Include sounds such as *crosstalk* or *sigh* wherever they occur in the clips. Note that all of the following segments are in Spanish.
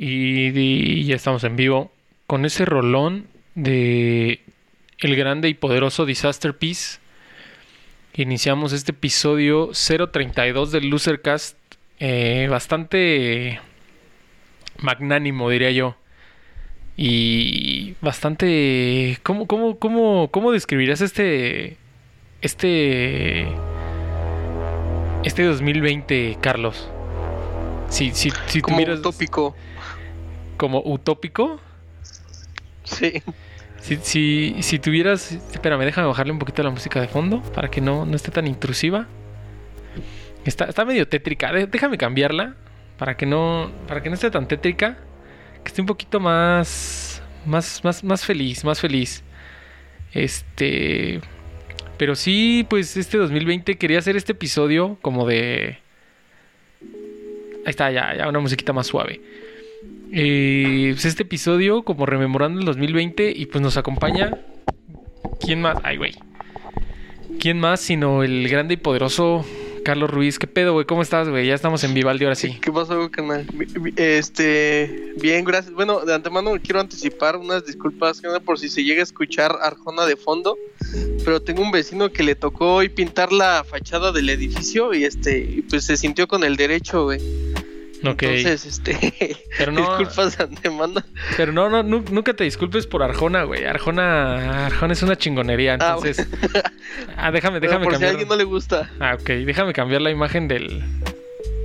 Y, ya estamos en vivo con ese rolón de el grande y poderoso Disaster Piece. Iniciamos este episodio 032 del Losercast. Eh, bastante magnánimo, diría yo. Y bastante. ¿Cómo, cómo, cómo, cómo describirías este. Este. Este 2020, Carlos? Si, si, si Como utópico. ¿Como utópico? Sí. Si, si, si tuvieras. Espérame, déjame bajarle un poquito la música de fondo para que no, no esté tan intrusiva. Está, está medio tétrica. Déjame cambiarla para que no. Para que no esté tan tétrica. Que esté un poquito más. Más, más, más feliz, más feliz. Este. Pero sí, pues este 2020 quería hacer este episodio como de. Ahí está, ya, ya una musiquita más suave. Eh, pues este episodio, como rememorando el 2020, y pues nos acompaña. ¿Quién más? Ay, güey. ¿Quién más sino el grande y poderoso Carlos Ruiz? ¿Qué pedo, güey? ¿Cómo estás, güey? Ya estamos en Vivaldi ahora sí. ¿Qué pasó, canal? Este. Bien, gracias. Bueno, de antemano quiero anticipar unas disculpas por si se llega a escuchar Arjona de fondo. Pero tengo un vecino que le tocó hoy pintar la fachada del edificio y este. Pues se sintió con el derecho, güey. Entonces, este. *laughs* Pero no, disculpas de antemano. Pero no, no, nunca te disculpes por Arjona, güey. Arjona, Arjona es una chingonería. Ah, entonces. *laughs* Ah, déjame, déjame por cambiar. si a alguien no le gusta. Ah, ok. Déjame cambiar la imagen del,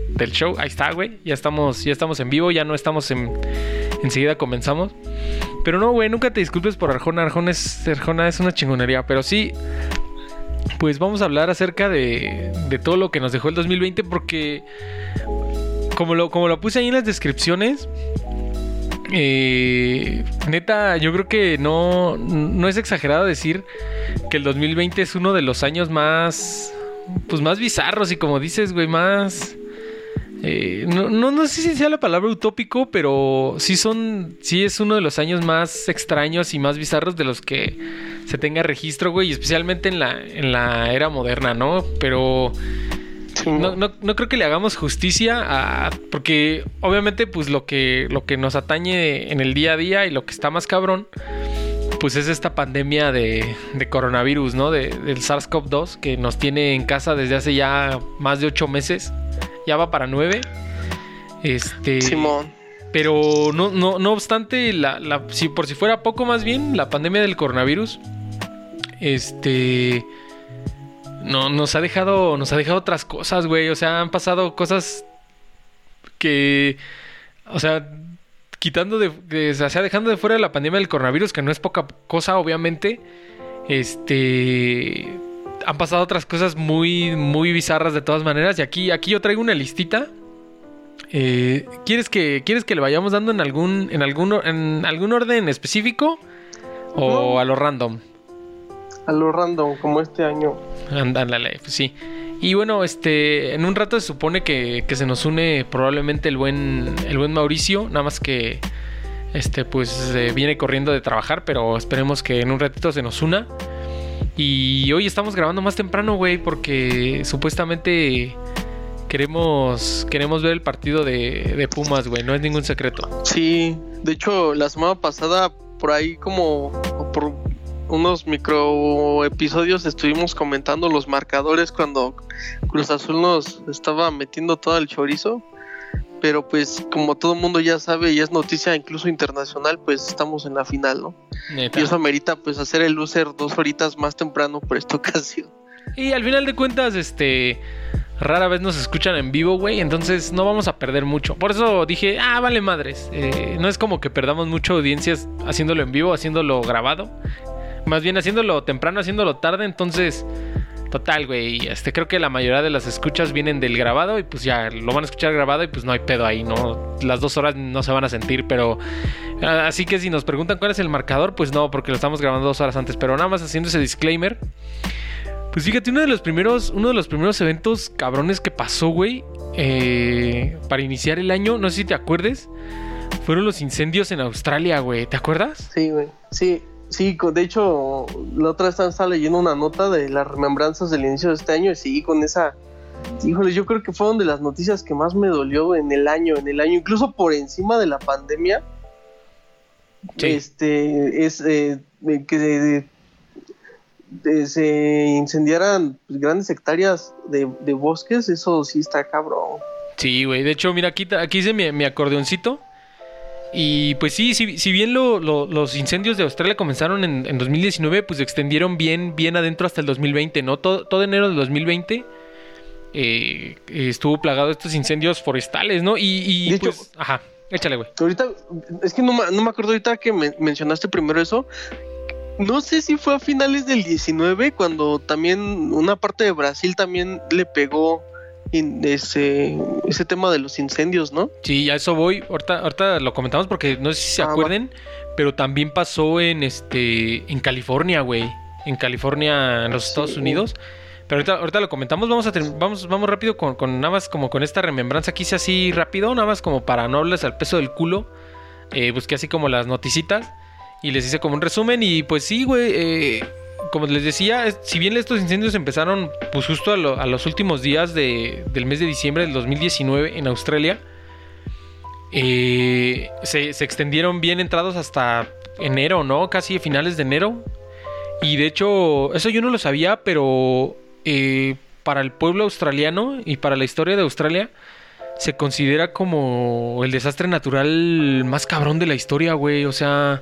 del show. Ahí está, güey. Ya estamos, ya estamos en vivo, ya no estamos en. Enseguida comenzamos. Pero no, güey, nunca te disculpes por Arjona. Arjona es, Arjona es una chingonería. Pero sí, pues vamos a hablar acerca de, de todo lo que nos dejó el 2020 porque como lo, como lo puse ahí en las descripciones, eh, neta, yo creo que no, no es exagerado decir que el 2020 es uno de los años más, pues más bizarros y como dices, güey, más... Eh, no, no, sé si sea la palabra utópico, pero sí son, sí es uno de los años más extraños y más bizarros de los que se tenga registro, güey, especialmente en la, en la era moderna, ¿no? Pero no, no, creo que le hagamos justicia a. Porque obviamente, pues lo que, lo que nos atañe en el día a día y lo que está más cabrón, pues es esta pandemia de, coronavirus, ¿no? De, del SARS-CoV-2, que nos tiene en casa desde hace ya más de ocho meses. Ya va para nueve. Este. Simón. Pero no, no, no obstante, la, si por si fuera poco más bien, la pandemia del coronavirus. Este no, nos ha dejado, nos ha dejado otras cosas, güey. O sea, han pasado cosas que, o sea, quitando de, o sea, dejando de fuera la pandemia del coronavirus, que no es poca cosa, obviamente. Este, han pasado otras cosas muy, muy bizarras de todas maneras. Y aquí, aquí yo traigo una listita. Eh, ¿quieres que, quieres que le vayamos dando en algún, en algún, en algún orden específico o a lo random? A lo random, como este año. Ándale, pues sí. Y bueno, este, en un rato se supone que, se nos une probablemente el buen, el buen Mauricio, nada más que, este, pues viene corriendo de trabajar, pero esperemos que en un ratito se nos una. Y hoy estamos grabando más temprano, güey, porque supuestamente queremos, queremos ver el partido de, de Pumas, güey, no es ningún secreto. Sí, de hecho, la semana pasada, por ahí como, por unos micro episodios estuvimos comentando los marcadores cuando Cruz Azul nos estaba metiendo todo el chorizo. Pero pues como todo el mundo ya sabe y es noticia incluso internacional, pues estamos en la final, ¿no? Y eso amerita pues hacer el loser dos horitas más temprano por esta *laughs* ocasión. Y al final de cuentas, este rara vez nos escuchan en vivo, güey. Entonces no vamos a perder mucho. Por eso dije, ah, vale madres. Eh, no es como que perdamos mucho audiencias haciéndolo en vivo, haciéndolo grabado. Más bien haciéndolo temprano, haciéndolo tarde, entonces... Total, güey. Este, creo que la mayoría de las escuchas vienen del grabado y pues ya lo van a escuchar grabado y pues no hay pedo ahí, ¿no? Las dos horas no se van a sentir, pero... Ah, así que si nos preguntan cuál es el marcador, pues no, porque lo estamos grabando dos horas antes. Pero nada más haciendo ese disclaimer. Pues fíjate, uno de los primeros, uno de los primeros eventos cabrones que pasó, güey, eh, para iniciar el año, no sé si te acuerdes, fueron los incendios en Australia, güey. ¿Te acuerdas? Sí, güey. Sí, Sí, de hecho, la otra vez estaba leyendo una nota de las remembranzas del inicio de este año y sí, con esa híjole, yo creo que fueron de las noticias que más me dolió en el año, en el año, incluso por encima de la pandemia. Este, es eh, que se incendiaran grandes hectáreas de, bosques, eso sí está cabrón. Sí, güey. De hecho, mira, aquí, aquí hice mi, mi acordeoncito. Y pues sí, si, bien los incendios de Australia comenzaron en, 2019, pues se extendieron bien, bien adentro hasta el 2020, ¿no? Todo, todo enero del 2020 eh, estuvo plagado de estos incendios forestales, ¿no? Y, pues, ajá, échale, güey. Ahorita, es que no, me acuerdo ahorita que mencionaste primero eso. No sé si fue a finales del 19 cuando también una parte de Brasil también le pegó ese, ese tema de los incendios, ¿no? Sí, a eso voy. Ahorita, ahorita lo comentamos porque no sé si se ah, acuerden, pero también pasó en este en California, güey. En California, en los Estados Unidos. Pero ahorita, ahorita lo comentamos, vamos a vamos, vamos rápido con, con, nada más como con esta remembranza que hice así rápido, nada más como para no hablarles al peso del culo. Eh, busqué así como las noticitas y les hice como un resumen y pues sí, güey. Eh, como les decía, si bien estos incendios empezaron pues justo a, los últimos días del mes de diciembre del 2019 en Australia, eh, se, extendieron bien entrados hasta enero, ¿no? Casi finales de enero. Y de hecho, eso yo no lo sabía, pero eh, para el pueblo australiano y para la historia de Australia, se considera como el desastre natural más cabrón de la historia, güey. O sea,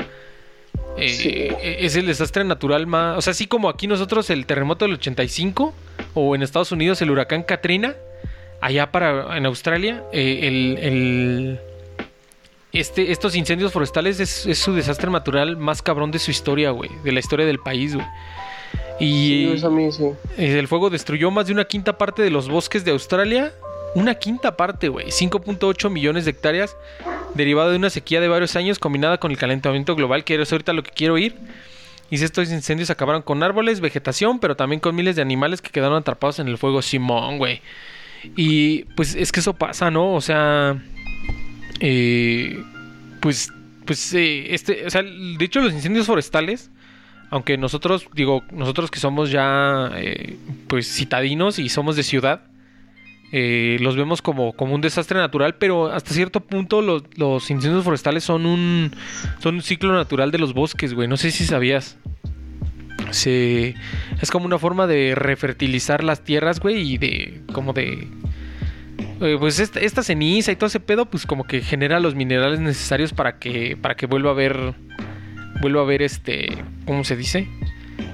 eh, eh, es el desastre natural más. O sea, así como aquí nosotros el terremoto del 85 o en Estados Unidos el huracán Katrina, allá para en Australia, eh, el, este, estos incendios forestales es, su desastre natural más cabrón de su historia, güey, de la historia del país, güey. Y el fuego destruyó más de una quinta parte de los bosques de Australia. Una quinta parte, güey. 5.8 millones de hectáreas derivado de una sequía de varios años combinada con el calentamiento global, que es ahorita lo que quiero ir. Y si estos incendios acabaron con árboles, vegetación, pero también con miles de animales que quedaron atrapados en el fuego Simón, güey. Y pues es que eso pasa, ¿no? O sea, eh, pues, pues, eh, este, o sea, de hecho los incendios forestales, aunque nosotros, digo, nosotros que somos ya, eh, pues, citadinos y somos de ciudad, eh, los vemos como, como un desastre natural, pero hasta cierto punto los, incendios forestales son un, son un ciclo natural de los bosques, güey. No sé si sabías. Se, es como una forma de refertilizar las tierras, güey, y de como de... Eh, pues esta, ceniza y todo ese pedo, pues como que genera los minerales necesarios para que, para que vuelva a haber, vuelva a haber este, ¿cómo se dice?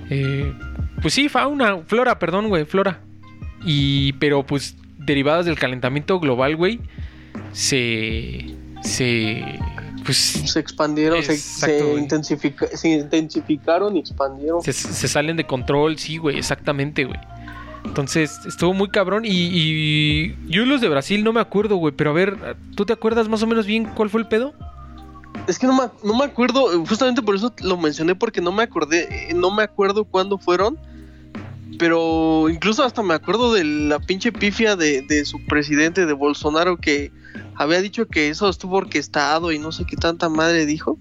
Eh, pues sí, fauna, flora, perdón, güey, flora. Y, pero pues derivadas del calentamiento global, güey, se. se. Pues, se expandieron, se, se, intensificaron y expandieron. Se, salen de control, sí, güey, exactamente, güey. Entonces, estuvo muy cabrón. Y, y, yo los de Brasil no me acuerdo, güey. Pero a ver, ¿tú te acuerdas más o menos bien cuál fue el pedo? Es que no me, no me acuerdo, justamente por eso lo mencioné, porque no me acordé, no me acuerdo cuándo fueron pero incluso hasta me acuerdo de la pinche pifia de, su presidente, de Bolsonaro, que había dicho que eso estuvo orquestado y no sé qué tanta madre dijo.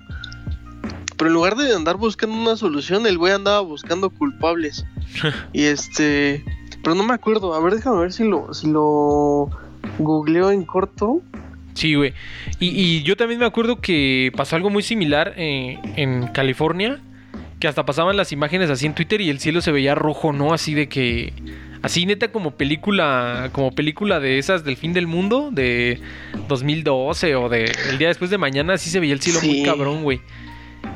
Pero en lugar de andar buscando una solución, el güey andaba buscando culpables. *laughs* y este. Pero no me acuerdo. A ver, déjame ver si lo, si lo googleo en corto. Sí, güey. Y, yo también me acuerdo que pasó algo muy similar eh, en California que hasta pasaban las imágenes así en Twitter y el cielo se veía rojo, ¿no? Así de que así neta como película como película de esas del fin del mundo de 2012 o de el día después de mañana así se veía el cielo muy cabrón, güey.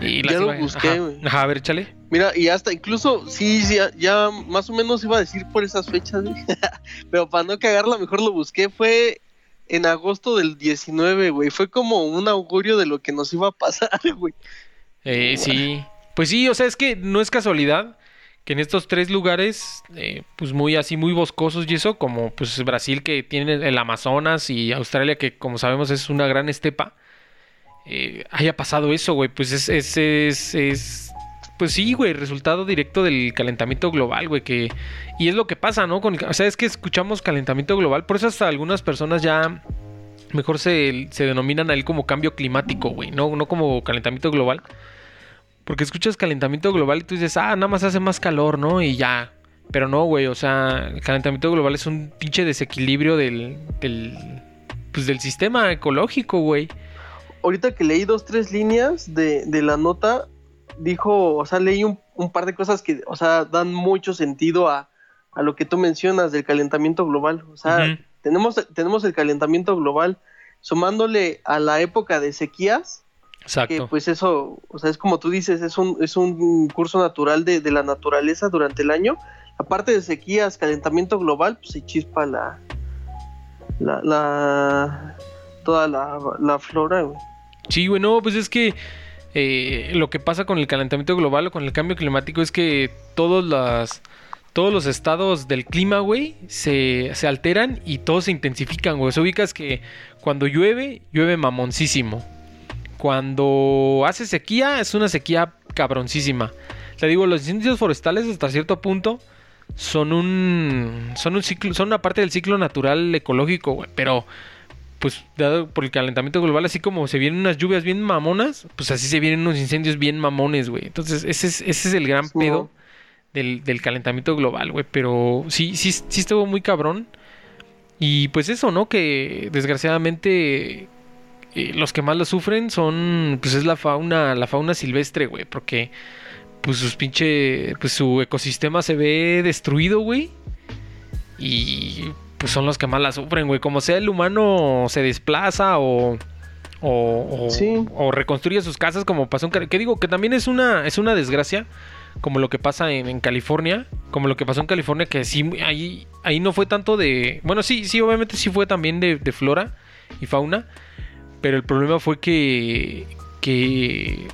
Y ya lo busqué, güey. Ajá, a ver, échale. Mira, y hasta incluso, sí, sí, ya, más o menos iba a decir por esas fechas, güey. *laughs* Pero para no cagarla, mejor lo busqué. Fue en agosto del 19, güey. Fue como un augurio de lo que nos iba a pasar, *laughs* güey. Eh, sí. Pues sí, o sea, es que no es casualidad que en estos tres lugares, eh, pues muy así, muy boscosos y eso, como pues Brasil que tiene el Amazonas y Australia que como sabemos es una gran estepa, eh, haya pasado eso, güey, pues es, es, es, es, pues sí, güey, resultado directo del calentamiento global, güey, que, y es lo que pasa, ¿no? Con, o sea, es que escuchamos calentamiento global, por eso hasta algunas personas ya mejor se, se denominan a él como cambio climático, güey, no, no como calentamiento global. Porque escuchas calentamiento global y tú dices, ah, nada más hace más calor, ¿no? Y ya. Pero no, güey, o sea, el calentamiento global es un pinche desequilibrio del, del, pues del sistema ecológico, güey. Ahorita que leí dos, tres líneas de, de la nota, dijo, o sea, leí un, un, par de cosas que, o sea, dan mucho sentido a, a lo que tú mencionas del calentamiento global. O sea, uh -huh. tenemos, tenemos el calentamiento global sumándole a la época de sequías. Exacto. Que pues eso, o sea, es como tú dices, es un, es un curso natural de, de la naturaleza durante el año aparte de sequías, calentamiento global, pues se chispa la, la, la toda la, la flora, güey. Sí, güey, no, pues es que eh, lo que pasa con el calentamiento global o con el cambio climático es que todos las todos los estados del clima, güey, se, se alteran y todos se intensifican, güey. Se ubicas que cuando llueve, llueve mamoncísimo. Cuando hace sequía, es una sequía cabroncísima. Te digo, los incendios forestales hasta cierto punto son un son un ciclo son una parte del ciclo natural ecológico güey pero pues dado por el calentamiento global así como se vienen unas lluvias bien mamonas pues así se vienen unos incendios bien mamones güey entonces ese es, ese es el gran sí. pedo del, del, calentamiento global güey pero sí sí sí estuvo muy cabrón y pues eso no que desgraciadamente eh, los que más lo sufren son pues es la fauna la fauna silvestre güey porque pues sus pinche, pues su ecosistema se ve destruido, güey. Y pues son los que más la sufren, güey. Como sea el humano se desplaza o o, o, sí. o reconstruye sus casas como pasó en que digo que también es una es una desgracia como lo que pasa en, en, California como lo que pasó en California que sí ahí ahí no fue tanto de bueno sí sí obviamente sí fue también de, de flora y fauna pero el problema fue que que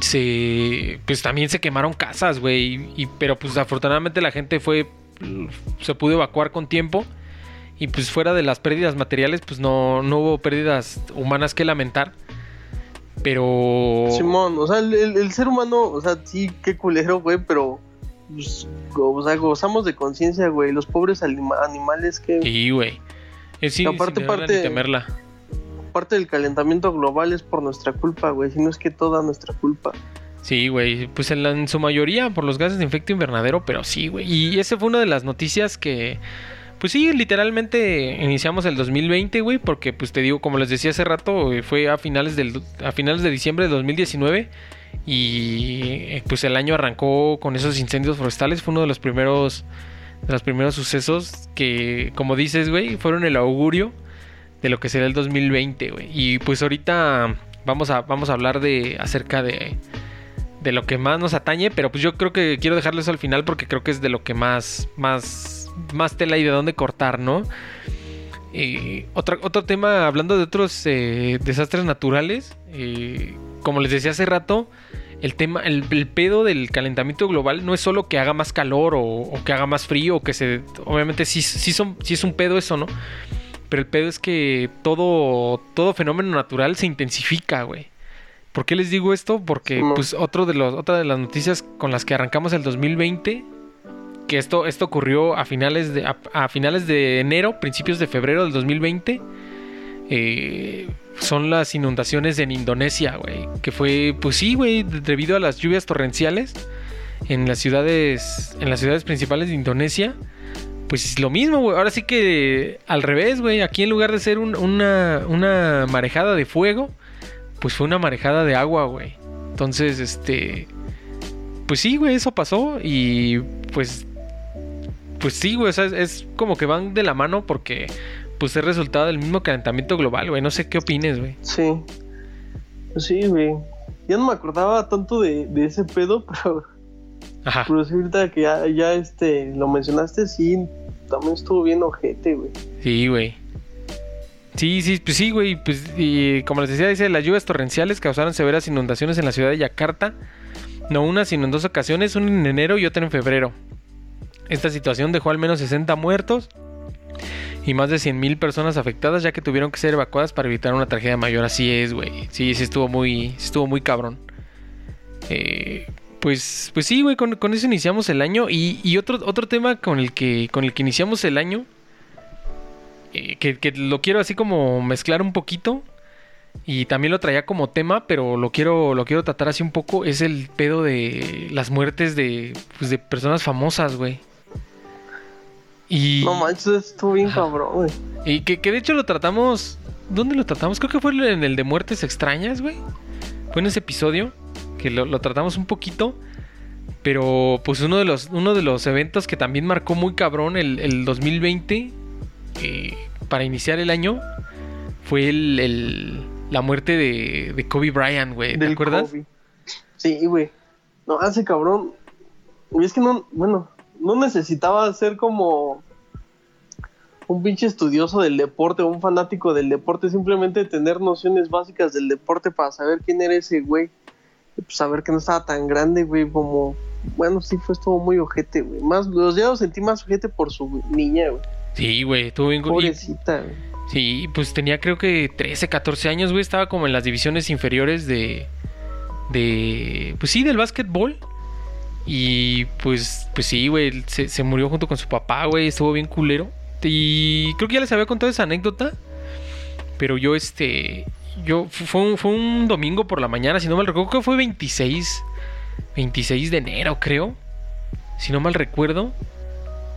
se pues también se quemaron casas, güey, y, pero pues afortunadamente la gente fue se pudo evacuar con tiempo y pues fuera de las pérdidas materiales pues no, no hubo pérdidas humanas que lamentar. Pero Simón, o sea, el, el, el ser humano, o sea, sí qué culero, güey, pero pues, o sea, gozamos de conciencia, güey, los pobres anima animales que Sí, güey. Es sí, aparte parte temerla parte del calentamiento global es por nuestra culpa, güey, si no es que toda nuestra culpa. Sí, güey, pues en, la, en, su mayoría por los gases de efecto invernadero, pero sí, güey. Y esa fue una de las noticias que, pues sí, literalmente iniciamos el 2020, güey, porque pues te digo, como les decía hace rato, fue a finales, del, a finales de diciembre de 2019 y pues el año arrancó con esos incendios forestales, fue uno de los primeros, de los primeros sucesos que, como dices, güey, fueron el augurio de lo que será el 2020, güey. Y pues ahorita vamos a, vamos a hablar de acerca de, de lo que más nos atañe, pero pues yo creo que quiero dejarles al final porque creo que es de lo que más, más, más tela y de dónde cortar, ¿no? Eh, otro, otro tema, hablando de otros eh, desastres naturales, eh, como les decía hace rato, el tema, el, pedo del calentamiento global no es solo que haga más calor o, o que haga más frío, o que se, obviamente sí, sí, son, sí es un pedo eso, ¿no? Pero el pedo es que todo, todo fenómeno natural se intensifica, güey. ¿Por qué les digo esto? Porque, no. pues, otro de los, otra de las noticias con las que arrancamos el 2020, que esto, esto ocurrió a finales, de, a, a finales de enero, principios de febrero del 2020, eh, son las inundaciones en Indonesia, güey. Que fue, pues sí, güey, debido a las lluvias torrenciales en las ciudades, en las ciudades principales de Indonesia pues es lo mismo, güey. Ahora sí que al revés, güey. Aquí en lugar de ser un, una, marejada de fuego, pues fue una marejada de agua, güey. Entonces, este. Pues sí, güey, eso pasó. Y pues. Pues sí, güey. O sea, es, como que van de la mano porque. Pues es resultado del mismo calentamiento global, güey. No sé qué opines, güey. Sí. Sí, güey. Ya no me acordaba tanto de ese pedo, *laughs* pero Ajá. Pero sí, ahorita que ya, ya este, lo mencionaste, sí, también estuvo bien ojete, güey. Sí, güey. Sí, sí, pues sí, güey. Pues, y como les decía, dice, las lluvias torrenciales causaron severas inundaciones en la ciudad de Yakarta. No una, sino en dos ocasiones, una en enero y otra en febrero. Esta situación dejó al menos 60 muertos y más de 100.000 personas afectadas, ya que tuvieron que ser evacuadas para evitar una tragedia mayor. Así es, güey. Sí, sí estuvo muy, sí estuvo muy cabrón. Eh, pues, pues sí, güey, con, con, eso iniciamos el año. Y, y, otro, otro tema con el que, con el que iniciamos el año, eh, que, que, lo quiero así como mezclar un poquito, y también lo traía como tema, pero lo quiero, lo quiero tratar así un poco, es el pedo de las muertes de, pues, de personas famosas, güey. Y... No manches, estuvo bien cabrón, güey. Y que, que, de hecho lo tratamos... ¿Dónde lo tratamos? Creo que fue en el de muertes extrañas, güey. Fue en ese episodio que lo, lo, tratamos un poquito. Pero pues uno de los, uno de los eventos que también marcó muy cabrón el, el 2020 eh, para iniciar el año fue el, la muerte de, de Kobe Bryant, güey. ¿Te acuerdas? Sí, güey. No, hace cabrón. Y es que no, bueno, no necesitaba ser como un pinche estudioso del deporte, un fanático del deporte, simplemente tener nociones básicas del deporte para saber quién era ese güey. Pues saber que no estaba tan grande, güey, como... Bueno, sí, fue estuvo muy ojete, güey. Más, los días sentí más ojete por su niña, güey. Sí, güey, estuvo bien... Pobrecita, güey. Sí, pues tenía creo que 13, 14 años, güey. Estaba como en las divisiones inferiores de... De... Pues sí, del básquetbol. Y pues, pues sí, güey, se, se murió junto con su papá, güey. Estuvo bien culero. Y creo que ya les había contado esa anécdota. Pero yo, este. Yo. Fue un, fue un domingo por la mañana, si no mal recuerdo. que fue 26. 26 de enero, creo. Si no mal recuerdo.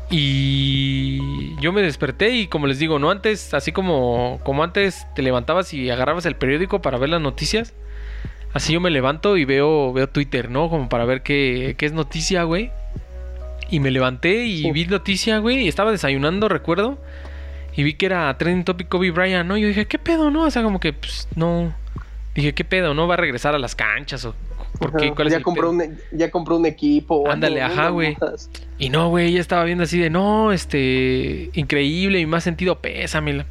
Y yo me desperté y como les digo, no antes, así como, como antes te levantabas y agarrabas el periódico para ver las noticias. Así yo me levanto y veo, veo Twitter, ¿no? Como para ver qué, qué es noticia, güey. Y me levanté y vi noticia, güey. Y estaba desayunando, recuerdo. Y vi que era trending topic Kobe Bryant, ¿no? Y yo dije, ¿qué pedo, no? O sea, como que, pues, no. Dije, ¿qué pedo, no? ¿Va a regresar a las canchas o ¿Por qué? ¿Cuál ya, compró un, e, ya compró un equipo. Ándale, ajá, güey. Y no, güey, ya estaba viendo así de, no, este, increíble, y más sentido pésame.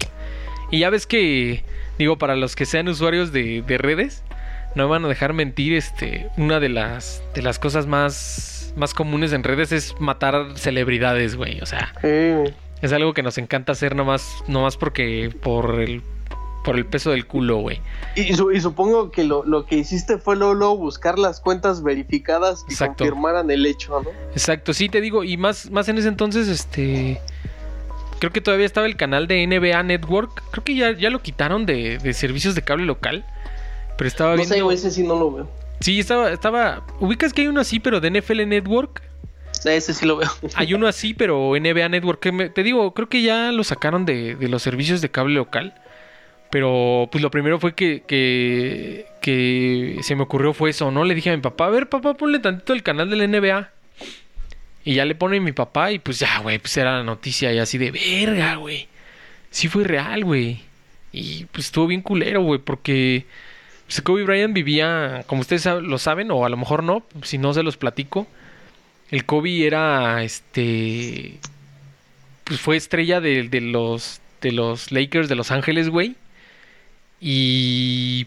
Y ya ves que, digo, para los que sean usuarios de, de redes, no van a dejar mentir, este, una de las, de las cosas más más comunes en redes es matar celebridades, güey. O sea, es algo que nos encanta hacer nomás, nomás porque por el por el peso del culo, güey. Y, supongo que lo, que hiciste fue luego, buscar las cuentas verificadas y confirmaran el hecho, ¿no? Exacto, sí te digo, y más, más en ese entonces, este creo que todavía estaba el canal de NBA Network. Creo que ya, ya lo quitaron de, de servicios de cable local. Pero estaba no viendo. Sé, ese sí no lo veo. Sí, estaba, estaba. Ubicas que hay uno así, pero de NFL Network. Ese sí lo veo. Hay uno así, pero NBA Network. Te digo, creo que ya lo sacaron de, los servicios de cable local. Pero pues lo primero fue que, que, que, se me ocurrió fue eso, ¿no? Le dije a mi papá, a ver, papá, ponle tantito el canal de la NBA. Y ya le pone mi papá y pues ya, güey, pues era la noticia y así de verga, güey. Sí fue real, güey. Y pues estuvo bien culero, güey, porque pues, Kobe Bryant vivía, como ustedes lo saben, o a lo mejor no, si no se los platico. El Kobe era, este, pues fue estrella de, los, de los Lakers de Los Ángeles, güey. Y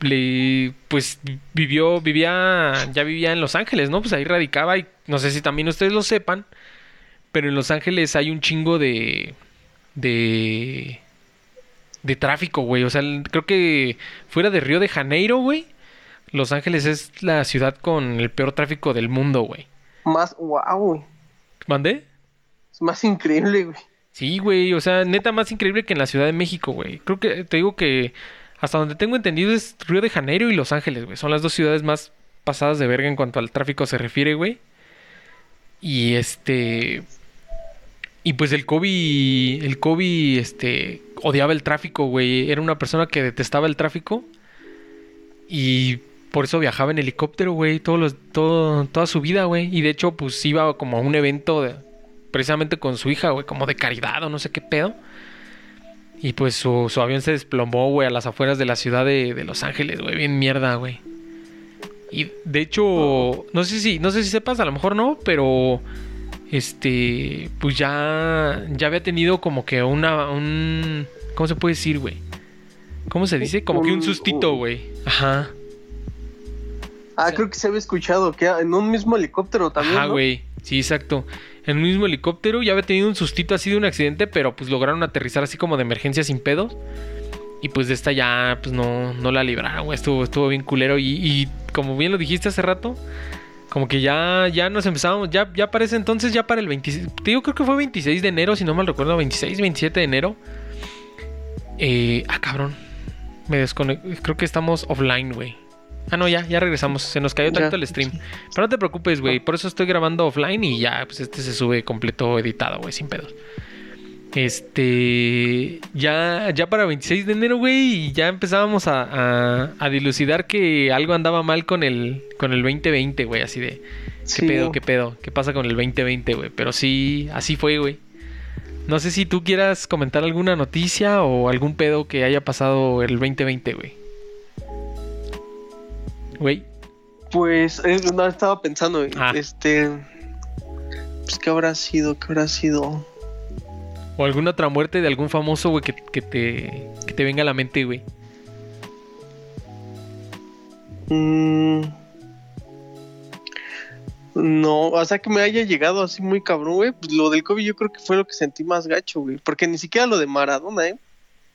le, pues vivió, vivía, ya vivía en Los Ángeles, ¿no? Pues ahí radicaba y no sé si también ustedes lo sepan, pero en Los Ángeles hay un chingo de, de, de tráfico, güey. O sea, creo que fuera de Río de Janeiro, güey, Los Ángeles es la ciudad con el peor tráfico del mundo, güey. Más, wow, güey. ¿Mandé? Es más increíble, güey. Sí, güey, o sea, neta más increíble que en la Ciudad de México, güey. Creo que te digo que hasta donde tengo entendido es Río de Janeiro y Los Ángeles, güey. Son las dos ciudades más pasadas de verga en cuanto al tráfico se refiere, güey. Y este y pues el Kobe el Kobe este odiaba el tráfico, güey. Era una persona que detestaba el tráfico. Y por eso viajaba en helicóptero, güey. Todo toda su vida, güey. Y de hecho, pues iba como a un evento precisamente con su hija, güey. Como de caridad o no sé qué pedo. Y pues su, avión se desplomó, güey, a las afueras de la ciudad de, de Los Ángeles, güey. Bien mierda, güey. Y de hecho, no sé si, no sé si sepas, a lo mejor no, pero este, pues ya, ya había tenido como que una, un, ¿cómo se puede decir, güey? ¿Cómo se dice? Como que un sustito, güey. Ajá. Ah, creo que se había escuchado que en un mismo helicóptero también. Ajá, güey. Sí, exacto. En un mismo helicóptero ya había tenido un sustito así de un accidente, pero pues lograron aterrizar así como de emergencia sin pedos. Y pues de esta ya, pues no, no la libraron, güey. Estuvo, estuvo bien culero. Y, y como bien lo dijiste hace rato, como que ya, ya nos empezamos, ya, ya para ese entonces, ya para el 26, te digo, creo que fue 26 de enero, si no mal recuerdo, 26, 27 de enero. Eh, ah, cabrón. me desconecté. Creo que estamos offline, güey. Ah, no, ya, ya regresamos. Se nos cayó Ya. tanto el stream. Pero no te preocupes, güey. Por eso estoy grabando offline y ya, pues este se sube completo editado, güey, sin pedos. Este. Ya, ya para 26 de enero, güey, y ya empezábamos a, a, a dilucidar que algo andaba mal con el, con el 2020, güey, así de. ¿Qué pedo, qué pedo? ¿Qué pasa con el 2020, güey? Pero sí, así fue, güey. No sé si tú quieras comentar alguna noticia o algún pedo que haya pasado el 2020, güey. Güey. Pues, eh, no, estaba pensando, Ah. este... Pues, ¿qué habrá sido? ¿Qué habrá sido? O alguna otra muerte de algún famoso, güey, que, que te, que te venga a la mente, güey. Mm. No, o sea que me haya llegado así muy cabrón, güey. Pues lo del COVID yo creo que fue lo que sentí más gacho, güey. Porque ni siquiera lo de Maradona, ¿eh?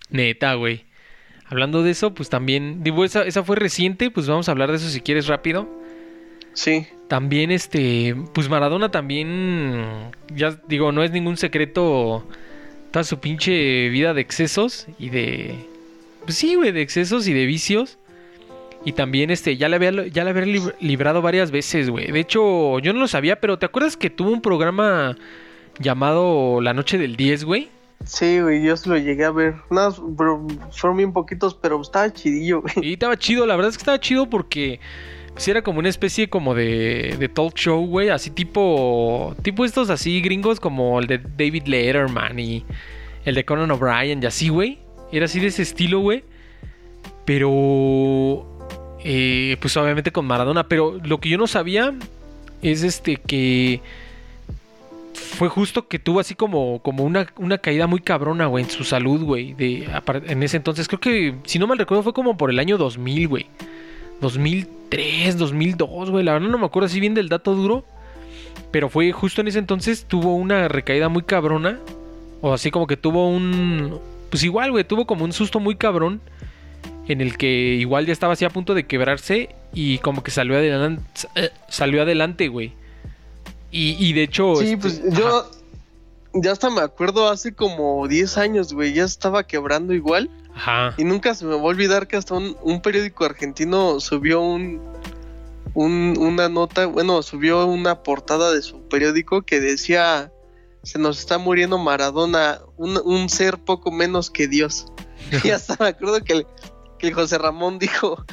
Neta, güey. Hablando de eso, pues también. Digo, esa, esa fue reciente, pues vamos a hablar de eso si quieres rápido. Sí. También, este. Pues Maradona también. Ya digo, no es ningún secreto. Toda su pinche vida de excesos y de. Pues sí, güey, de excesos y de vicios. Y también, este, ya le había, ya le había lib- librado varias veces, güey. De hecho, yo no lo sabía, pero ¿te acuerdas que tuvo un programa llamado La Noche del 10, güey? Sí, güey, yo se lo llegué a ver. Nada, pero fueron bien poquitos, pero estaba chidillo, güey. Y estaba chido, la verdad es que estaba chido porque pues, era como una especie como de, de talk show, güey, así tipo tipo estos así gringos como el de David Letterman y el de Conan O'Brien y así, güey. Era así de ese estilo, güey. Pero eh, pues obviamente con Maradona, pero lo que yo no sabía es este que fue justo que tuvo así como, como una, una caída muy cabrona, güey, en su salud, güey. de- En ese entonces, creo que, si no mal recuerdo, fue como por el año 2000, güey. 2003, 2002, güey. La verdad no me acuerdo así bien del dato duro. Pero fue justo en ese entonces, tuvo una recaída muy cabrona. O así como que tuvo un... Pues igual, güey, tuvo como un susto muy cabrón. En el que igual ya estaba así a punto de quebrarse. Y como que salió adelante, salió adelante, güey. Y, y de hecho... Sí, este, pues ajá. yo ya hasta me acuerdo hace como 10 años, güey, ya estaba quebrando igual. Ajá. Y nunca se me va a olvidar que hasta un, un periódico argentino subió un, un- una nota, bueno, subió una portada de su periódico que decía, se nos está muriendo Maradona, un, un ser poco menos que Dios. *laughs* y hasta me acuerdo que el, que el José Ramón dijo,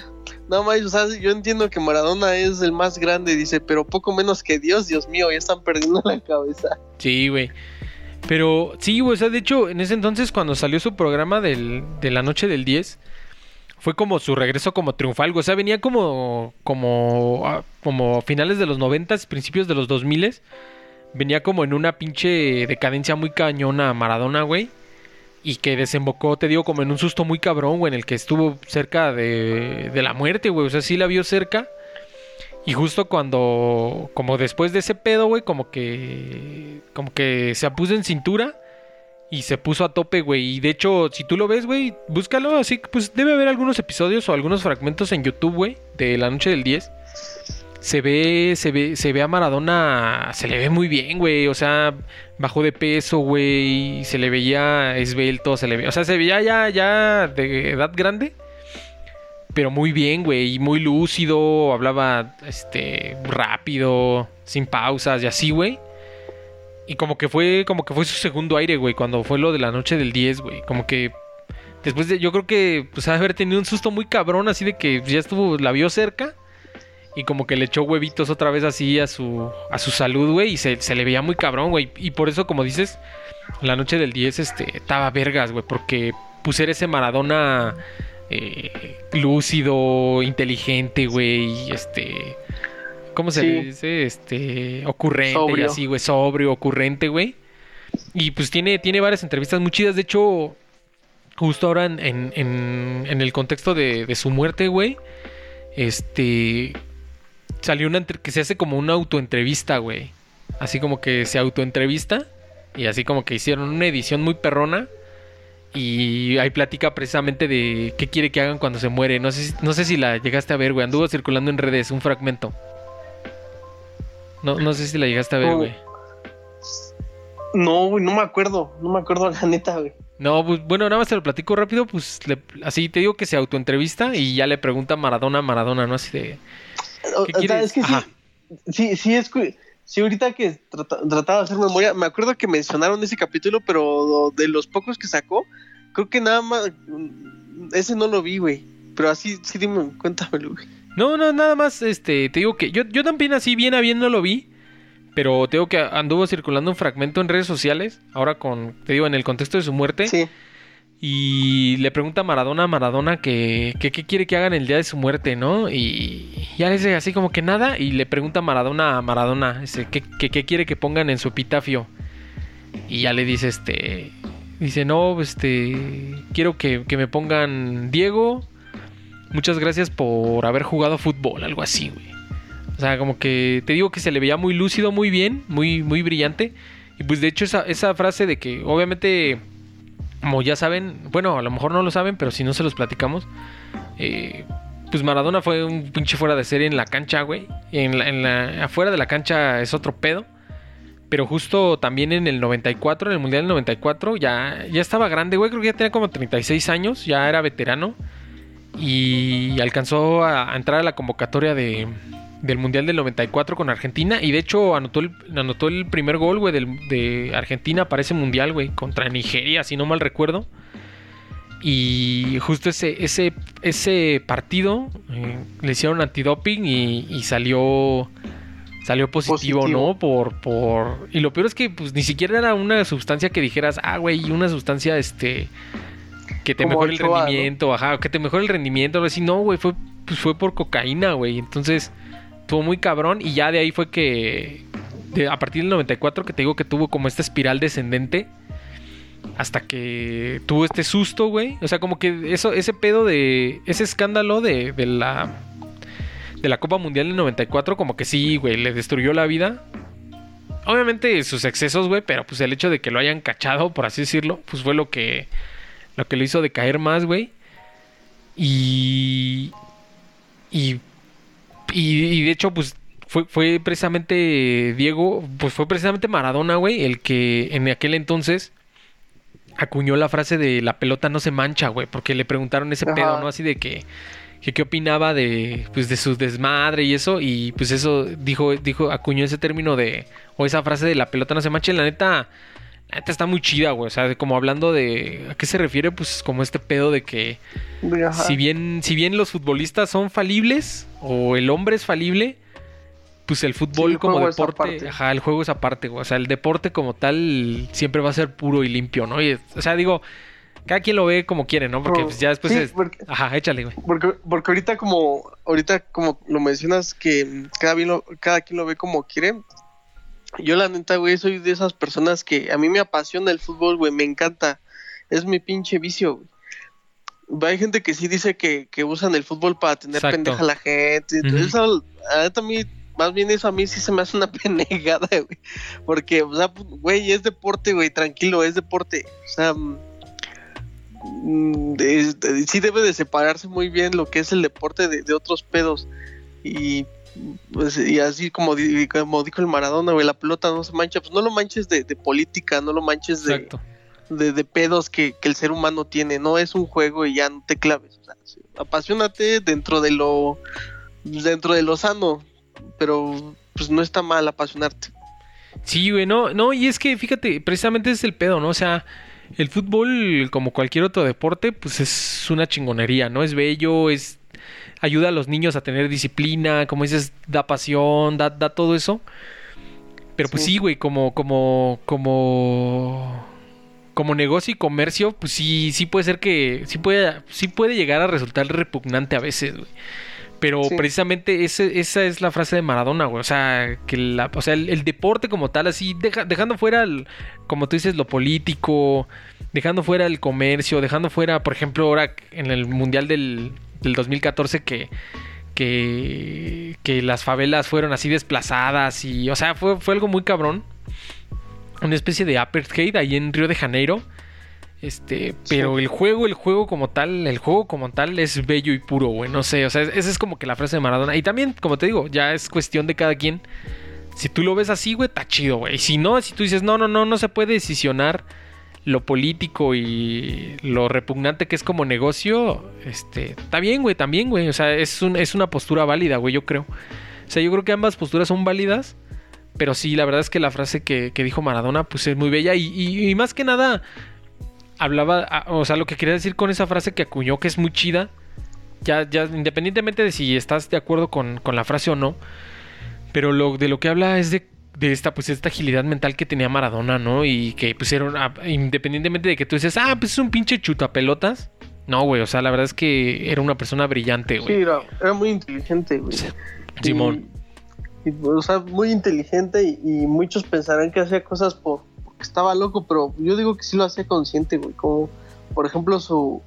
no más, o sea, yo entiendo que Maradona es el más grande, dice, pero poco menos que Dios, Dios mío, ya están perdiendo la cabeza. Sí, güey. Pero sí, güey, o sea, de hecho, en ese entonces cuando salió su programa del, de la noche del 10, fue como su regreso como triunfal, güey. O sea, venía como, como, ah, como finales de los 90, principios de los 2000. Venía como en una pinche decadencia muy cañona Maradona, güey. Y que desembocó, te digo, como en un susto muy cabrón, güey, en el que estuvo cerca de, de la muerte, güey. O sea, sí la vio cerca. Y justo cuando, como después de ese pedo, güey, como que, como que se puso en cintura y se puso a tope, güey. Y de hecho, si tú lo ves, güey, búscalo. Así que, pues debe haber algunos episodios o algunos fragmentos en YouTube, güey, de la noche del 10. Se ve, se ve, se ve a Maradona, se le ve muy bien, güey. O sea, bajó de peso, güey. Se le veía esbelto, se le veía, o sea, se veía ya, ya de edad grande pero muy bien, güey, muy lúcido, hablaba este rápido, sin pausas y así, güey. Y como que fue como que fue su segundo aire, güey, cuando fue lo de la noche del 10, güey, como que después de yo creo que pues haber tenido un susto muy cabrón así de que ya estuvo la vio cerca y como que le echó huevitos otra vez así a su a su salud, güey, y se, se le veía muy cabrón, güey, y por eso como dices, la noche del 10 este estaba vergas, güey, porque pusiera ese Maradona eh, lúcido, inteligente, güey, este, ¿cómo se Sí. le dice? Este, ocurrente y así, güey, sobrio, ocurrente, güey. Y pues tiene, tiene varias entrevistas muy chidas, de hecho, justo ahora en, en- en- en el contexto de, de su muerte, güey, este, salió una que se hace como una autoentrevista, güey. Así como que se autoentrevista y así como que hicieron una edición muy perrona. Y hay plática precisamente de qué quiere que hagan cuando se muere. No sé, si- no sé si la llegaste a ver, güey. Anduvo circulando en redes un fragmento. No, no sé si la llegaste a ver, No. güey. No, güey, no me acuerdo, no me acuerdo la neta, güey. No, pues, bueno, nada más te lo platico rápido, pues así te digo que se autoentrevista y ya le pregunta Maradona Maradona, ¿no? Así de... ¿qué quieres? es que sí, sí, sí, es Sí, ahorita que trataba de hacer memoria, me acuerdo que mencionaron ese capítulo, pero de los pocos que sacó, creo que nada más. Ese no lo vi, güey. Pero así, sí, dime, cuéntamelo, güey. No, no, nada más, este, te digo que yo, yo también así bien a bien no lo vi. Pero te digo que anduvo circulando un fragmento en redes sociales, ahora con, te digo, en el contexto de su muerte. Sí. Y le pregunta a Maradona a Maradona que, qué quiere que hagan el día de su muerte, ¿no? Y ya le dice así como que nada. Y le pregunta a Maradona a Maradona, ese, ¿qué, qué, quiere que pongan en su epitafio? Y ya le dice, este. Dice, no, este. Quiero que, que me pongan Diego. Muchas gracias por haber jugado fútbol, algo así, güey. O sea, como que te digo que se le veía muy lúcido, muy bien, muy, muy brillante. Y pues de hecho esa, esa frase de que obviamente como ya saben, bueno, a lo mejor no lo saben, pero si no se los platicamos, eh, pues Maradona fue un pinche fuera de serie en la cancha, güey. En la, afuera de la cancha es otro pedo. Pero justo también en el 94, en el Mundial del 94, ya, ya estaba grande, güey. Creo que ya tenía como 36 años, ya era veterano. Y alcanzó a entrar a la convocatoria de, del Mundial del 94 con Argentina. Y de hecho anotó el, anotó el primer gol, güey, de Argentina para ese Mundial, güey, contra Nigeria, si no mal recuerdo. Y justo ese, ese, ese partido eh, le hicieron antidoping y, y salió salió positivo, ¿no? Por, por. Y lo peor es que pues ni siquiera era una sustancia que dijeras, ah, güey, una sustancia este. que te mejore el rendimiento, ajá, que te mejore el rendimiento, algo así. No, güey, fue, pues fue por cocaína, güey. Entonces Estuvo muy cabrón y ya de ahí fue que a partir del 94 que te digo que tuvo como esta espiral descendente hasta que tuvo este susto, güey. O sea, como que eso ese pedo de ese escándalo de, de la de la Copa Mundial del 94 como que sí, güey, le destruyó la vida. Obviamente sus excesos, güey, pero pues el hecho de que lo hayan cachado, por así decirlo, pues fue lo que lo que lo hizo decaer más, güey. Y y y, de hecho, pues fue, fue precisamente Diego, pues fue precisamente Maradona, güey, el que en aquel entonces acuñó la frase de la pelota no se mancha, güey, porque le preguntaron ese pedo, ¿no? Así de que, qué opinaba de, pues, de su desmadre y eso, y pues eso dijo, dijo, acuñó ese término de, o esa frase de la pelota no se mancha, la neta, la neta está muy chida, güey, o sea, como hablando de, ¿a qué se refiere? Pues como este pedo de que, si bien, si bien los futbolistas son falibles, o el hombre es falible, pues el fútbol como deporte, ajá, el juego es aparte, güey. O sea, el deporte como tal siempre va a ser puro y limpio, ¿no? Y, o sea, digo, cada quien lo ve como quiere, ¿no? Porque pues, ya después es... Ajá, échale, güey. Porque, porque ahorita como, ahorita como lo mencionas que cada, cada quien lo ve como quiere. Yo la neta, güey, soy de esas personas que a mí me apasiona el fútbol, güey, me encanta. Es mi pinche vicio, güey hay gente que sí dice que, usan el fútbol para tener pendeja a la gente. Eso, a mí, más bien eso a mí sí se me hace una *laughs* penegada, güey. Porque, o sea, güey, es deporte, güey, tranquilo, es deporte. O sea, mm, sí debe de separarse muy bien lo que es el deporte de, otros pedos. Y pues, y así como, como dijo el Maradona, güey, la pelota no se mancha, pues no lo manches de, política, no lo manches de, de, pedos que, el ser humano tiene. No es un juego y ya no te claves. O sea, apasionate dentro de lo dentro de lo sano, pero pues no está mal apasionarte. Sí, güey, no, no, y es que fíjate, precisamente es el pedo, ¿no? O sea, el fútbol, como cualquier otro deporte, pues es una chingonería, ¿no? Es bello, es ayuda a los niños a tener disciplina, como dices, da pasión, da, da todo eso. Pero pues sí, güey, como, como, como como negocio y comercio, pues sí, sí puede ser que, sí puede, sí puede llegar a resultar repugnante a veces, güey. Pero precisamente ese, esa es la frase de Maradona, güey. O sea, que la, o sea, el, deporte como tal, así, dejando fuera, como tú dices, lo político, dejando fuera el comercio, dejando fuera, por ejemplo, ahora en el Mundial del, del 2014 que, que, que las favelas fueron así desplazadas y, o sea, fue, fue algo muy cabrón una especie de apartheid ahí en Río de Janeiro. Este, pero el juego, el juego como tal, el juego como tal es bello y puro, güey. No sé, o sea, esa es como que la frase de Maradona. Y también, como te digo, ya es cuestión de cada quien. Si tú lo ves así, güey, está chido, güey. Y si no, si tú dices, no, no, no, no se puede decisionar lo político y lo repugnante que es como negocio, este, está bien, güey, también, güey. O sea, es, un, es una postura válida, güey, yo creo. O sea, yo creo que ambas posturas son válidas. Pero sí, la verdad es que la frase que, dijo Maradona, pues es muy bella. Y, más que nada, hablaba, o sea, lo que quería decir con esa frase que acuñó, que es muy chida. Ya, ya, independientemente de si estás de acuerdo con, con la frase o no. Pero lo, de lo que habla es de de esta, pues, esta agilidad mental que tenía Maradona, ¿no? Y que, pues, era independientemente de que tú dices, ah, pues es un pinche chutapelotas. No, güey, o sea, la verdad es que era una persona brillante, güey. Sí, era, muy inteligente, güey. Simón. o sea, muy inteligente y, muchos pensarán que hacía cosas por, porque estaba loco, pero yo digo que sí lo hacía consciente, güey. Como, por ejemplo, su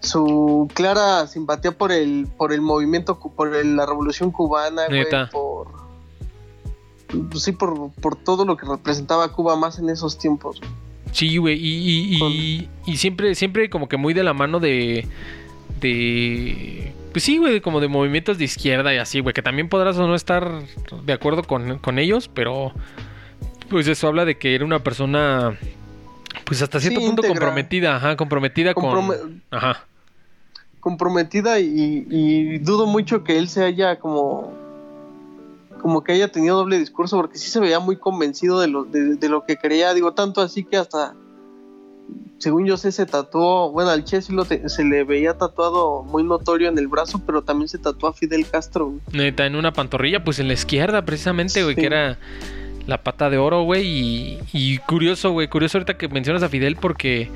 su clara simpatía por el por el movimiento por la revolución cubana güey, por pues sí, por, todo lo que representaba Cuba más en esos tiempos. Sí, güey, y, y, siempre, siempre como que muy de la mano de... de pues sí, güey, como de movimientos de izquierda y así, güey, que también podrás o no estar de acuerdo con, ellos, pero pues eso habla de que era una persona, pues hasta cierto punto comprometida, ajá, comprometida con... Ajá. Comprometida y, y dudo mucho que él se haya como como que haya tenido doble discurso, porque sí se veía muy convencido de lo, de, lo que creía, digo, tanto así que hasta, según yo sé, se tatuó, bueno, al Che sí lo se le veía tatuado muy notorio en el brazo, pero también se tatuó a Fidel Castro. Neta, en una pantorrilla, pues en la izquierda, precisamente, güey, que era la pata de oro, güey, y, y curioso, güey, curioso ahorita que mencionas a Fidel porque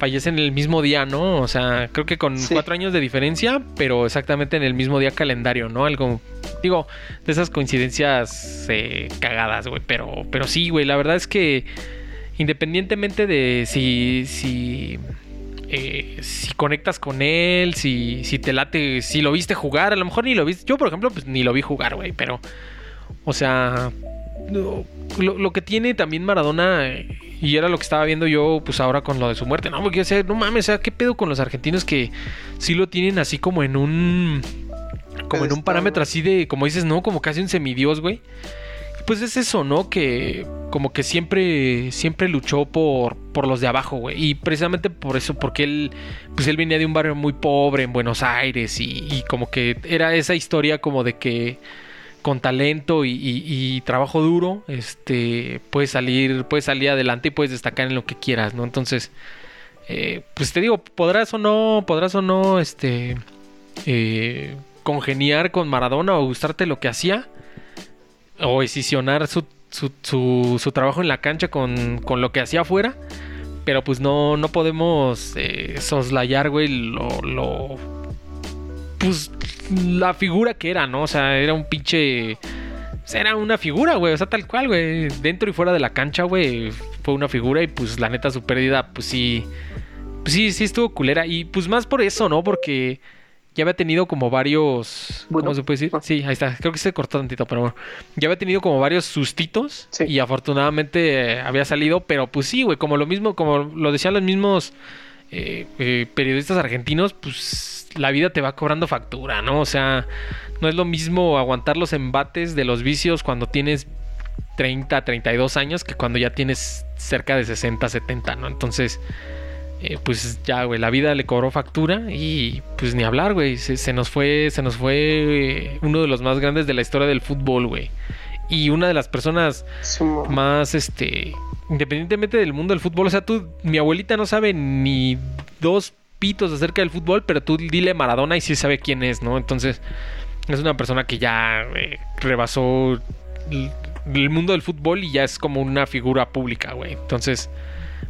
fallecen el mismo día, ¿no? O sea, creo que con cuatro años de diferencia, pero exactamente en el mismo día calendario, ¿no? Algo, digo, de esas coincidencias eh, cagadas, güey. Pero, pero sí, güey, la verdad es que independientemente de si, si, eh, si conectas con él, si, si te late, si lo viste jugar, a lo mejor ni lo viste. Yo, por ejemplo, pues ni lo vi jugar, güey, pero, o sea, lo, que tiene también Maradona, y era lo que estaba viendo yo, pues ahora con lo de su muerte, no, porque, o no mames, o sea, ¿qué pedo con los argentinos que sí lo tienen así como en un. Como en un parámetro así de, como dices, ¿no? Como casi un semidios, güey. Pues es eso, ¿no? Que como que siempre, siempre luchó por, por los de abajo, güey. Y precisamente por eso, porque él, pues él venía de un barrio muy pobre en Buenos Aires y, y como que era esa historia como de que con talento y, trabajo duro, este, puedes salir, puedes salir adelante y puedes destacar en lo que quieras, ¿no? Entonces, eh, pues te digo, podrás o no, podrás o no, este, eh, congeniar con Maradona o gustarte lo que hacía, o decisionar su, su, trabajo en la cancha con, con, lo que hacía afuera, pero pues no, no podemos eh, soslayar, güey, lo, pues la figura que era, ¿no? O sea, era un pinche... Era una figura, güey, o sea, tal cual, güey. Dentro y fuera de la cancha, güey, fue una figura y pues la neta su pérdida, pues sí... Pues sí, sí estuvo culera. Y pues más por eso, ¿no? Porque ya había tenido como varios. ¿Cómo se puede decir? Ah. Sí, ahí está. Creo que se cortó tantito, pero bueno. Ya había tenido como varios sustitos. Y afortunadamente eh, había salido. Pero pues sí, güey. Como lo mismo, como lo decían los mismos eh, eh, periodistas argentinos, pues la vida te va cobrando factura, ¿no? O sea, no es lo mismo aguantar los embates de los vicios cuando tienes 30, 32 años que cuando ya tienes cerca de 60, 70, ¿no? Entonces, eh, pues ya, güey, la vida le cobró factura y pues ni hablar, güey. Se, nos fue, se nos fue eh, uno de los más grandes de la historia del fútbol, güey. Y una de las personas más, este, independientemente del mundo del fútbol, o sea, tú, mi abuelita no sabe ni dos pitos acerca del fútbol, pero tú dile Maradona y sí sabe quién es, ¿no? Entonces, es una persona que ya eh, rebasó el mundo del fútbol y ya es como una figura pública, güey. Entonces,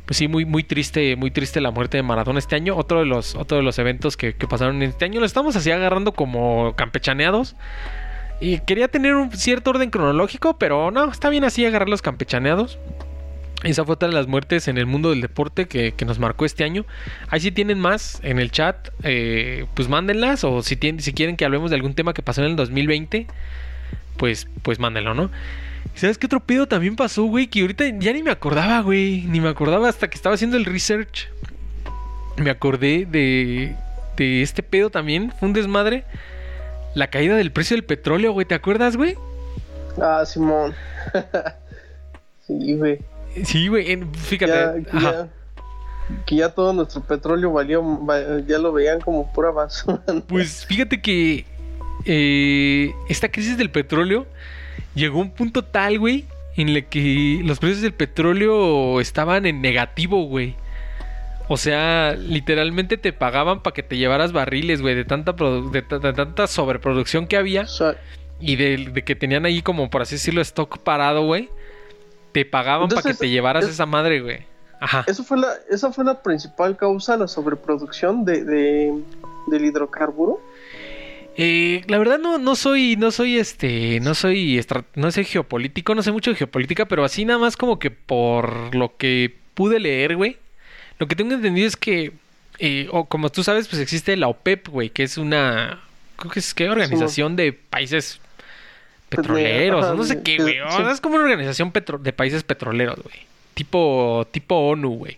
pues sí, muy, muy triste, muy triste la muerte de Maradona este año. Otro de los, otro de los eventos que, que pasaron este año. Lo estamos así agarrando como campechaneados. Y quería tener un cierto orden cronológico, pero no, está bien así agarrar los campechaneados. Esa fue otra de las muertes en el mundo del deporte que, nos marcó este año. Ahí si tienen más en el chat, eh, pues mándenlas. O si, tienen, si quieren que hablemos de algún tema que pasó en el 2020, pues, pues mándenlo, ¿no? ¿Sabes qué otro pedo también pasó, güey? Que ahorita ya ni me acordaba, güey. Ni me acordaba hasta que estaba haciendo el research. Me acordé de, de este pedo también. Fue un desmadre. La caída del precio del petróleo, güey. ¿Te acuerdas, güey? Ah, Simón. *laughs* sí, güey. Sí, güey, fíjate. que ya todo nuestro petróleo valió, ya lo veían como pura basura. Pues fíjate que eh, esta crisis del petróleo llegó a un punto tal, güey, en el que los precios del petróleo estaban en negativo, güey. O sea, literalmente te pagaban para que te llevaras barriles, güey, de tanta, de, tanta sobreproducción que había. y de, que tenían ahí como, por así decirlo, stock parado, güey. Te pagaban para que te llevaras esa madre, güey. Ajá. Eso fue la, esa fue la principal causa, la sobreproducción de, de del hidrocarburo. Eh, la verdad no, no soy, no soy este, no soy, no soy geopolítico, no sé mucho de geopolítica, pero así nada más como que por lo que pude leer, güey. Lo que tengo entendido es que, eh, o como tú sabes, pues existe la OPEP, güey, que es una, creo que es que organización de países petroleros, no sé qué, güey. Es como una organización de países petroleros, güey. Tipo, tipo ONU, güey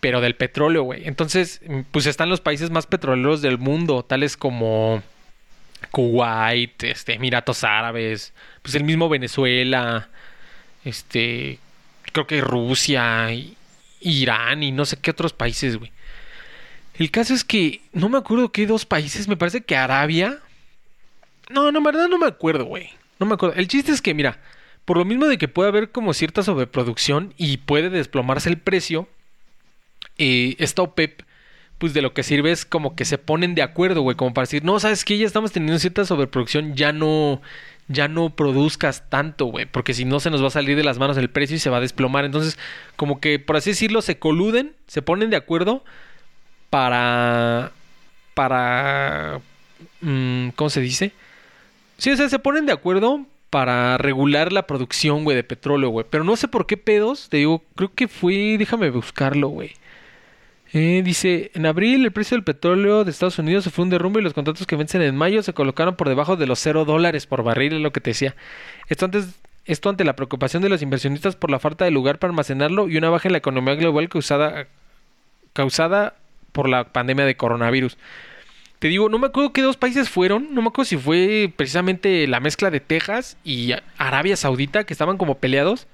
pero del petróleo, güey. Entonces, pues están los países más petroleros del mundo, tales como Kuwait, este, Emiratos Árabes, pues el mismo Venezuela, este, creo que Rusia, Irán y no sé qué otros países, güey. El caso es que no me acuerdo qué dos países, me parece que Arabia. No, no, en verdad no me acuerdo, güey. No me acuerdo. El chiste es que, mira, por lo mismo de que puede haber como cierta sobreproducción y puede desplomarse el precio, eh, esta OPEP, pues de lo que sirve es como que se ponen de acuerdo, güey, como para decir, no, sabes que ya estamos teniendo cierta sobreproducción, ya no, ya no produzcas tanto, güey, porque si no se nos va a salir de las manos el precio y se va a desplomar. Entonces, como que, por así decirlo, se coluden, se ponen de acuerdo para, para, mm, ¿cómo se dice? Sí, o sea, se ponen de acuerdo para regular la producción, güey, de petróleo, güey. Pero no sé por qué pedos, te digo, creo que fue, déjame buscarlo, güey. Eh, dice, en abril el precio del petróleo de Estados Unidos fue un derrumbe y los contratos que vencen en mayo se colocaron por debajo de los 0 dólares por barril, es lo que te decía. Esto, antes, esto ante la preocupación de los inversionistas por la falta de lugar para almacenarlo y una baja en la economía global causada, causada por la pandemia de coronavirus. Te digo, no me acuerdo qué dos países fueron, no me acuerdo si fue precisamente la mezcla de Texas y Arabia Saudita, que estaban como peleados.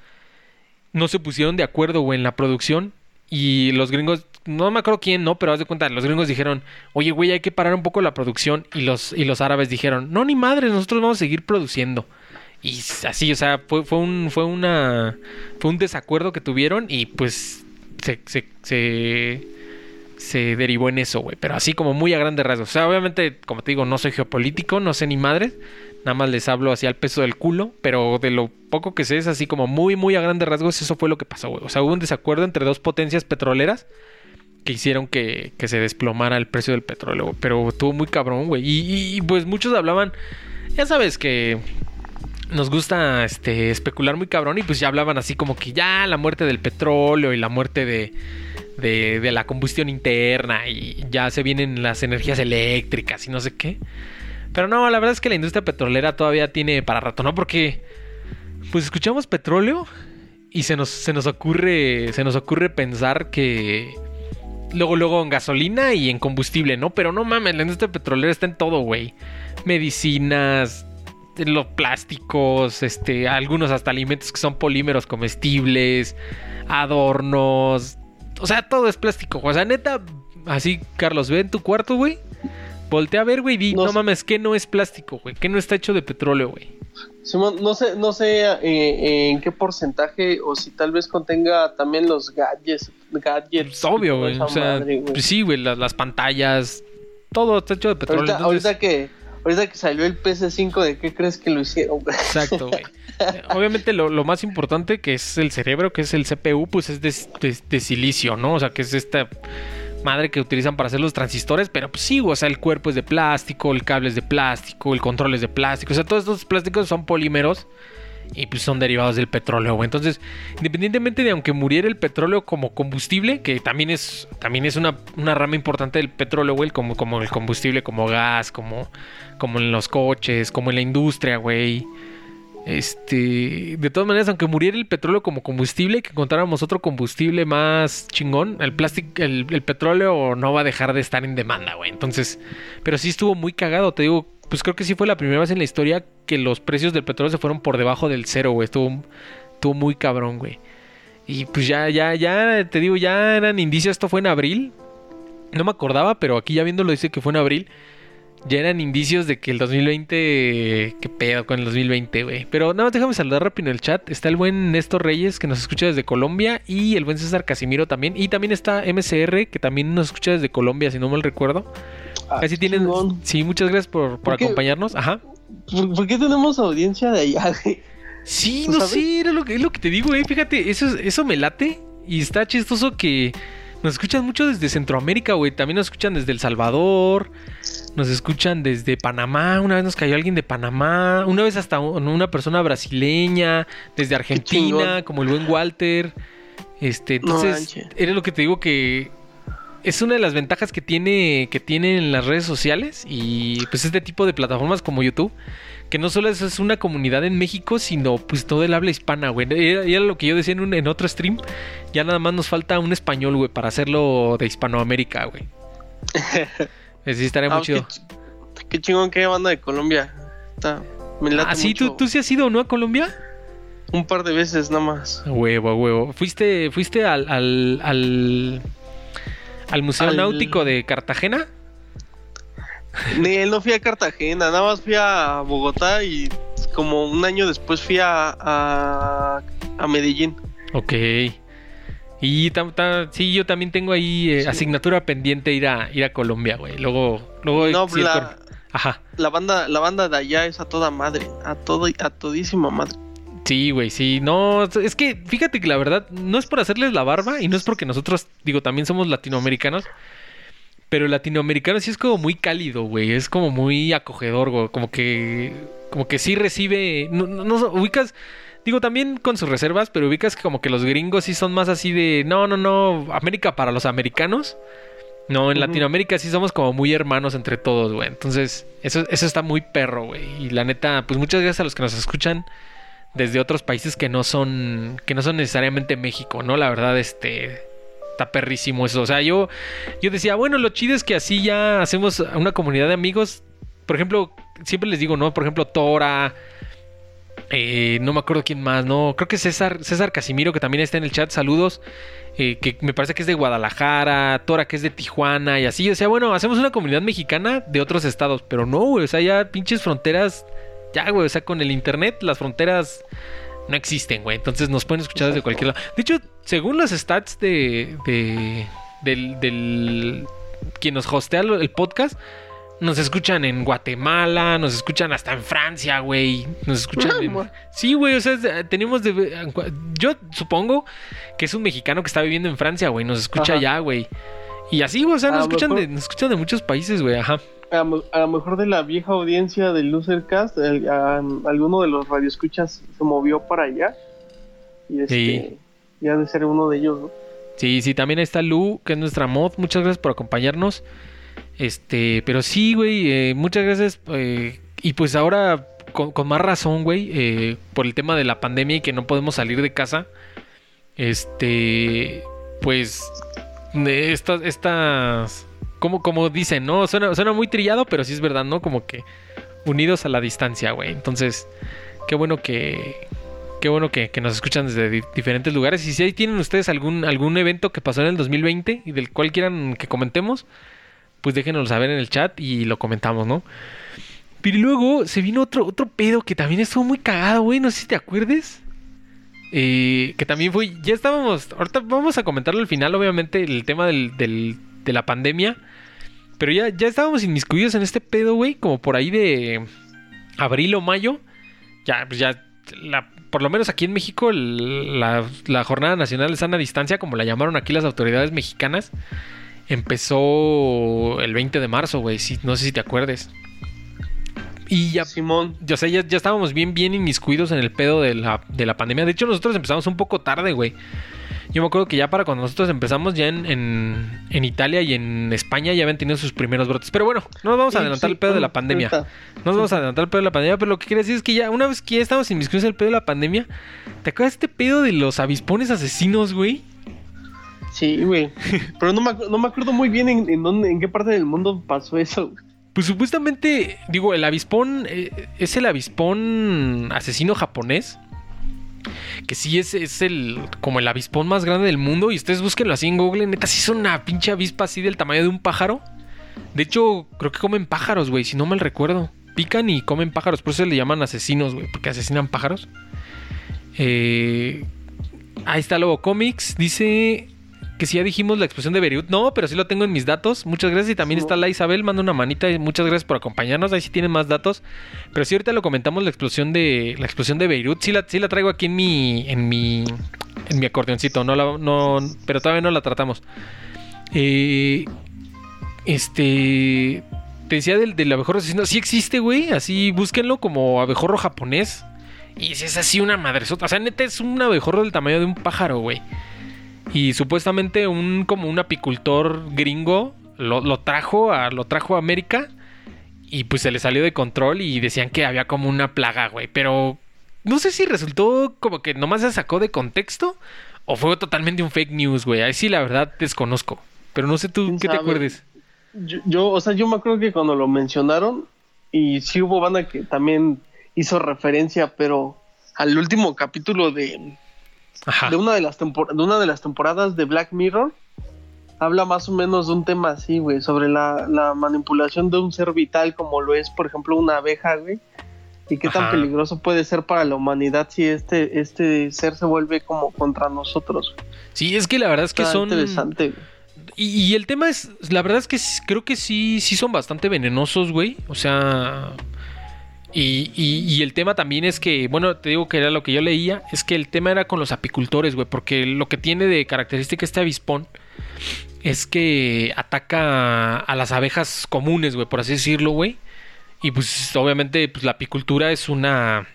No se pusieron de acuerdo, en la producción. Y los gringos no me acuerdo quién, no, pero haz de cuenta, los gringos dijeron, oye, güey, hay que parar un poco la producción. Y los, y los árabes dijeron, no, ni madre, nosotros vamos a seguir produciendo. Y así, o sea, fue, un, fue una, fue un desacuerdo que tuvieron y pues se, se, se derivó en eso, güey. Pero así como muy a grandes rasgos. O sea, obviamente, como te digo, no soy geopolítico, no sé ni madre. Nada más les hablo así al peso del culo, pero de lo poco que sé es así como muy, muy a grandes rasgos, eso fue lo que pasó, güey. O sea, hubo un desacuerdo entre dos potencias petroleras que hicieron que, se desplomara el precio del petróleo. Pero estuvo muy cabrón, güey. Y, pues muchos hablaban, ya sabes que nos gusta este, especular muy cabrón y pues ya hablaban así como que ya la muerte del petróleo y la muerte de, de, la combustión interna y ya se vienen las energías eléctricas y no sé qué. Pero no, la verdad es que la industria petrolera todavía tiene para rato, ¿no? Porque pues escuchamos petróleo y se nos, se nos ocurre se nos ocurre pensar que luego, luego en gasolina y en combustible, ¿no? Pero no mames, la industria petrolera está en todo, güey. Medicinas, los plásticos, este, algunos hasta alimentos que son polímeros comestibles, adornos. O sea, todo es plástico. O sea, neta, así, Carlos, ve en tu cuarto, güey. Voltea a ver, güey, y no, no mames, que no es plástico, güey, que no está hecho de petróleo, güey no sé, no sé eh, en qué porcentaje o si tal vez contenga también los gadgets. gadgets pues obvio, güey. O sea, pues sí, güey, las, pantallas, todo está hecho de petróleo. Ahorita, que ahorita que salió el PC5, ¿de qué crees que lo hicieron? Exacto, güey. *laughs* Obviamente lo, más importante que es el cerebro, que es el CPU, pues es de silicio, ¿no? O sea, que es esta madre que utilizan para hacer los transistores, pero pues sí, o sea, el cuerpo es de plástico, el cable es de plástico, el control es de plástico, o sea, todos estos plásticos son polímeros y pues son derivados del petróleo, Entonces, independientemente de aunque muriera el petróleo como combustible, que también es, también es una, rama importante del petróleo, güey, como, como el combustible, como gas, como, como en los coches, como en la industria, güey. Este, de todas maneras, aunque muriera el petróleo como combustible, que encontráramos otro combustible más chingón, el plástico, el, petróleo no va a dejar de estar en demanda, güey. Entonces, pero sí estuvo muy cagado, te digo, pues creo que sí fue la primera vez en la historia que los precios del petróleo se fueron por debajo del cero, güey. Estuvo, muy cabrón, güey. Y pues ya, ya, ya, te digo, ya eran indicios, esto fue en abril. No me acordaba, pero aquí ya viéndolo dice que fue en abril. Ya eran indicios de que el 2020... ¿Qué pedo con el 2020, güey? Pero nada, déjame saludar rápido en el chat. Está el buen Néstor Reyes, que nos escucha desde Colombia. Y el buen César Casimiro también. Y también está MCR, que también nos escucha desde Colombia, si no mal recuerdo. Ah, Así tienen... chingón. Sí, muchas gracias por, por acompañarnos. Ajá. ¿Por, por qué tenemos audiencia de allá, güey? Sí, ¿Tú no sabes? sé, era lo que, es lo que te digo, eh. Fíjate, eso, es- eso me late. Y está chistoso que nos escuchan mucho desde Centroamérica, güey. También nos escuchan desde El Salvador. Nos escuchan desde Panamá. Una vez nos cayó alguien de Panamá. Una vez hasta un- una persona brasileña. Desde Argentina, como el buen Walter. Este, No entonces, manches. era lo que te digo que es una de las ventajas que tiene que tienen las redes sociales y pues este tipo de plataformas como YouTube que no solo es, una comunidad en México sino pues todo el habla hispana güey era, era lo que yo decía en, un- en otro stream ya nada más nos falta un español güey para hacerlo de Hispanoamérica güey *laughs* sí estaría muy Ah, chido Qué, ch- qué chingón que banda de Colombia. Está, me late ah sí mucho. ¿tú, tú sí has ido no a Colombia Un par de veces nada más. A huevo a huevo fuiste fuiste al al, al, al museo Al- náutico de Cartagena Ni- no fui a Cartagena, nada más fui a Bogotá y como un año después fui a, a, a Medellín. Ok. Y tam- tam- sí, yo también tengo ahí eh, Sí. asignatura pendiente ir a ir a Colombia, güey. Luego, luego No, sí, la, Ajá. la banda, la banda de allá es a toda madre, a todo, a todísima madre. Sí, güey, sí. No, es que fíjate que la verdad no es por hacerles la barba y no es porque nosotros, digo, también somos latinoamericanos. Pero el latinoamericano sí es como muy cálido, güey. Es como muy acogedor, güey. Como que. Como que sí recibe. No, no, no- ubicas. Digo, también con sus reservas, pero ubicas que como que los gringos sí son más así de. No, no, no. América para los americanos. No, en. Latinoamérica sí somos como muy hermanos entre todos, güey. Entonces, eso, eso está muy perro, güey. Y la neta, pues muchas gracias a los que nos escuchan desde otros países que no son. que no son necesariamente México, ¿no? La verdad, este. Está perrísimo eso. O sea, yo, yo decía, bueno, lo chido es que así ya hacemos una comunidad de amigos. Por ejemplo, siempre les digo, ¿no? Por ejemplo, Tora. eh, no me acuerdo quién más, ¿no? Creo que César, César Casimiro, que también está en el chat, saludos. eh, que me parece que es de Guadalajara, Tora, que es de Tijuana y así. O sea, bueno, hacemos una comunidad mexicana de otros estados, pero no. O sea, ya pinches fronteras. Ya, güey. O sea, con el internet, las fronteras no existen, güey. Entonces nos pueden escuchar desde cualquier lado. De hecho, según las stats de. de del, del. quien nos hostea el podcast. Nos escuchan en Guatemala, nos escuchan hasta en Francia, güey. Nos escuchan en... Sí, güey, o sea, tenemos de... Yo supongo que es un mexicano que está viviendo en Francia, güey. Nos escucha Ajá. allá, güey. Y así, güey, o sea, nos escuchan, de, nos escuchan de muchos países, güey, ajá. A, lo- a lo mejor de la vieja audiencia del Losercast, el- a- alguno de los radioescuchas se movió para allá. Y este, Sí. ya de ser uno de ellos, ¿no? Sí, sí, también está Lu, que es nuestra mod. Muchas gracias por acompañarnos. Este, pero sí, güey, eh, muchas gracias. eh, y pues ahora, con, con más razón, güey, eh, por el tema de la pandemia y que no podemos salir de casa. Este, pues, estas, estas, como, como dicen, ¿no? Suena, suena muy trillado, pero sí es verdad, ¿no? Como que unidos a la distancia, güey. Entonces, qué bueno que, Qué bueno que, que nos escuchan desde di- diferentes lugares. Y si ahí tienen ustedes algún, algún evento que pasó en el 2020 y del cual quieran que comentemos, pues déjenoslo saber en el chat y lo comentamos, ¿no? Pero luego se vino otro, otro pedo que también estuvo muy cagado, güey. No sé si te acuerdes. Eh, que también fue. Ya estábamos. Ahorita vamos a comentarlo al final, obviamente, el tema del- de la pandemia. Pero ya, ya estábamos inmiscuidos en este pedo, güey. Como por ahí de abril o mayo. Ya, pues ya. la- por lo menos aquí en México, el- la, la Jornada Nacional de Sana Distancia, como la llamaron aquí las autoridades mexicanas, empezó el 20 de marzo, güey. Sí, no sé si te acuerdes. Y ya Simón. yo sé, ya, ya estábamos bien, bien inmiscuidos en el pedo de la, de la pandemia. De hecho, nosotros empezamos un poco tarde, güey. Yo me acuerdo que ya para cuando nosotros empezamos, ya en, en, en Italia y en España ya habían tenido sus primeros brotes. Pero bueno, no nos vamos a adelantar sí, el pedo de la pandemia. No nos vamos a adelantar el pedo de la pandemia, pero lo que quiero decir es que ya, una vez que ya estamos inmiscuidos en el pedo de la pandemia, ¿te acuerdas este pedo de los avispones asesinos, güey? Sí, güey. Pero no me, no me acuerdo muy bien en, en dónde, en qué parte del mundo pasó eso. Pues supuestamente, digo, el avispón eh, es el avispón asesino japonés. Que sí es, es el como el avispón más grande del mundo. Y ustedes búsquenlo así en Google, neta, sí es una pinche avispa así del tamaño de un pájaro. De hecho, creo que comen pájaros, güey, si no mal recuerdo. Pican y comen pájaros, por eso le llaman asesinos, güey, porque asesinan pájaros. Eh, ahí está Lobo Comics, dice que si ya dijimos la explosión de Beirut. No, pero sí lo tengo en mis datos. Muchas gracias. Y también está la Isabel, manda una manita. Y muchas gracias por acompañarnos. Ahí sí tienen más datos. Pero si ahorita lo comentamos la explosión de la explosión de Beirut. Sí la, sí la traigo aquí en mi en mi en mi acordeoncito. No la, no, pero todavía no la tratamos. Eh, este te decía del, del abejorro asesino. Sí existe, güey. Así búsquenlo como abejorro japonés. Y si es así una madresota. O sea, neta es un abejorro del tamaño de un pájaro, güey. Y supuestamente un como un apicultor gringo lo, lo, trajo a lo trajo a América y pues se le salió de control y decían que había como una plaga, güey, pero no sé si resultó como que nomás se sacó de contexto o fue totalmente un fake news, güey. Ahí sí la verdad desconozco, pero no sé tú qué te acuerdes. Yo, yo, o sea, yo me acuerdo que cuando lo mencionaron y sí hubo banda que también hizo referencia, pero al último capítulo de Ajá. de una de las de una de las temporadas de Black Mirror habla más o menos de un tema así, güey, sobre la, la, manipulación de un ser vital como lo es, por ejemplo, una abeja, güey, y qué Ajá. tan peligroso puede ser para la humanidad si este este ser se vuelve como contra nosotros. Sí, es que la verdad es que Está son interesante. Y, y, el tema es, la verdad es que creo que sí, sí son bastante venenosos, güey. O sea, y, y, y, el tema también es que, bueno, te digo que era lo que yo leía, es que el tema era con los apicultores, güey, porque lo que tiene de característica este avispón es que ataca a las abejas comunes, güey, por así decirlo, güey. Y pues obviamente pues, la apicultura es una...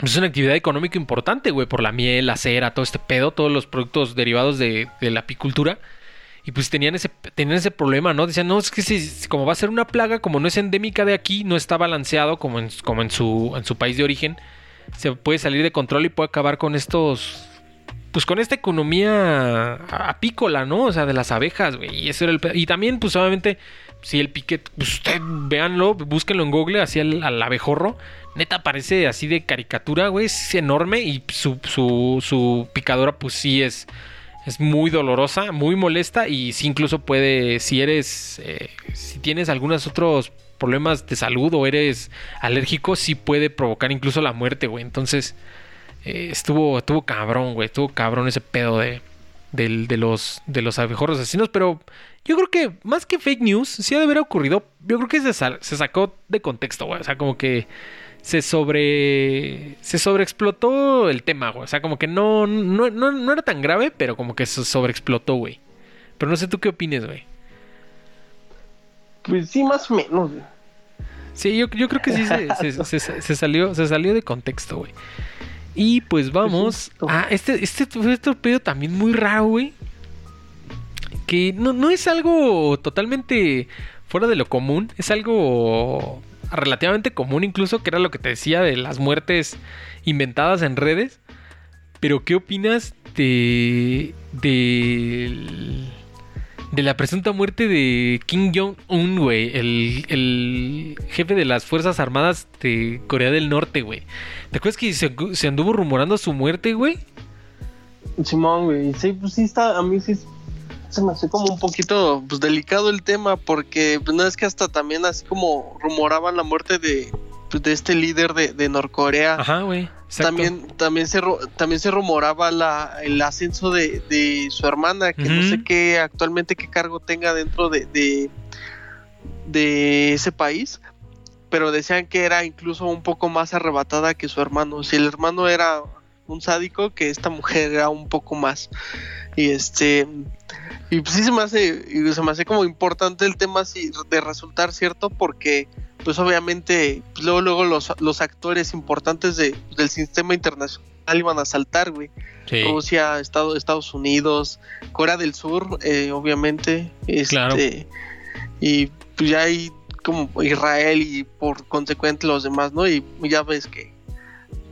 Es una actividad económica importante, güey, por la miel, la cera, todo este pedo, todos los productos derivados de, de la apicultura. Y pues tenían ese, tenían ese problema, ¿no? Decían, no, es que si, como va a ser una plaga, como no es endémica de aquí, no está balanceado como en, como en, su, en su país de origen, se puede salir de control y puede acabar con estos... Pues con esta economía apícola, ¿no? O sea, de las abejas, güey. Y eso era el... Y también, pues obviamente, si el piquet... Pues usted, véanlo, búsquenlo en Google, así al, al abejorro. Neta, parece así de caricatura, güey. Es enorme y su, su, su picadora, pues sí es es muy dolorosa, muy molesta y sí incluso puede, si eres, eh, si tienes algunos otros problemas de salud o eres alérgico, sí puede provocar incluso la muerte, güey. Entonces, eh, estuvo, estuvo cabrón, güey, estuvo cabrón ese pedo de, de, de, los, de los abejorros asesinos, pero yo creo que más que fake news, sí ha de haber ocurrido, yo creo que se, se sacó de contexto, güey. O sea, como que se sobre se sobreexplotó el tema, güey. O sea, como que no, no, no, no era tan grave, pero como que se sobreexplotó, güey. Pero no sé tú qué opines, güey. Pues sí, más o menos, güey. Sí, yo, yo creo que sí se, se, *laughs* se, se, salió, se salió de contexto, güey. Y pues vamos. Ah, este, este fue este pedo también muy raro, güey. Que no, no es algo totalmente fuera de lo común. Es algo relativamente común incluso, que era lo que te decía de las muertes inventadas en redes. Pero ¿qué opinas de... de... la presunta muerte de Kim Jong-un, güey? El, el, jefe de las Fuerzas Armadas de Corea del Norte, güey. ¿Te acuerdas que se, se anduvo rumorando su muerte, güey? Simón, güey. Sí, pues sí está, a mí sí se me hace como un poquito pues, delicado el tema porque pues, no es que hasta también así como rumoraban la muerte de, pues, de este líder de, de Norcorea. Ajá, güey. También, también, se, también se rumoraba la, el ascenso de, de su hermana, que uh -huh. no sé qué actualmente qué cargo tenga dentro de, de, de ese país, pero decían que era incluso un poco más arrebatada que su hermano. Si el hermano era un sádico, que esta mujer era un poco más. Y este y pues sí se me hace, se me hace como importante el tema así de resultar cierto porque pues obviamente pues luego luego los, los actores importantes de, del sistema internacional iban a saltar, güey. Sí. Rusia, Estado, Estados Unidos, Corea del Sur, eh, obviamente. Este, claro. Y pues ya hay como Israel y por consecuente los demás, ¿no? Y ya ves que,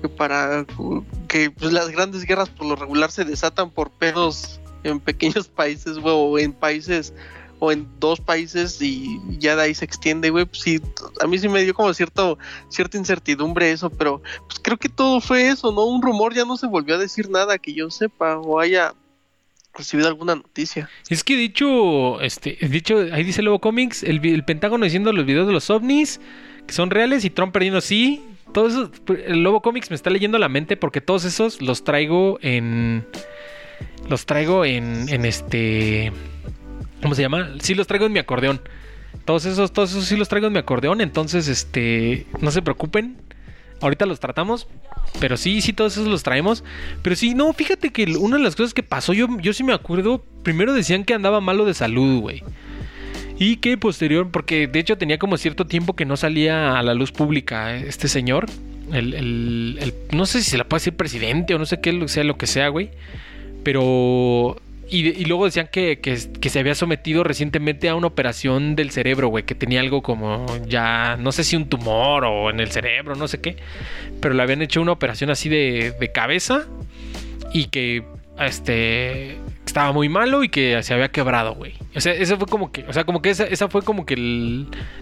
que para que pues, las grandes guerras por lo regular se desatan por pedos en pequeños *laughs* países o en países o en dos países y ya de ahí se extiende, güey, pues sí, a mí sí me dio como cierto, cierta incertidumbre eso, pero pues creo que todo fue eso, ¿no? Un rumor ya no se volvió a decir nada que yo sepa o haya recibido alguna noticia. Es que dicho, este, dicho, ahí dice Lobo Comics, el, Pentágono diciendo los videos de los ovnis que son reales y Trump perdiendo sí. Todo eso, el Lobo Comics me está leyendo la mente porque todos esos los traigo en, los traigo en, en este ¿Cómo se llama? Sí, los traigo en mi acordeón. Todos esos, todos esos sí los traigo en mi acordeón. Entonces, este. No se preocupen. Ahorita los tratamos. Pero sí, sí, todos esos los traemos. Pero sí, no, fíjate que una de las cosas que pasó, yo, yo sí me acuerdo. Primero decían que andaba malo de salud, güey. Y que posterior, porque de hecho tenía como cierto tiempo que no salía a la luz pública eh, este señor. El, el, no sé si se la puede decir presidente o no sé qué sea lo que sea, güey. Pero y, luego decían que, se había sometido recientemente a una operación del cerebro, güey, que tenía algo como ya, no sé si un tumor o en el cerebro, no sé qué, pero le habían hecho una operación así de, cabeza y que este estaba muy malo y que se había quebrado, güey. O sea, eso fue como que, o sea, como que esa, esa fue como que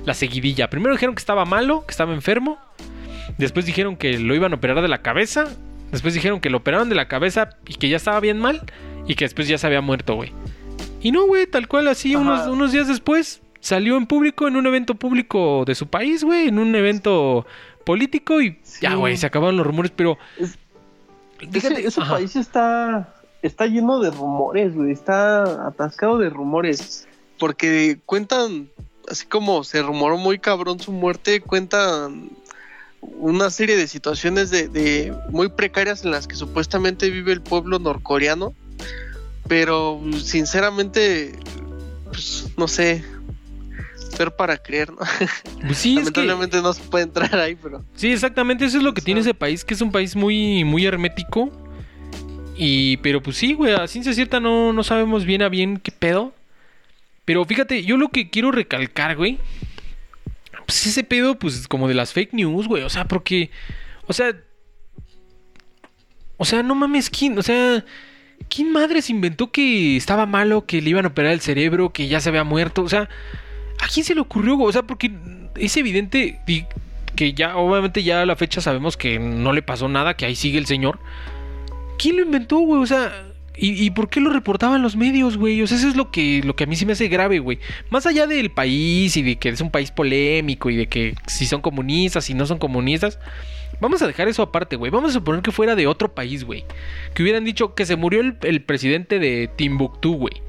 la seguidilla. Primero dijeron que estaba malo, que estaba enfermo. Después dijeron que lo iban a operar de la cabeza. Después dijeron que lo operaron de la cabeza y que ya estaba bien mal y que después ya se había muerto, güey. Y no, güey, tal cual así, unos, unos, días después salió en público, en un evento público de su país, güey, en un evento político y ya, güey, se acabaron los rumores, pero... Fíjate, ese, país está, está lleno de rumores, güey, está atascado de rumores, porque cuentan, así como se rumoró muy cabrón su muerte, cuentan una serie de situaciones de, de, muy precarias en las que supuestamente vive el pueblo norcoreano pero sinceramente, pues no sé, ser para creer, ¿no? *laughs* Pues sí, Lamentablemente no se puede entrar ahí, pero. Sí, exactamente, eso es lo que tiene ese país, que es un país muy, muy hermético. Y, pero pues sí, güey, a ciencia cierta no, no sabemos bien a bien qué pedo. Pero fíjate, yo lo que quiero recalcar, güey, pues ese pedo, pues como de las fake news, güey, o sea, porque, o sea, o sea, no mames, ¿quién? O sea, ¿quién madre se inventó que estaba malo, que le iban a operar el cerebro, que ya se había muerto? O sea, ¿a quién se le ocurrió? O sea, porque es evidente que ya, obviamente ya a la fecha sabemos que no le pasó nada, que ahí sigue el señor. ¿Quién lo inventó, güey? O sea, ¿y, por qué lo reportaban los medios, güey? O sea, eso es lo que, lo que a mí sí me hace grave, güey. Más allá del país y de que es un país polémico y de que si son comunistas, si no son comunistas. Vamos a dejar eso aparte, güey. Vamos a suponer que fuera de otro país, güey. Que hubieran dicho que se murió el, presidente de Timbuktu, güey.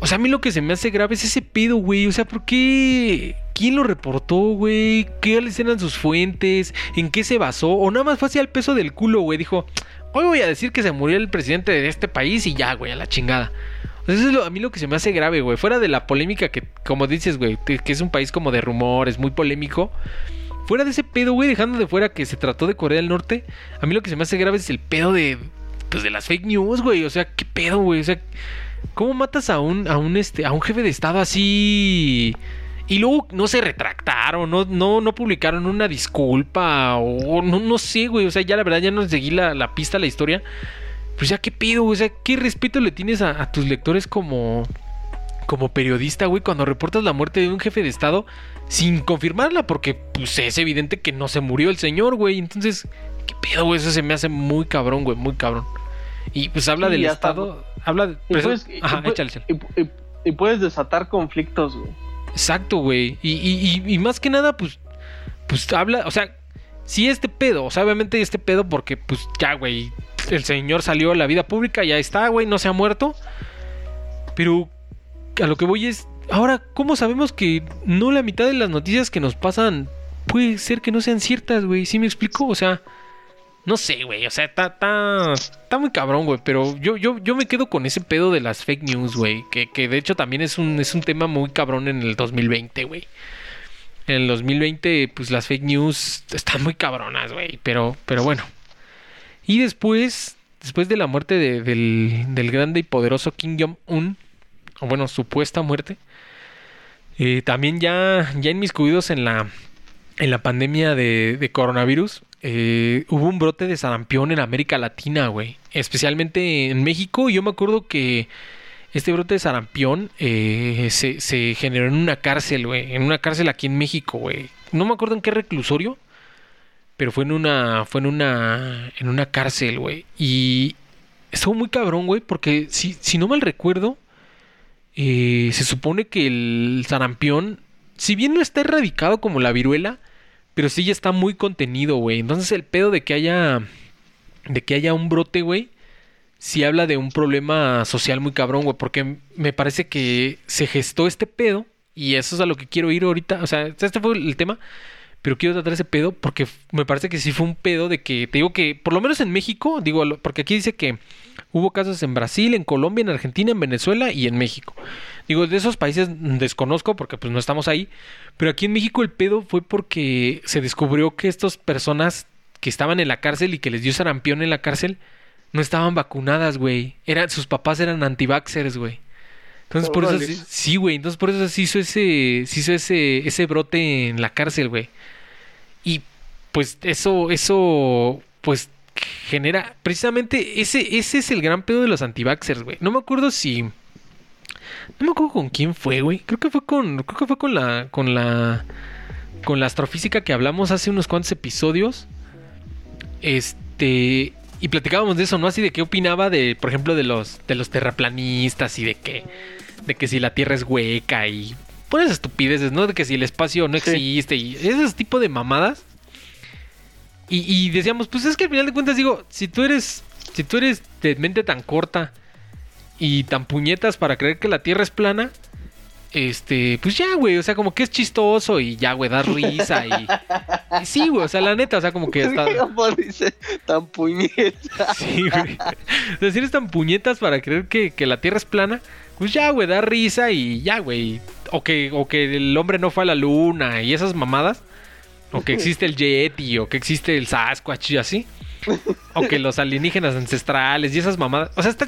O sea, a mí lo que se me hace grave es ese pedo, güey. O sea, ¿por qué? ¿Quién lo reportó, güey? ¿Qué eran sus fuentes? ¿En qué se basó? O nada más fue así al peso del culo, güey. Dijo, hoy voy a decir que se murió el presidente de este país y ya, güey, a la chingada. Eso es a mí lo que se me hace grave, güey. Fuera de la polémica que, como dices, güey, que es un país como de rumores, muy polémico. Fuera de ese pedo, güey, dejando de fuera que se trató de Corea del Norte, a mí lo que se me hace grave es el pedo de. Pues de las fake news, güey. O sea, ¿qué pedo, güey? O sea, ¿cómo matas a un, a un este, a un jefe de estado así? Y luego no se retractaron, no, no, no publicaron una disculpa, o no, no sé, güey. O sea, ya la verdad ya no seguí la, la pista, la historia. Pues ya, ¿qué pedo, güey? O sea, ¿qué respeto le tienes a, a tus lectores como, como periodista, güey, cuando reportas la muerte de un jefe de estado? sin confirmarla, porque pues es evidente que no se murió el señor, güey. Entonces, ¿qué pedo, güey? Eso se me hace muy cabrón, güey, muy cabrón. Y pues habla del Estado, habla de... Y puedes, Ajá, échale, y, puedes desatar conflictos, güey. Exacto, güey. Y, y, más que nada, pues, pues habla, o sea, si este pedo, o sea, obviamente este pedo porque, pues ya, güey, el señor salió a la vida pública, ya está, güey, no se ha muerto. Pero a lo que voy es, Ahora, ¿cómo sabemos que no la mitad de las noticias que nos pasan puede ser que no sean ciertas, güey? ¿Sí me explico? O sea, no sé, güey. O sea, está, está, muy cabrón, güey. Pero yo, yo, yo me quedo con ese pedo de las fake news, güey. Que, que de hecho también es un, es un tema muy cabrón en el 2020, güey. En el 2020, pues las fake news están muy cabronas, güey. Pero, pero bueno. Y después, después de la muerte del, del grande y poderoso Kim Jong-un, o bueno, supuesta muerte, eh, también ya, ya inmiscuidos en la, en la pandemia de, coronavirus, eh, hubo un brote de sarampión en América Latina, güey. Especialmente en México. Yo me acuerdo que este brote de sarampión eh, se, generó en una cárcel, güey. En una cárcel aquí en México, güey. No me acuerdo en qué reclusorio. Pero fue en una. Fue en una. En una cárcel, güey. Y. Estuvo muy cabrón, güey. Porque si, si no mal recuerdo. Eh, se supone que el sarampión. Si bien no está erradicado como la viruela. Pero sí ya está muy contenido, güey. Entonces el pedo de que haya. De que haya un brote, güey sí habla de un problema social muy cabrón, güey, porque me parece que se gestó este pedo, y eso es a lo que quiero ir ahorita, o sea, este fue el tema, pero quiero tratar ese pedo porque me parece que sí fue un pedo de que, te digo que, por lo menos en México, digo, porque aquí dice que hubo casos en Brasil, en Colombia, en Argentina, en Venezuela y en México. Digo, de esos países desconozco porque pues no estamos ahí, pero aquí en México el pedo fue porque se descubrió que estas personas que estaban en la cárcel y que les dio sarampión en la cárcel, no estaban vacunadas, güey. sus papás eran anti-vaxxers, güey. Entonces por eso sí, güey. Entonces por eso se hizo ese, se hizo ese, ese brote en la cárcel, güey. Y pues eso, eso, pues genera precisamente ese, ese es el gran pedo de los anti-vaxxers, güey. No me acuerdo si, no me acuerdo con quién fue, güey. Creo que fue con, creo que fue con la, con la, con la astrofísica que hablamos hace unos cuantos episodios. Este, y platicábamos de eso, ¿no? Así de qué opinaba de, por ejemplo, de los, de los terraplanistas y de que, de que si la Tierra es hueca y por esas estupideces, ¿no? De que si el espacio no existe y ese tipo de mamadas. Y, y, decíamos, pues es que al final de cuentas digo, si tú eres, si tú eres de mente tan corta y tan puñetas para creer que la Tierra es plana, este, pues ya, güey, o sea, como que es chistoso y ya, güey, da risa y, *laughs* sí, güey, o sea, la neta, o sea, como que está... dice tan puñetas. *laughs* Sí, güey. O sea, si eres tan puñetas para creer que, que la Tierra es plana, pues ya, güey, da risa y ya, güey. O que, o que el hombre no fue a la luna y esas mamadas. O que existe el Yeti, o que existe el Sasquatch y así. O que los alienígenas ancestrales y esas mamadas. O sea, está,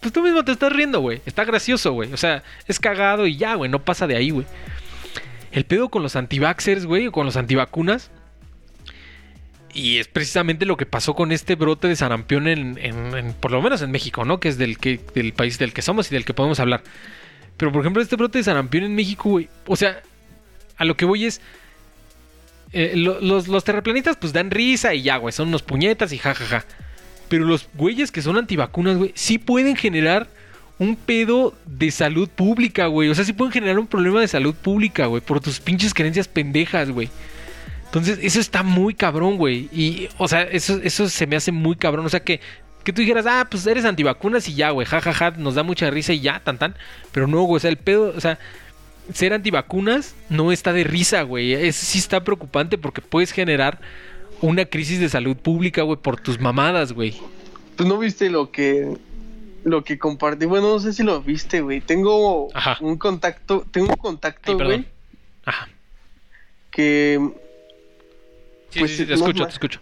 pues tú mismo te estás riendo, güey. Está gracioso, güey. O sea, es cagado y ya, güey. No pasa de ahí, güey. El pedo con los antivaxers, güey, o con los antivacunas. Y es precisamente lo que pasó con este brote de sarampión en, por lo menos en México, ¿no? Que es del, que, del país del que somos y del que podemos hablar. Pero por ejemplo, este brote de sarampión en México, güey. O sea, a lo que voy es eh, los, los terraplanistas pues dan risa y ya, güey, son unos puñetas y jajaja. Pero los güeyes que son antivacunas, güey, sí pueden generar un pedo de salud pública, güey. O sea, sí pueden generar un problema de salud pública, güey, por tus pinches creencias pendejas, güey. Entonces, eso está muy cabrón, güey. Y, o sea, eso, eso se me hace muy cabrón. O sea, que, que tú dijeras, ah, pues eres antivacunas y ya, güey, jajaja, nos da mucha risa y ya, tan tan. Pero no, güey, o sea, el pedo, o sea, ser antivacunas no está de risa, güey. Eso sí está preocupante porque puedes generar una crisis de salud pública, güey, por tus mamadas, güey. Pues no viste lo que lo que compartí. Bueno, no sé si lo viste, güey. Tengo un contacto, tengo un contacto, güey. Ajá. Que Sí, pues, sí, te escucho, te escucho.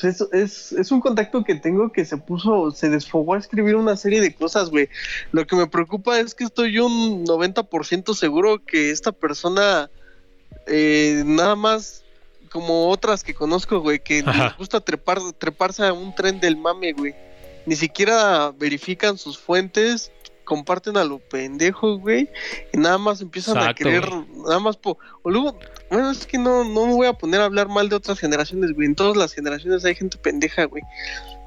Pues es, es, un contacto que tengo que se puso, se desfogó a escribir una serie de cosas, güey. Lo que me preocupa es que estoy un 90% seguro que esta persona, eh, nada más como otras que conozco, güey, que les gusta trepar, treparse a un tren del mame, güey. Ni siquiera verifican sus fuentes, comparten a lo pendejo, güey, y nada más empiezan a querer, nada más po o luego, bueno, es que no, no me voy a poner a hablar mal de otras generaciones, güey, en todas las generaciones hay gente pendeja, güey,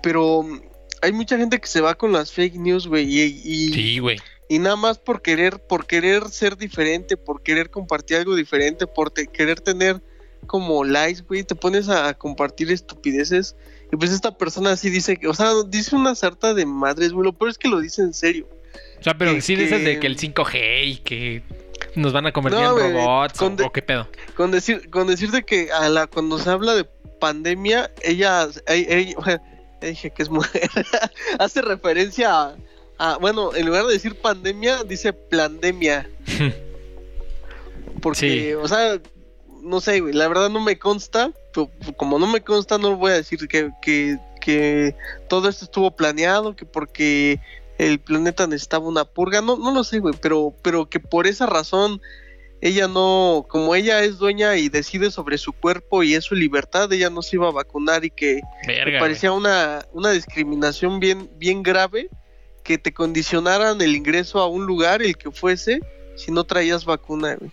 pero mm, hay mucha gente que se va con las fake news, güey, y, sí, güey. Y nada más por querer, por querer ser diferente, por querer compartir algo diferente, por querer tener como likes, güey, te pones a compartir estupideces. Y pues esta persona así dice que, o sea, dice una sarta de madres, güey. Lo peor es que lo dice en serio. O sea, pero sí dices de que el 5G y que nos van a convertir en robots o, qué pedo. Con decir, con decirte que a la cuando se habla de pandemia, ella, ella, *laughs* dije que es mujer, *laughs* hace referencia a, bueno, en lugar de decir pandemia, dice plandemia. *laughs* Porque, o sea, no sé, la verdad no me consta, como no me consta, no voy a decir que, que, que todo esto estuvo planeado, que porque el planeta necesitaba una purga, no, no lo sé, güey, pero, pero que por esa razón ella no, como ella es dueña y decide sobre su cuerpo y es su libertad, ella no se iba a vacunar y que parecía una, una discriminación bien, bien grave que te condicionaran el ingreso a un lugar, el que fuese, si no traías vacuna, güey.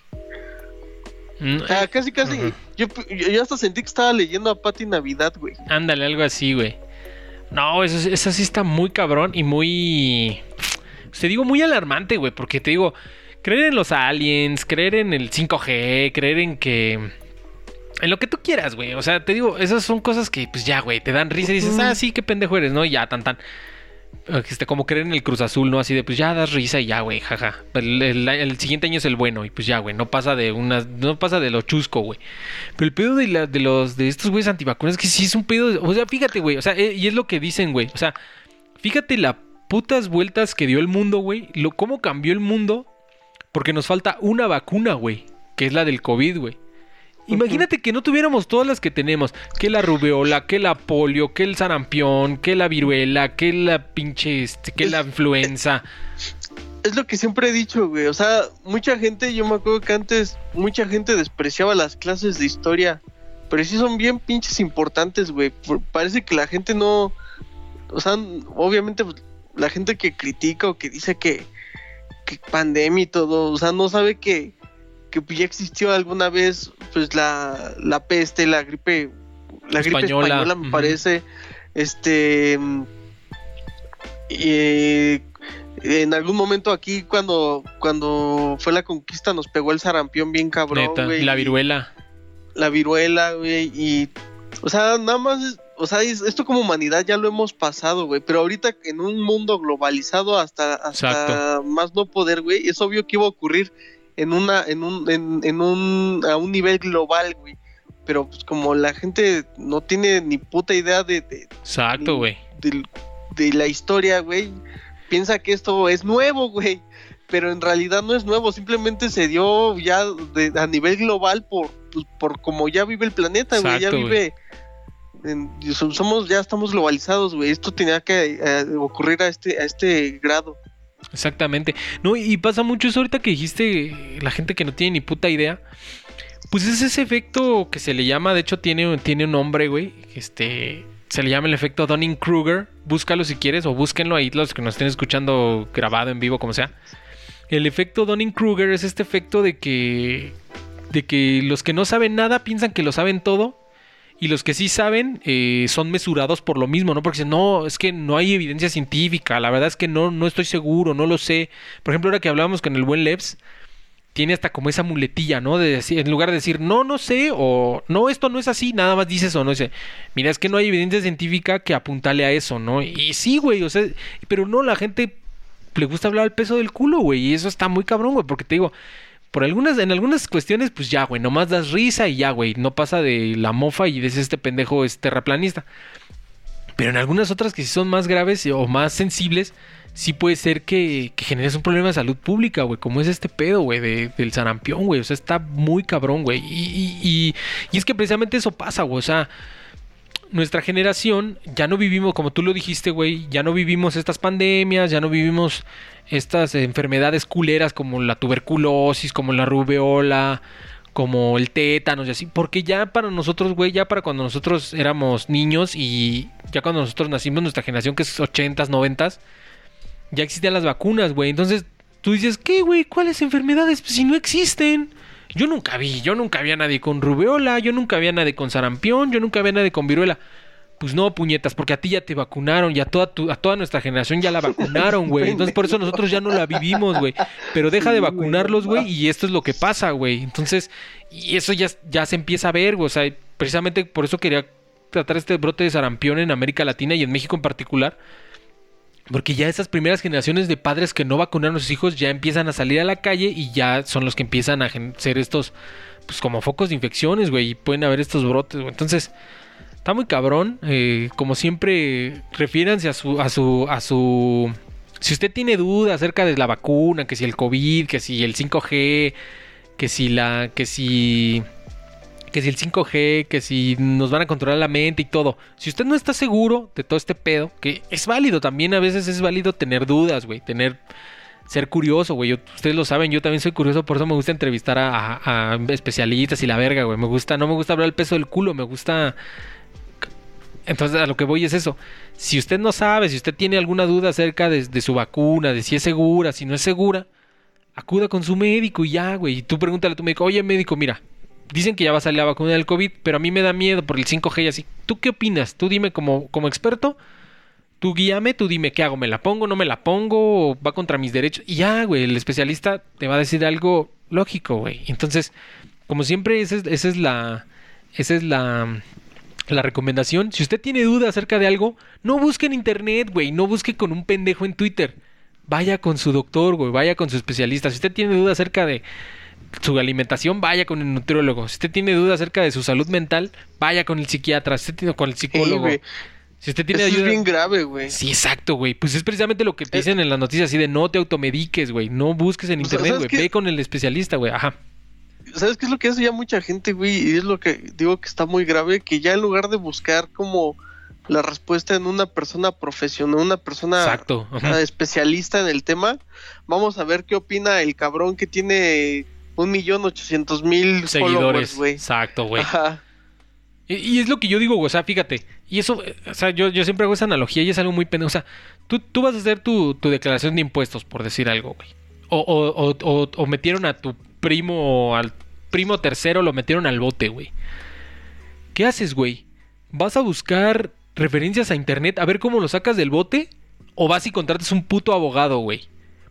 Eh, casi, casi. Yo, yo hasta sentí que estaba leyendo a Pati Navidad, güey. Ándale, algo así, güey. No, eso, eso sí está muy cabrón y muy. Te digo, muy alarmante, güey. Porque te digo, creer en los aliens, creer en el 5G, creer en que. En lo que tú quieras, güey. O sea, te digo, esas son cosas que, pues ya, güey, te dan risa y dices, ah, sí, qué pendejo eres, ¿no? Y ya, tan, tan. Este, como creer en el Cruz Azul, ¿no? Así de, pues ya das risa y ya, güey, jaja. El, siguiente año es el bueno y pues ya, güey, no pasa de unas, no pasa de lo chusco, güey. Pero el pedo de, la- los, de estos güeyes antivacunas es que sí es un pedo, de- o sea, fíjate, güey, o sea, eh, y es lo que dicen, güey, o sea, fíjate las putas vueltas que dio el mundo, güey, lo, cómo cambió el mundo, porque nos falta una vacuna, güey, que es la del COVID, güey. Imagínate que no tuviéramos todas las que tenemos. Que la rubeola, que la polio, que el sarampión, que la viruela, que la pinche, este, que la influenza. Es lo que siempre he dicho, güey. O sea, mucha gente, yo me acuerdo que antes mucha gente despreciaba las clases de historia. Pero sí son bien pinches importantes, güey. Parece que la gente no. O sea, obviamente pues, la gente que critica o que dice que, que pandemia y todo, o sea, no sabe que, que ya existió alguna vez pues la, la peste, la gripe, la gripe Española, española, me parece. Este. y, en algún momento aquí cuando cuando fue la conquista nos pegó el sarampión bien cabrón, neta, la y- viruela. la viruela, güey, y o sea, nada más, o sea, es- esto como humanidad ya lo hemos pasado, güey, pero ahorita en un mundo globalizado hasta, hasta Exacto. más no poder, güey, es obvio que iba a ocurrir en una, en un, en, en un, a un nivel global, güey, pero pues como la gente no tiene ni puta idea de, de, Exacto, güey. de la historia, güey, piensa que esto es nuevo, güey. Pero en realidad no es nuevo, simplemente se dio ya de- a nivel global por, pues, por como ya vive el planeta, güey. Ya vive. en- somos, ya estamos globalizados, güey. Esto tenía que eh, ocurrir a este, a este grado. Exactamente. No, y pasa mucho eso ahorita que dijiste, la gente que no tiene ni puta idea. Pues es ese efecto que se le llama, de hecho tiene, tiene un nombre, güey. Este, se le llama el efecto Dunning-Kruger. Búscalo si quieres o búsquenlo ahí los que nos estén escuchando grabado en vivo, como sea. El efecto Dunning-Kruger es este efecto de que, de que los que no saben nada piensan que lo saben todo. Y los que sí saben eh, son mesurados por lo mismo, ¿no? Porque dicen, no, es que no hay evidencia científica, la verdad es que no, no estoy seguro, no lo sé. Por ejemplo, ahora que hablábamos con el buen Leps, tiene hasta como esa muletilla, ¿no? De decir, en lugar de decir, no, no sé, o no, esto no es así, nada más dices o no dice, mira, es que no hay evidencia científica que apuntale a eso, ¿no? Y sí, güey, o sea, pero no, la gente le gusta hablar al peso del culo, güey, y eso está muy cabrón, güey, porque te digo, por algunas, en algunas cuestiones, pues ya, güey, nomás das risa y ya, güey, no pasa de la mofa y dices este pendejo es terraplanista. Pero en algunas otras que sí son más graves o más sensibles, sí puede ser que, generes un problema de salud pública, güey, como es este pedo, güey, de- del sarampión, güey. O sea, está muy cabrón, güey. Y es que precisamente eso pasa, güey. O sea, nuestra generación ya no vivimos, como tú lo dijiste, güey, ya no vivimos estas pandemias, ya no vivimos estas enfermedades culeras como la tuberculosis, como la rubeola, como el tétanos y así, porque ya para nosotros, güey, ya para cuando nosotros éramos niños y ya cuando nosotros nacimos, nuestra generación que es 80s, 90s, ya existían las vacunas, güey. Entonces, tú dices, ¿qué, güey? ¿Cuáles enfermedades? Pues si no existen. Yo nunca vi, yo nunca vi a nadie con rubeola, yo nunca vi a nadie con sarampión, yo nunca vi a nadie con viruela. Pues no, puñetas, porque a ti ya te vacunaron y a toda, tu- a toda nuestra generación ya la vacunaron, güey. Entonces por eso nosotros ya no la vivimos, güey. Pero deja de vacunarlos, güey, y esto es lo que pasa, güey. Entonces, y eso ya, ya se empieza a ver, güey. O sea, precisamente por eso quería tratar este brote de sarampión en América Latina y en México en particular. Porque ya esas primeras generaciones de padres que no vacunaron a sus hijos ya empiezan a salir a la calle y ya son los que empiezan a ser estos, pues como focos de infecciones, güey, y pueden haber estos brotes, güey. Entonces, está muy cabrón. eh, como siempre, refiéranse a su, a su, a su... Si usted tiene duda acerca de la vacuna, que si el COVID, que si el 5G, que si la, que si que si el 5G, que si nos van a controlar la mente y todo. Si usted no está seguro de todo este pedo, que es válido, también a veces es válido tener dudas, güey, tener ser curioso, güey. Ustedes lo saben, yo también soy curioso, por eso me gusta entrevistar a especialistas y la verga, güey. Me gusta, no me gusta hablar el peso del culo, me gusta Entonces, a lo que voy es eso. Si usted no sabe, si usted tiene alguna duda acerca de, de su vacuna, de si es segura, si no es segura, acuda con su médico y ya, güey. Y tú pregúntale a tu médico, oye, médico, mira, dicen que ya va a salir la vacuna del COVID, pero a mí me da miedo por el 5G y así. ¿Tú qué opinas? Tú dime como, como experto, tú guíame, tú dime qué hago, ¿me la pongo, no me la pongo, o va contra mis derechos? Y ya, güey, el especialista te va a decir algo lógico, güey. Entonces, como siempre, esa es, esa es la... Esa es la la recomendación, si usted tiene duda acerca de algo, no busque en internet, güey, no busque con un pendejo en Twitter. Vaya con su doctor, güey, vaya con su especialista. Si usted tiene duda acerca de su alimentación, vaya con el nutriólogo. Si usted tiene duda acerca de su salud mental, vaya con el psiquiatra, si usted tiene con el psicólogo. si usted tiene Eso es bien grave, güey. Sí, exacto, güey. Pues es precisamente lo que te dicen en las noticias, así de no te automediques, güey. No busques en internet, güey. Ve con el especialista, güey. Ajá. ¿Sabes qué es lo que hace ya mucha gente, güey? Y es lo que digo que está muy grave, que ya en lugar de buscar como la respuesta en una persona profesional, una persona Exacto. especialista en el tema, vamos a ver qué opina el cabrón que tiene un millón ochocientos mil seguidores, güey. Exacto, güey. Ajá. Y, es lo que yo digo, güey, o sea, fíjate, y eso, o sea, yo, yo siempre hago esa analogía y es algo muy pendejo, o sea, tú, tú vas a hacer tu, tu declaración de impuestos, por decir algo, güey. O, o, o, o, metieron a tu primo, al primo tercero, lo metieron al bote, güey. ¿Qué haces, güey? ¿Vas a buscar referencias a internet a ver cómo lo sacas del bote? ¿O vas y contratas un puto abogado, güey?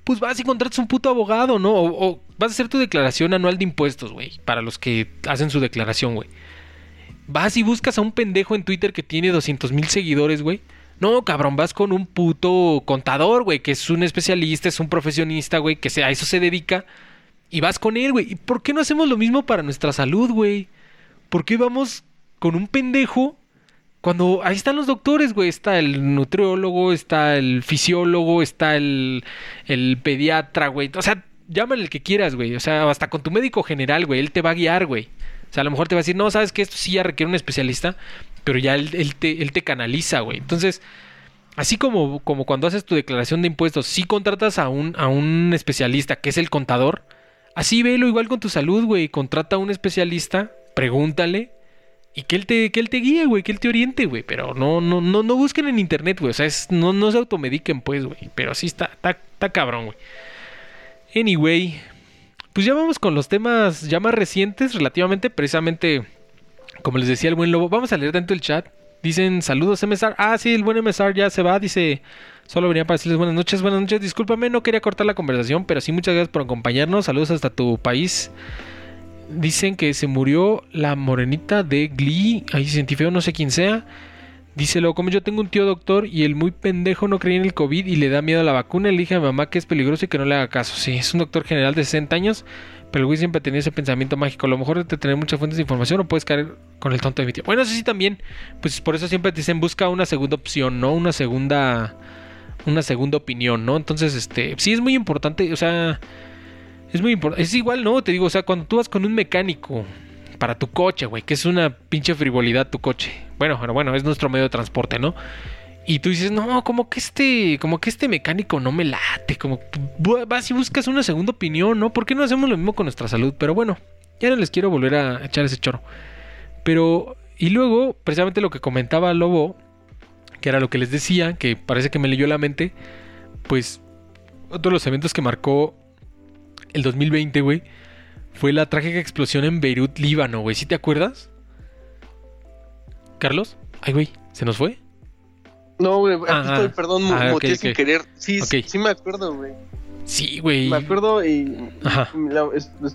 Pues vas y contratas un puto abogado, ¿no? O, vas a hacer tu declaración anual de impuestos, güey. Para los que hacen su declaración, güey. Vas y buscas a un pendejo en Twitter que tiene 200 mil seguidores, güey. No, cabrón, vas con un puto contador, güey, que es un especialista, es un profesionista, güey, que a eso se dedica y vas con él, güey. ¿Y por qué no hacemos lo mismo para nuestra salud, güey? ¿Por qué vamos con un pendejo cuando ahí están los doctores, güey? Está el nutriólogo, está el fisiólogo, está el, el pediatra, güey. O sea, llámale el que quieras, güey. O sea, hasta con tu médico general, güey. Él te va a guiar, güey. O sea, a lo mejor te va a decir, no, sabes que esto sí ya requiere un especialista, pero ya él, te, él te canaliza, güey. Entonces, así como, como cuando haces tu declaración de impuestos, si contratas a un, a un especialista que es el contador, Así velo igual con tu salud, güey. Contrata a un especialista, pregúntale y que él te, que él te guíe, güey, que él te oriente, güey. Pero no, no, no, no busquen en internet, güey. O sea, no, no se automediquen, pues, güey. Pero sí está, está, está cabrón, güey. Anyway, pues ya vamos con los temas ya más recientes, relativamente, precisamente, como les decía el buen lobo. Vamos a leer dentro del chat. Dicen saludos, MSR. Ah, sí, el buen MSR ya se va. Dice Solo venía para decirles buenas noches, buenas noches. Discúlpame, no quería cortar la conversación, pero sí muchas gracias por acompañarnos. Saludos hasta tu país. Dicen que se murió la morenita de Glee. Ahí sentí feo, no sé quién sea. Díselo, como yo tengo un tío doctor y el muy pendejo no creía en el COVID y le da miedo a la vacuna, le dije a mi mamá que es peligroso y que no le haga caso. Sí, es un doctor general de 60 años, pero el güey siempre tenía ese pensamiento mágico. A lo mejor de tener muchas fuentes de información o puedes caer con el tonto de mi tío. Bueno, eso sí también, pues por eso siempre te dicen busca una segunda opción, ¿no? Una segunda una segunda opinión, ¿no? Entonces, este, sí es muy importante, o sea, es muy importante, es igual, ¿no? Te digo, o sea, cuando tú vas con un mecánico para tu coche, güey, que es una pinche frivolidad tu coche. Bueno, bueno, bueno, es nuestro medio de transporte, ¿no? Y tú dices, no, como que este, como que este mecánico no me late, como vas y buscas una segunda opinión, ¿no? ¿Por qué no hacemos lo mismo con nuestra salud? Pero bueno, ya no les quiero volver a echar ese choro. Pero, y luego, precisamente lo que comentaba Lobo, que era lo que les decía, que parece que me leyó la mente, pues otro de los eventos que marcó el 2020, güey, fue la trágica explosión en Beirut, Líbano, güey. ¿Sí te acuerdas? ¿Carlos? Ay, güey, ¿se nos fue? No, güey, aquí estoy, perdón, ah, sin querer. Sí, sí me acuerdo, güey. Sí, güey. Me acuerdo y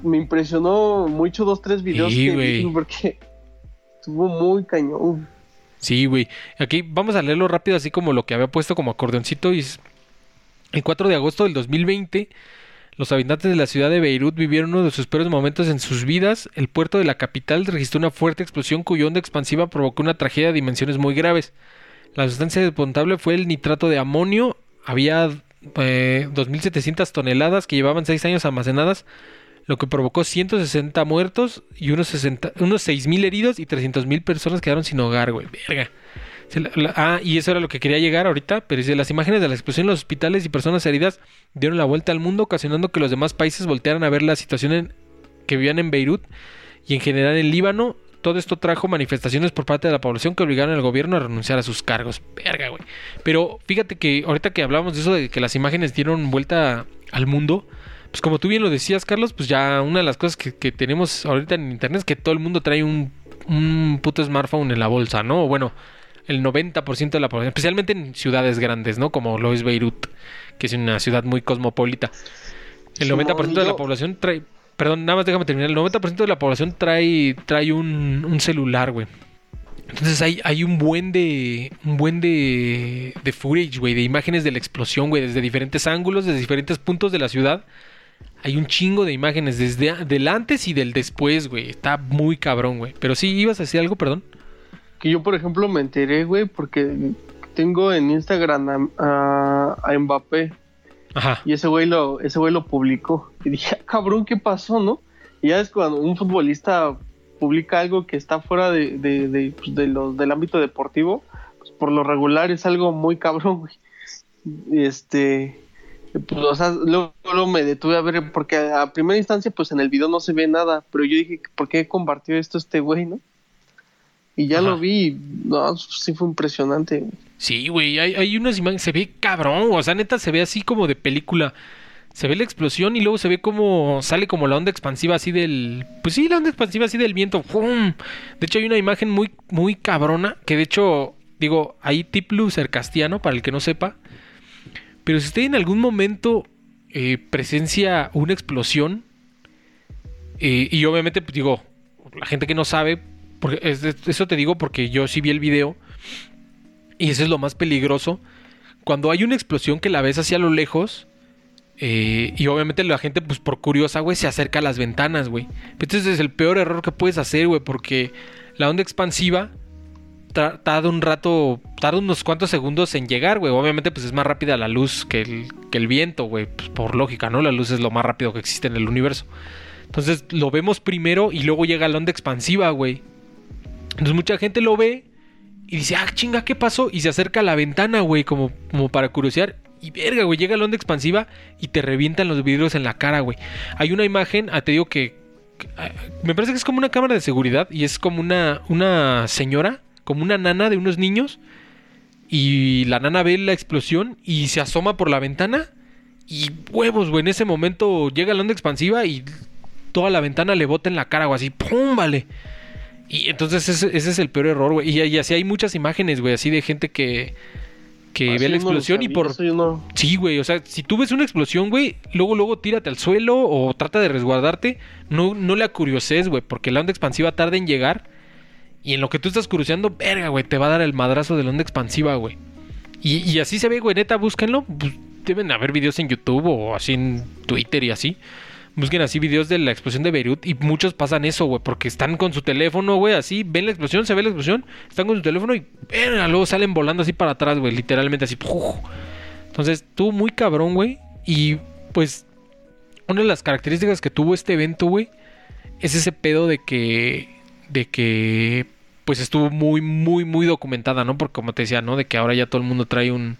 me impresionó mucho dos, tres videos sí, que porque estuvo muy cañón. Sí, güey. Aquí vamos a leerlo rápido, así como lo que había puesto como acordeoncito. Y el 4 de agosto del 2020, los habitantes de la ciudad de Beirut vivieron uno de sus peores momentos en sus vidas. El puerto de la capital registró una fuerte explosión cuya onda expansiva provocó una tragedia de dimensiones muy graves. La sustancia despontable fue el nitrato de amonio. Había eh, 2.700 toneladas que llevaban 6 años almacenadas lo que provocó 160 muertos y unos, 60, unos 6.000 heridos y 300.000 personas quedaron sin hogar, güey. Verga. Ah, y eso era lo que quería llegar ahorita, pero dice, las imágenes de la explosión en los hospitales y personas heridas dieron la vuelta al mundo, ocasionando que los demás países voltearan a ver la situación que vivían en Beirut y en general en Líbano. todo esto trajo manifestaciones por parte de la población que obligaron al gobierno a renunciar a sus cargos. Verga, güey. Pero fíjate que ahorita que hablamos de eso, de que las imágenes dieron vuelta al mundo, pues como tú bien lo decías, Carlos, pues ya una de las cosas que, que tenemos ahorita en internet es que todo el mundo trae un, un puto smartphone en la bolsa, ¿no? Bueno, el 90% de la población, especialmente en ciudades grandes, ¿no? Como lo es Beirut, que es una ciudad muy cosmopolita. El 90% de la población trae, perdón, nada más déjame terminar, el 90% de la población trae, trae un, un celular, güey. Entonces hay, hay un buen de. Un buen de. de footage, güey. De imágenes de la explosión, güey. Desde diferentes ángulos, desde diferentes puntos de la ciudad. Hay un chingo de imágenes. Desde del antes y del después, güey. Está muy cabrón, güey. Pero sí, ibas a decir algo, perdón. Que yo, por ejemplo, me enteré, güey, porque tengo en Instagram a, a, a Mbappé. Ajá. Y ese güey lo, ese güey lo publicó. Y dije, *laughs* ah, cabrón, ¿qué pasó, no? Y ya es cuando un futbolista publica algo que está fuera de, de, de, pues, de los, del ámbito deportivo, pues por lo regular es algo muy cabrón, güey. Este, pues, o sea, luego, luego, me detuve a ver, porque a primera instancia, pues en el video no se ve nada, pero yo dije, ¿por qué compartió esto este güey, no? Y ya Ajá. lo vi, no, sí fue impresionante. Sí, güey, hay, hay unas imágenes, se ve cabrón, o sea, neta se ve así como de película se ve la explosión y luego se ve como sale como la onda expansiva así del pues sí la onda expansiva así del viento ¡Fum! de hecho hay una imagen muy muy cabrona que de hecho digo hay tip loser castiano para el que no sepa pero si usted en algún momento eh, presencia una explosión eh, y obviamente pues digo la gente que no sabe porque es, eso te digo porque yo sí vi el video y eso es lo más peligroso cuando hay una explosión que la ves hacia lo lejos eh, y obviamente la gente, pues por curiosa, güey, se acerca a las ventanas, güey. Entonces es el peor error que puedes hacer, güey, porque la onda expansiva tarda un rato, tarda unos cuantos segundos en llegar, güey. Obviamente, pues es más rápida la luz que el, que el viento, güey. Pues, por lógica, ¿no? La luz es lo más rápido que existe en el universo. Entonces lo vemos primero y luego llega la onda expansiva, güey. Entonces mucha gente lo ve y dice, ah, chinga, ¿qué pasó? Y se acerca a la ventana, güey, como, como para curiosear. Y verga, güey, llega la onda expansiva y te revientan los vidrios en la cara, güey. Hay una imagen, ah, te digo que, ah, me parece que es como una cámara de seguridad y es como una, una señora, como una nana de unos niños. Y la nana ve la explosión y se asoma por la ventana. Y huevos, güey, en ese momento llega la onda expansiva y toda la ventana le bota en la cara, güey, así, ¡pum! Vale. Y entonces ese, ese es el peor error, güey. Y, y así hay muchas imágenes, güey, así de gente que que Así ve la explosión y sabía, por... no- Sí, güey, o sea, si tú ves una explosión, güey, luego, luego tírate al suelo o trata de resguardarte. No, no la curioses, güey, porque la onda expansiva tarda en llegar. Y en lo que tú estás curioseando, verga, güey, te va a dar el madrazo de la onda expansiva, güey. Y, y así se ve, güey, neta, búsquenlo. Pues, deben haber videos en YouTube o así en Twitter y así. Busquen así videos de la explosión de Beirut y muchos pasan eso, güey, porque están con su teléfono, güey, así, ven la explosión, se ve la explosión, están con su teléfono y luego salen volando así para atrás, güey, literalmente así. Entonces, tuvo muy cabrón, güey, y pues una de las características que tuvo este evento, güey, es ese pedo de que de que pues estuvo muy muy muy documentada, ¿no? Porque como te decía, ¿no? De que ahora ya todo el mundo trae un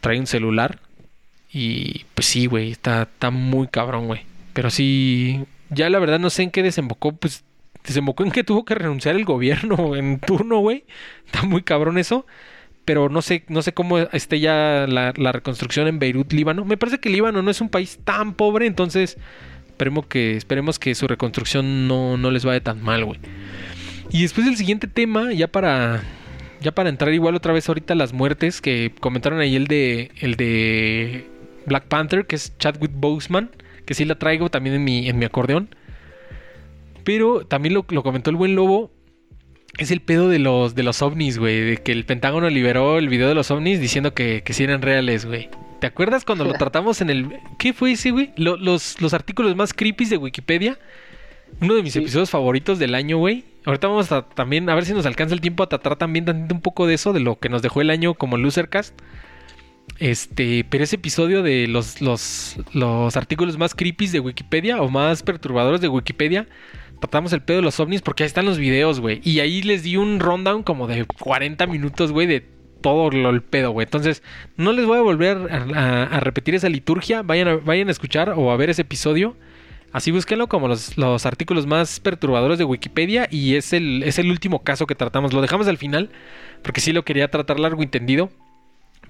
trae un celular y pues sí, güey, está está muy cabrón, güey. Pero sí, ya la verdad no sé en qué desembocó, pues desembocó en que tuvo que renunciar el gobierno *laughs* en turno, güey. Está muy cabrón eso. Pero no sé, no sé cómo esté ya la, la reconstrucción en Beirut, Líbano. Me parece que Líbano no es un país tan pobre, entonces esperemos que, esperemos que su reconstrucción no, no les vaya tan mal, güey. Y después el siguiente tema, ya para. Ya para entrar igual otra vez ahorita las muertes, que comentaron ahí el de. el de Black Panther, que es Chadwick Boseman, que sí la traigo también en mi, en mi acordeón. Pero también lo, lo comentó el buen lobo. Es el pedo de los, de los ovnis, güey. De que el Pentágono liberó el video de los ovnis diciendo que, que sí eran reales, güey. ¿Te acuerdas cuando lo *laughs* tratamos en el... ¿Qué fue ese, güey? Lo- los, los artículos más creepy de Wikipedia. Uno de mis Sí. episodios favoritos del año, güey. Ahorita vamos a también, a ver si nos alcanza el tiempo a tratar también tantito un poco de eso, de lo que nos dejó el año como Losercast. Este, pero ese episodio de los, los, los artículos más creepy de Wikipedia o más perturbadores de Wikipedia, tratamos el pedo de los ovnis porque ahí están los videos, güey. Y ahí les di un rundown como de 40 minutos, güey, de todo el pedo, güey. Entonces, no les voy a volver a, repetir esa liturgia. Vayan a, vayan a escuchar o a ver ese episodio. Así búsquenlo como los, los artículos más perturbadores de Wikipedia y es el, es el último caso que tratamos. Lo dejamos al final porque sí lo quería tratar largo y entendido.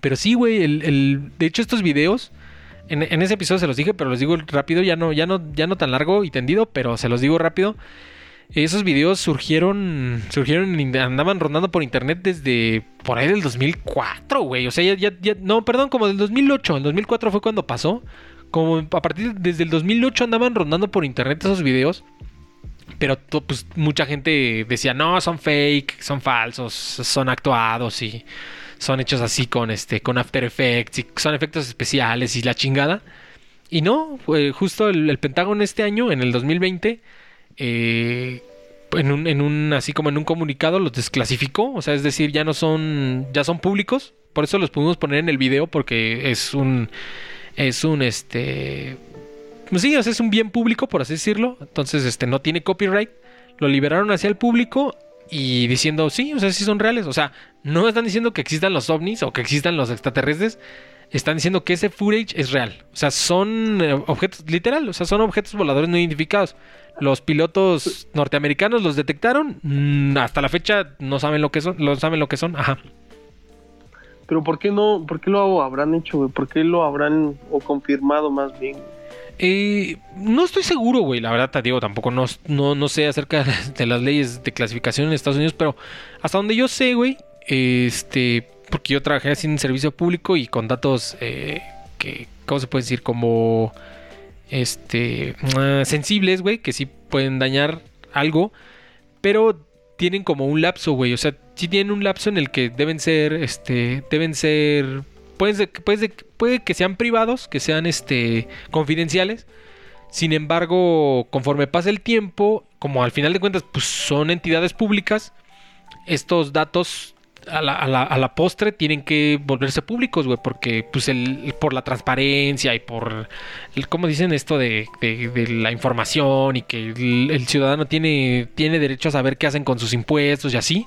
Pero sí, güey, el, el- de hecho estos videos, en, ese episodio se los dije, pero los digo rápido, ya no, ya no, ya no tan largo y tendido, pero se los digo rápido. Esos videos surgieron, surgieron, andaban rondando por internet desde por ahí del 2004, güey. O sea, ya, ya, no, perdón, como del 2008. El 2004 fue cuando pasó. Como a partir desde el 2008 andaban rondando por internet esos videos. Pero pues mucha gente decía, no, son fake, son falsos, son actuados y son hechos así con este, con After Effects y son efectos especiales y la chingada. Y no, justo el, el Pentágono este año, en el 2020, eh, en un, en un, así como en un comunicado, los desclasificó. O sea, es decir, ya no son, ya son públicos. Por eso los pudimos poner en el video, porque es un, es un, este, pues sí, o sea, es un bien público, por así decirlo. Entonces, este, no tiene copyright. Lo liberaron hacia el público y diciendo, sí, o sea, sí son reales. O sea, no están diciendo que existan los ovnis o que existan los extraterrestres. Están diciendo que ese footage es real. O sea, son eh, objetos, literal, o sea, son objetos voladores no identificados. Los pilotos norteamericanos los detectaron. mm, hasta la fecha no saben lo que son. No saben lo que son. Ajá. Pero ¿por qué no, por qué lo habrán hecho? ¿Por qué lo habrán o confirmado más bien? Eh, no estoy seguro, güey. La verdad, te tampoco no, no, no sé acerca *laughs* de las leyes de clasificación en Estados Unidos, pero hasta donde yo sé, güey, este, porque yo trabajé así en servicio público y con datos eh, que, ¿cómo se puede decir? Como, este, ah, sensibles, güey, que sí pueden dañar algo, pero tienen como un lapso, güey. O sea, sí tienen un lapso en el que deben ser, este, deben ser, puede, ser- puede que sean privados, que sean, este, confidenciales. Sin embargo, conforme pasa el tiempo, como al final de cuentas, pues son entidades públicas, estos datos a la, postre tienen que volverse públicos, güey, porque pues el, por la transparencia y por, el, ¿cómo dicen esto de, de- de la información y que el, el ciudadano tiene, tiene derecho a saber qué hacen con sus impuestos y así?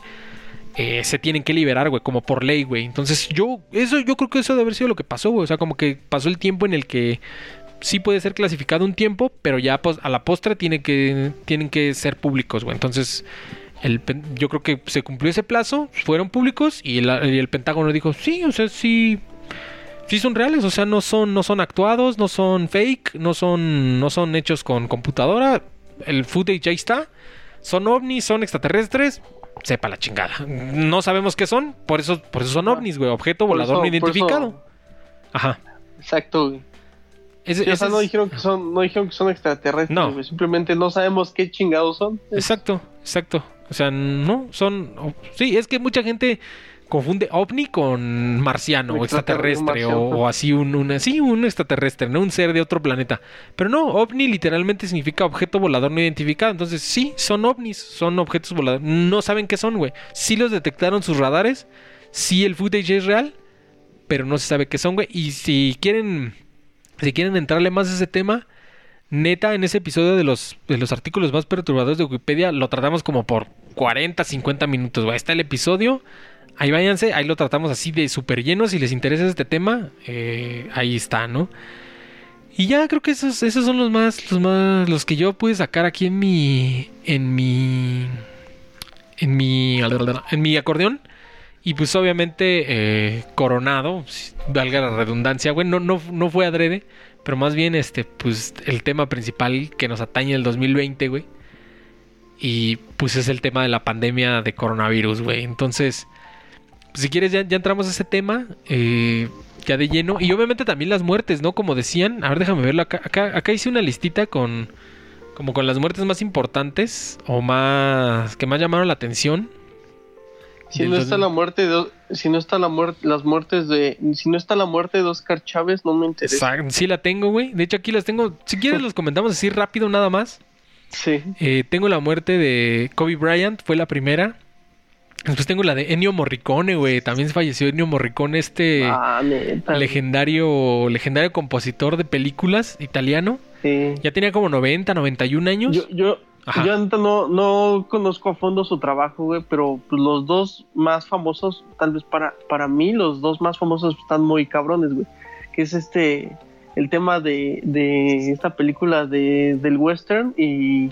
Eh, se tienen que liberar, güey, como por ley, güey. Entonces yo, eso, yo creo que eso debe haber sido lo que pasó, güey. O sea, como que pasó el tiempo en el que sí puede ser clasificado un tiempo, pero ya pues, a la postre tiene que, tienen que ser públicos, güey. Entonces, yo creo que se cumplió ese plazo, fueron públicos y el, el Pentágono dijo, sí, o sea, sí, sí son reales, o sea, no son, no son actuados, no son fake, no son, no son hechos con computadora, el footage ahí está, son ovnis, son extraterrestres, sepa la chingada. No sabemos qué son, por eso, por eso son Ah. ovnis, güey, objeto Por volador eso- no eso- identificado. Ajá. Exacto, güey. Sí, o sea, no dijeron que son, no dijeron que son extraterrestres, No. güey. Simplemente no sabemos qué chingados son. Exacto, exacto. O sea, no, son... Sí, es que mucha gente confunde ovni con marciano o Extraterrestre, extraterrestre o, así un, un- sí, un extraterrestre, no un ser de otro planeta. Pero no, ovni literalmente significa objeto volador no identificado. Entonces, sí, son ovnis, son objetos voladores. No saben qué son, güey. Sí los detectaron sus radares, sí el footage es real, pero no se sabe qué son, güey. Y si quieren, si quieren entrarle más a ese tema, neta, en ese episodio de los, de los artículos más perturbadores de Wikipedia, lo tratamos como por 40, 50 minutos, güey. Está el episodio. Ahí váyanse, ahí lo tratamos así de súper lleno. Si les interesa este tema, eh, ahí está, ¿no? Y ya creo que esos, esos son los más, los más, los que yo pude sacar aquí en mi, en mi, en mi, en mi acordeón. Y pues obviamente eh, Coronado, valga la redundancia, güey, no, no, no fue adrede, pero más bien este, pues el tema principal que nos atañe el 2020, güey. Y pues es el tema de la pandemia de coronavirus, güey. Entonces, si quieres ya, ya entramos a ese tema, eh, ya de lleno. Y obviamente también las muertes, ¿no? Como decían, a ver, déjame verlo acá. Acá, acá hice una listita con, como con las muertes más importantes o más, que más llamaron la atención. Si no está la muerte de, si no está la muerte, las muertes de, si no está la muerte de Oscar Chávez, no me interesa. Sí la tengo, güey. De hecho aquí las tengo. Si quieres los comentamos así rápido nada más. Sí. Eh, tengo la muerte de Kobe Bryant, fue la primera. Después tengo la de Ennio Morricone, güey. También falleció Ennio Morricone, este ah, legendario, legendario compositor de películas italiano. Sí. Ya tenía como 90, 91 años. Yo, yo, yo no, no conozco a fondo su trabajo, güey, pero pues, los dos más famosos, tal vez para, para mí, los dos más famosos están muy cabrones, güey. Que es este, el tema de, de esta película de, del western y,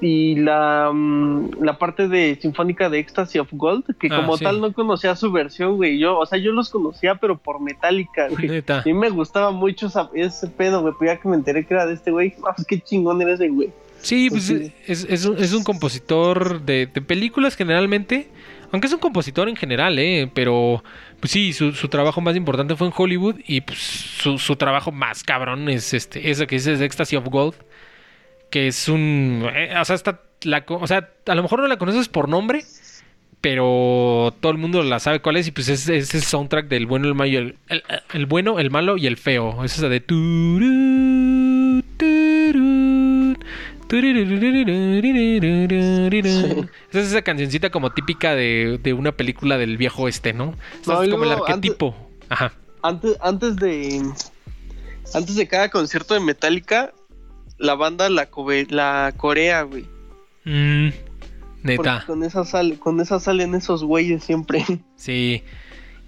y la, mm, la parte de Sinfónica de Ecstasy of Gold, que Ah, como sí. tal no conocía su versión, güey. Yo, o sea, yo los conocía, pero por Metallica, güey. A mí me gustaba mucho esa- ese pedo, güey. Pero ya que me enteré que era de este güey, ah, pues qué chingón era ese güey. Sí, pues Sí. es, es un, es un compositor de, de películas generalmente. Aunque es un compositor en general, ¿eh? Pero, pues sí, su, su trabajo más importante fue en Hollywood. Y pues su, su trabajo más cabrón es este, ese que dices Ecstasy of Gold que es un... Eh, o, sea, está la, o sea, a lo mejor no la conoces por nombre, pero todo el mundo la sabe cuál es y pues es, es el soundtrack del bueno, el malo, el, el, bueno, el malo y el feo. Es esa de... Esa es esa cancioncita como típica de, de, una película del viejo este, ¿no? no es como el arquetipo. Ajá. Antes, antes de. Antes de cada concierto de Metallica, la banda la, corea, güey. Mm, Porque neta. con esa sal, con esa salen esos güeyes siempre. *laughs* Sí.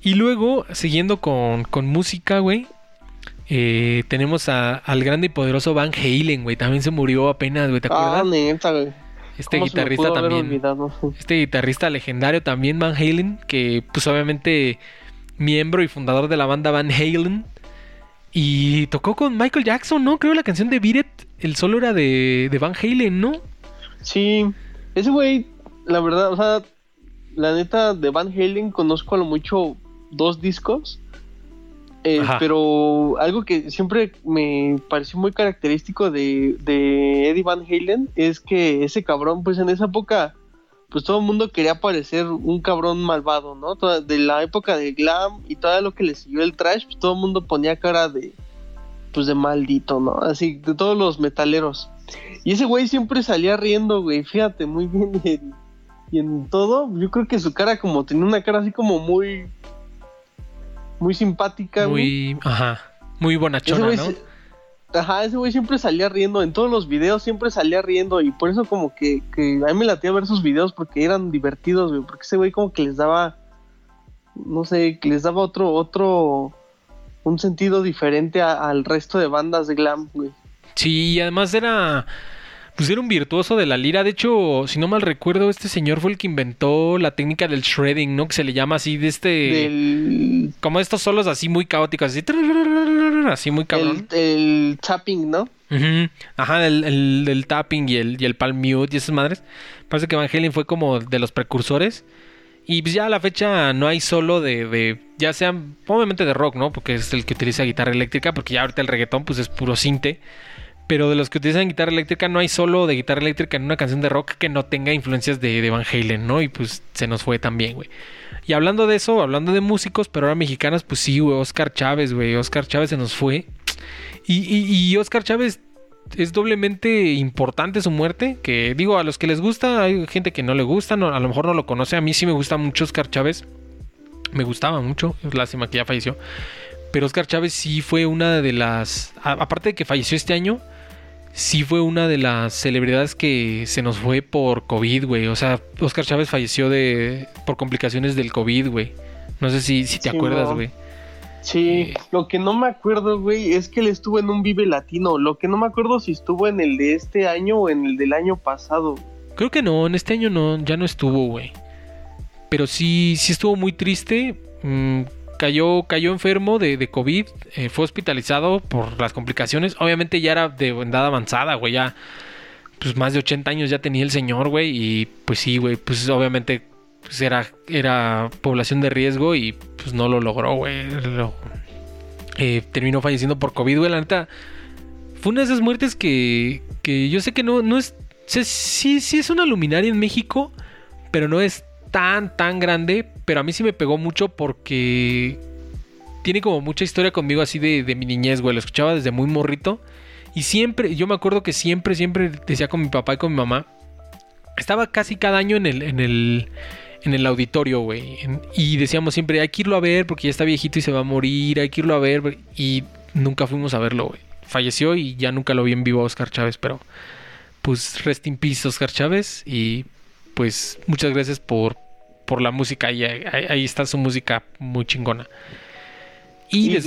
Y luego, siguiendo con, con música, güey. eh, tenemos a- al grande y poderoso Van Halen, güey. También se murió apenas, güey. ¿Te Ah, acuerdas? neta, güey. este ¿Cómo se me guitarrista también. *laughs* Este guitarrista legendario también, Van Halen. Que, pues, obviamente, miembro y fundador de la banda Van Halen. Y tocó con Michael Jackson, ¿no? Creo la canción de Beat It, el solo era de, de Van Halen, ¿no? Sí, ese güey, la verdad, o sea, la neta de Van Halen conozco a lo mucho dos discos. eh, pero algo que siempre me pareció muy característico de, de Eddie Van Halen es que ese cabrón, pues en esa época, pues todo el mundo quería parecer un cabrón malvado, ¿no? Toda- de la época del glam y todo lo que le siguió el trash, pues todo el mundo ponía cara de, pues de maldito, ¿no? Así, de todos los metaleros. Y ese güey siempre salía riendo, güey, fíjate, muy bien. *laughs* Y en, y en todo, yo creo que su cara como tenía una cara así como muy... Muy simpática, güey. Muy, ajá, muy bonachona, ¿no? se- Ajá, ese güey siempre salía riendo, en todos los videos siempre salía riendo y por eso como que, que a mí me latía ver sus videos porque eran divertidos, güey, porque ese güey como que les daba, no sé, que les daba otro, otro, un sentido diferente al resto de bandas de glam, güey. Sí, y además era. Pues era un virtuoso de la lira. De hecho, si no mal recuerdo, este señor fue el que inventó la técnica del shredding, ¿no? Que se le llama así de este. Del, Como estos solos así muy caóticos, así. Así muy cabrón. el, el tapping, ¿no? Ujú. Ajá, el, el, el tapping y el, y el palm mute y esas madres. Parece que Van Halen fue como de los precursores. Y pues ya a la fecha no hay solo de, de- ya sean, obviamente de rock, ¿no? Porque es el que utiliza guitarra eléctrica, porque ya ahorita el reggaetón pues es puro cinte. Pero de los que utilizan guitarra eléctrica no hay solo de guitarra eléctrica en una canción de rock que no tenga influencias de, de Van Halen, ¿no? Y pues se nos fue también, güey. Y hablando de eso, hablando de músicos, pero ahora mexicanas, pues sí, güey, Oscar Chávez, güey. Oscar Chávez se nos fue. Y, y, y Oscar Chávez es doblemente importante su muerte. Que digo, a los que les gusta, hay gente que no le gusta, no, a lo mejor no lo conoce. A mí sí me gusta mucho Oscar Chávez. Me gustaba mucho. Es lástima que ya falleció. Pero Oscar Chávez sí fue una de las. aparte de que falleció este año, sí fue una de las celebridades que se nos fue por COVID, güey. O sea, Oscar Chávez falleció de por complicaciones del COVID, güey. No sé si, si te Sí, acuerdas, no. güey. Sí, Eh. lo que no me acuerdo, güey, es que él estuvo en un Vive Latino. Lo que no me acuerdo si estuvo en el de este año o en el del año pasado. Creo que no, en este año no, ya no estuvo, güey. Pero sí, sí estuvo muy triste. Mm, cayó, cayó enfermo de, COVID. eh, fue hospitalizado por las complicaciones. Obviamente ya era de edad avanzada, güey. Ya, pues más de 80 años ya tenía el señor, güey. Y pues sí, güey. Pues obviamente pues era, población de riesgo y pues no lo logró, güey. Eh, terminó falleciendo por COVID, güey. La neta, fue una de esas muertes que, que yo sé que no, no es. sí, sí es una luminaria en México, pero no es tan, tan grande. Pero a mí sí me pegó mucho porque tiene como mucha historia conmigo así de, mi niñez, güey. Lo escuchaba desde muy morrito. Y siempre, yo me acuerdo que siempre, siempre decía con mi papá y con mi mamá. Estaba casi cada año en el, en el, en el auditorio, güey. Y decíamos siempre, hay que irlo a ver porque ya está viejito y se va a morir, hay que irlo a ver. Y nunca fuimos a verlo, güey. Falleció y ya nunca lo vi en vivo a Oscar Chávez, pero pues rest in peace Oscar Chávez y pues muchas gracias por, por la música. Ahí, ahí, ahí está su música muy chingona. Y Y des-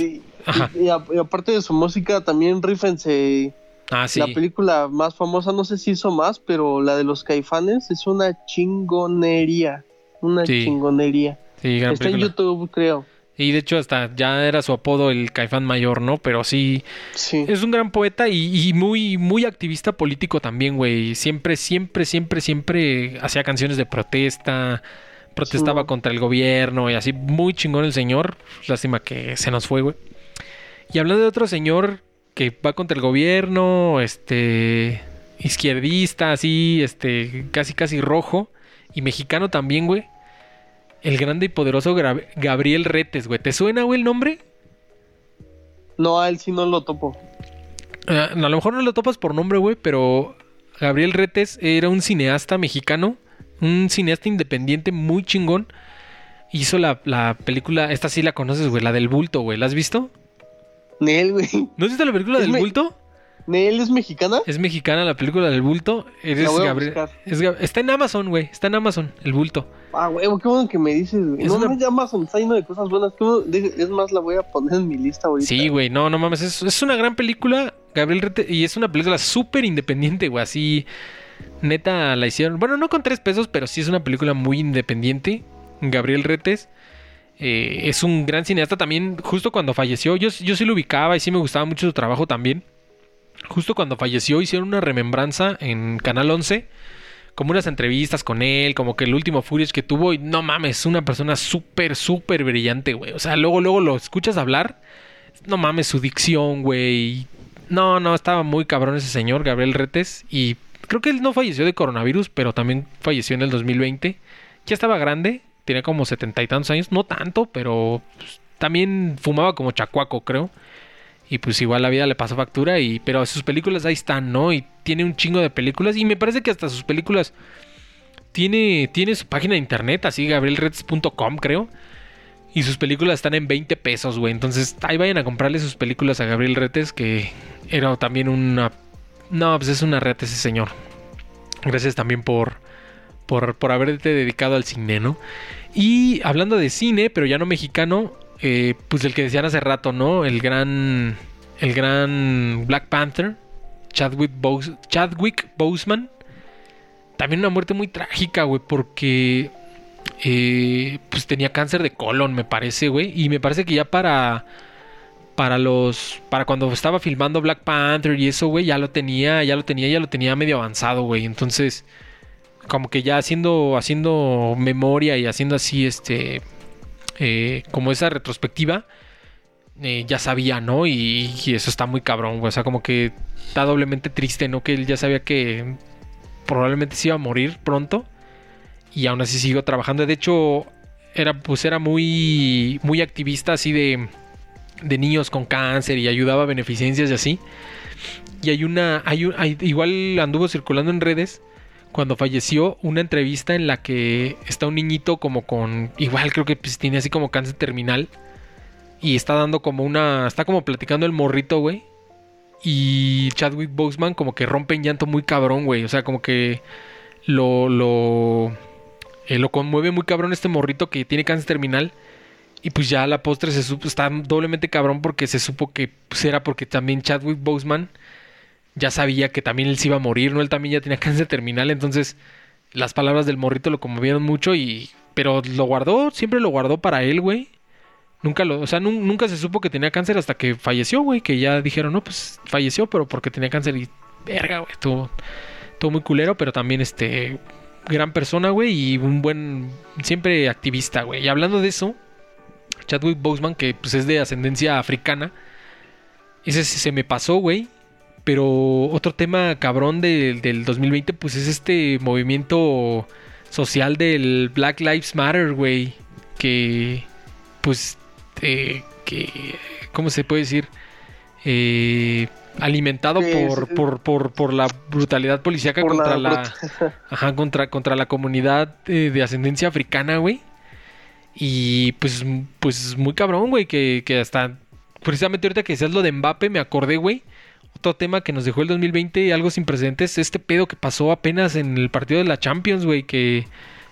Y, aparte de su música, también rífense. Ah, sí. La película más famosa, no sé si hizo más, pero la de los caifanes es una chingonería. Una chingonería. Sí, gran Está en YouTube, creo. Y de hecho hasta ya era su apodo el Caifán Mayor, ¿no? Pero sí, sí. es un gran poeta y, muy, muy activista político también, güey. Siempre, siempre, siempre, siempre hacía canciones de protesta, protestaba contra el gobierno y así. Muy chingón el señor. Lástima que se nos fue, güey. Y hablando de otro señor que va contra el gobierno, este, izquierdista, así, este, casi, casi rojo. Y mexicano también, güey. El grande y poderoso Gabriel Retes, güey. ¿Te suena, güey, el nombre? No, a él sí no lo topo. Ah, a lo mejor no lo topas por nombre, güey, pero Gabriel Retes era un cineasta mexicano, un cineasta independiente muy chingón. Hizo la, la película, esta sí la conoces, güey, la del bulto, güey. ¿La has visto? Nel, güey. ¿No has visto la película del bulto? ¿Nel es mexicana? Es mexicana la película del bulto. Eres Gabriel. está en Amazon, güey. Está en Amazon, el bulto. Ah, güey, qué bueno que me dices, güey. No, una... no, Amazon está lleno de cosas buenas. Es más, la voy a poner en mi lista ahorita. Sí, güey, no, no mames. Es, una gran película, Gabriel Rete. Y es una película súper independiente, güey. Así, neta, la hicieron. Bueno, no con tres pesos, pero sí es una película muy independiente. Gabriel Retes. Eh, es un gran cineasta también. Justo cuando falleció, yo, yo sí lo ubicaba y sí me gustaba mucho su trabajo también justo cuando falleció hicieron una remembranza en Canal 11, como unas entrevistas con él, como que el último footage que tuvo y no mames, una persona súper, súper brillante, güey. O sea, luego, luego lo escuchas hablar, no mames, su dicción, güey. No, no, estaba muy cabrón ese señor, Gabriel Retes, y creo que él no falleció de coronavirus, pero también falleció en el 2020. Ya estaba grande, tenía como setenta y tantos años, no tanto, pero pues, también fumaba como chacuaco, creo. Y pues igual la vida le pasó factura, y, pero sus películas ahí están, ¿no? Y tiene un chingo de películas. Y me parece que hasta sus películas tiene, tiene su página de internet, así gabrielreds.com creo. Y sus películas están en 20 pesos, güey. Entonces ahí vayan a comprarle sus películas a Gabriel Retes, que era también una... No, pues es una reta ese señor. Gracias también por, por, por haberte dedicado al cine, ¿no? Y hablando de cine, pero ya no mexicano, eh, pues el que decían hace rato, ¿no? El gran, el gran Black Panther, Chadwick, Chadwick Boseman. También una muerte muy trágica, güey, porque eh, pues tenía cáncer de colon, me parece, güey. Y me parece que ya para para los para cuando estaba filmando Black Panther y eso, güey, ya lo tenía, ya lo tenía, ya lo tenía medio avanzado, güey. Entonces, como que ya haciendo haciendo memoria y haciendo así este eh, como esa retrospectiva, eh, ya sabía, ¿no? Y, eso está muy cabrón. O sea, como que está doblemente triste, ¿no? Que él ya sabía que probablemente se iba a morir pronto. Y aún así siguió trabajando. De hecho, era, pues era muy, muy activista así de, de niños con cáncer y ayudaba a beneficencias y así. Y hay una, hay igual anduvo circulando en redes cuando falleció una entrevista en la que está un niñito como con, igual creo que pues, tiene así como cáncer terminal y está dando como una, está como platicando el morrito, güey. Y Chadwick Boseman como que rompe en llanto muy cabrón, güey. O sea, como que lo, lo, eh, lo conmueve muy cabrón este morrito que tiene cáncer terminal. Y pues ya a la postre se supo, está doblemente cabrón porque se supo que pues, era porque también Chadwick Boseman ya sabía que también él se iba a morir, ¿no? Él también ya tenía cáncer terminal, entonces las palabras del morrito lo conmovieron mucho y... Pero lo guardó, siempre lo guardó para él, güey. Nunca lo, o sea, nunca se supo que tenía cáncer hasta que falleció, güey, que ya dijeron, no, pues falleció, pero porque tenía cáncer y verga, güey, estuvo, muy culero, pero también este gran persona, güey, y un buen siempre activista, güey. Y hablando de eso, Chadwick Boseman que pues es de ascendencia africana, ese se me pasó, güey, pero otro tema cabrón del 2020, pues es este movimiento social del Black Lives Matter, güey. Que, pues, eh, que, ¿cómo se puede decir? Eh, alimentado por, por, por, la brutalidad policíaca contra la, *laughs* ajá, contra, contra la comunidad eh, de ascendencia africana, güey. Y pues, pues muy cabrón, güey, que, que hasta precisamente ahorita que decías lo de Mbappe, me acordé, güey, otro tema que nos dejó el 2020, algo sin precedentes, este pedo que pasó apenas en el partido de la Champions, güey, que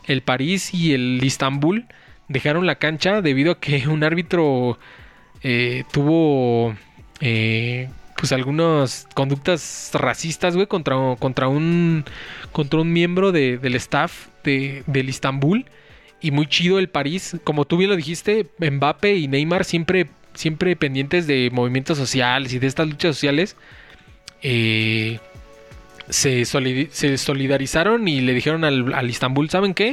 el París y el Istanbul dejaron la cancha debido a que *laughs* un árbitro eh, tuvo eh, pues algunas conductas racistas, güey, contra, contra, un, contra un miembro de- del staff de, del Istanbul. Y muy chido el París. Como tú bien lo dijiste, Mbappe y Neymar siempre, siempre pendientes de movimientos sociales y de estas luchas sociales. eh, se, solidi- se solidarizaron y le dijeron al, al Istanbul, ¿saben qué?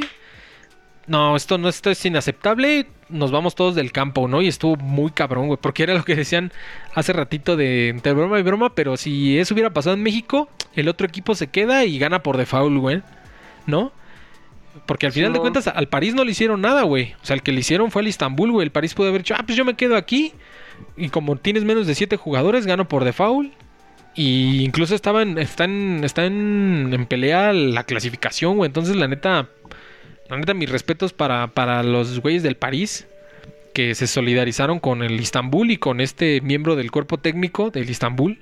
No, esto no esto es inaceptable. Nos vamos todos del campo, ¿no? Y estuvo muy cabrón, güey. Porque era lo que decían hace ratito de entre broma y broma. Pero si eso hubiera pasado en México, el otro equipo se queda y gana por default, güey. ¿No? Porque al final de cuentas al París no le hicieron nada, güey. O sea, el que le hicieron fue al Istanbul, güey. El París pudo haber dicho, ah, pues yo me quedo aquí. Y como tienes menos de 7 jugadores, gano por default. Y incluso estaban, están, están en pelea la clasificación, güey. Entonces, la neta, la neta, mis respetos para, para los güeyes del París que se solidarizaron con el Istanbul y con este miembro del cuerpo técnico del Istanbul.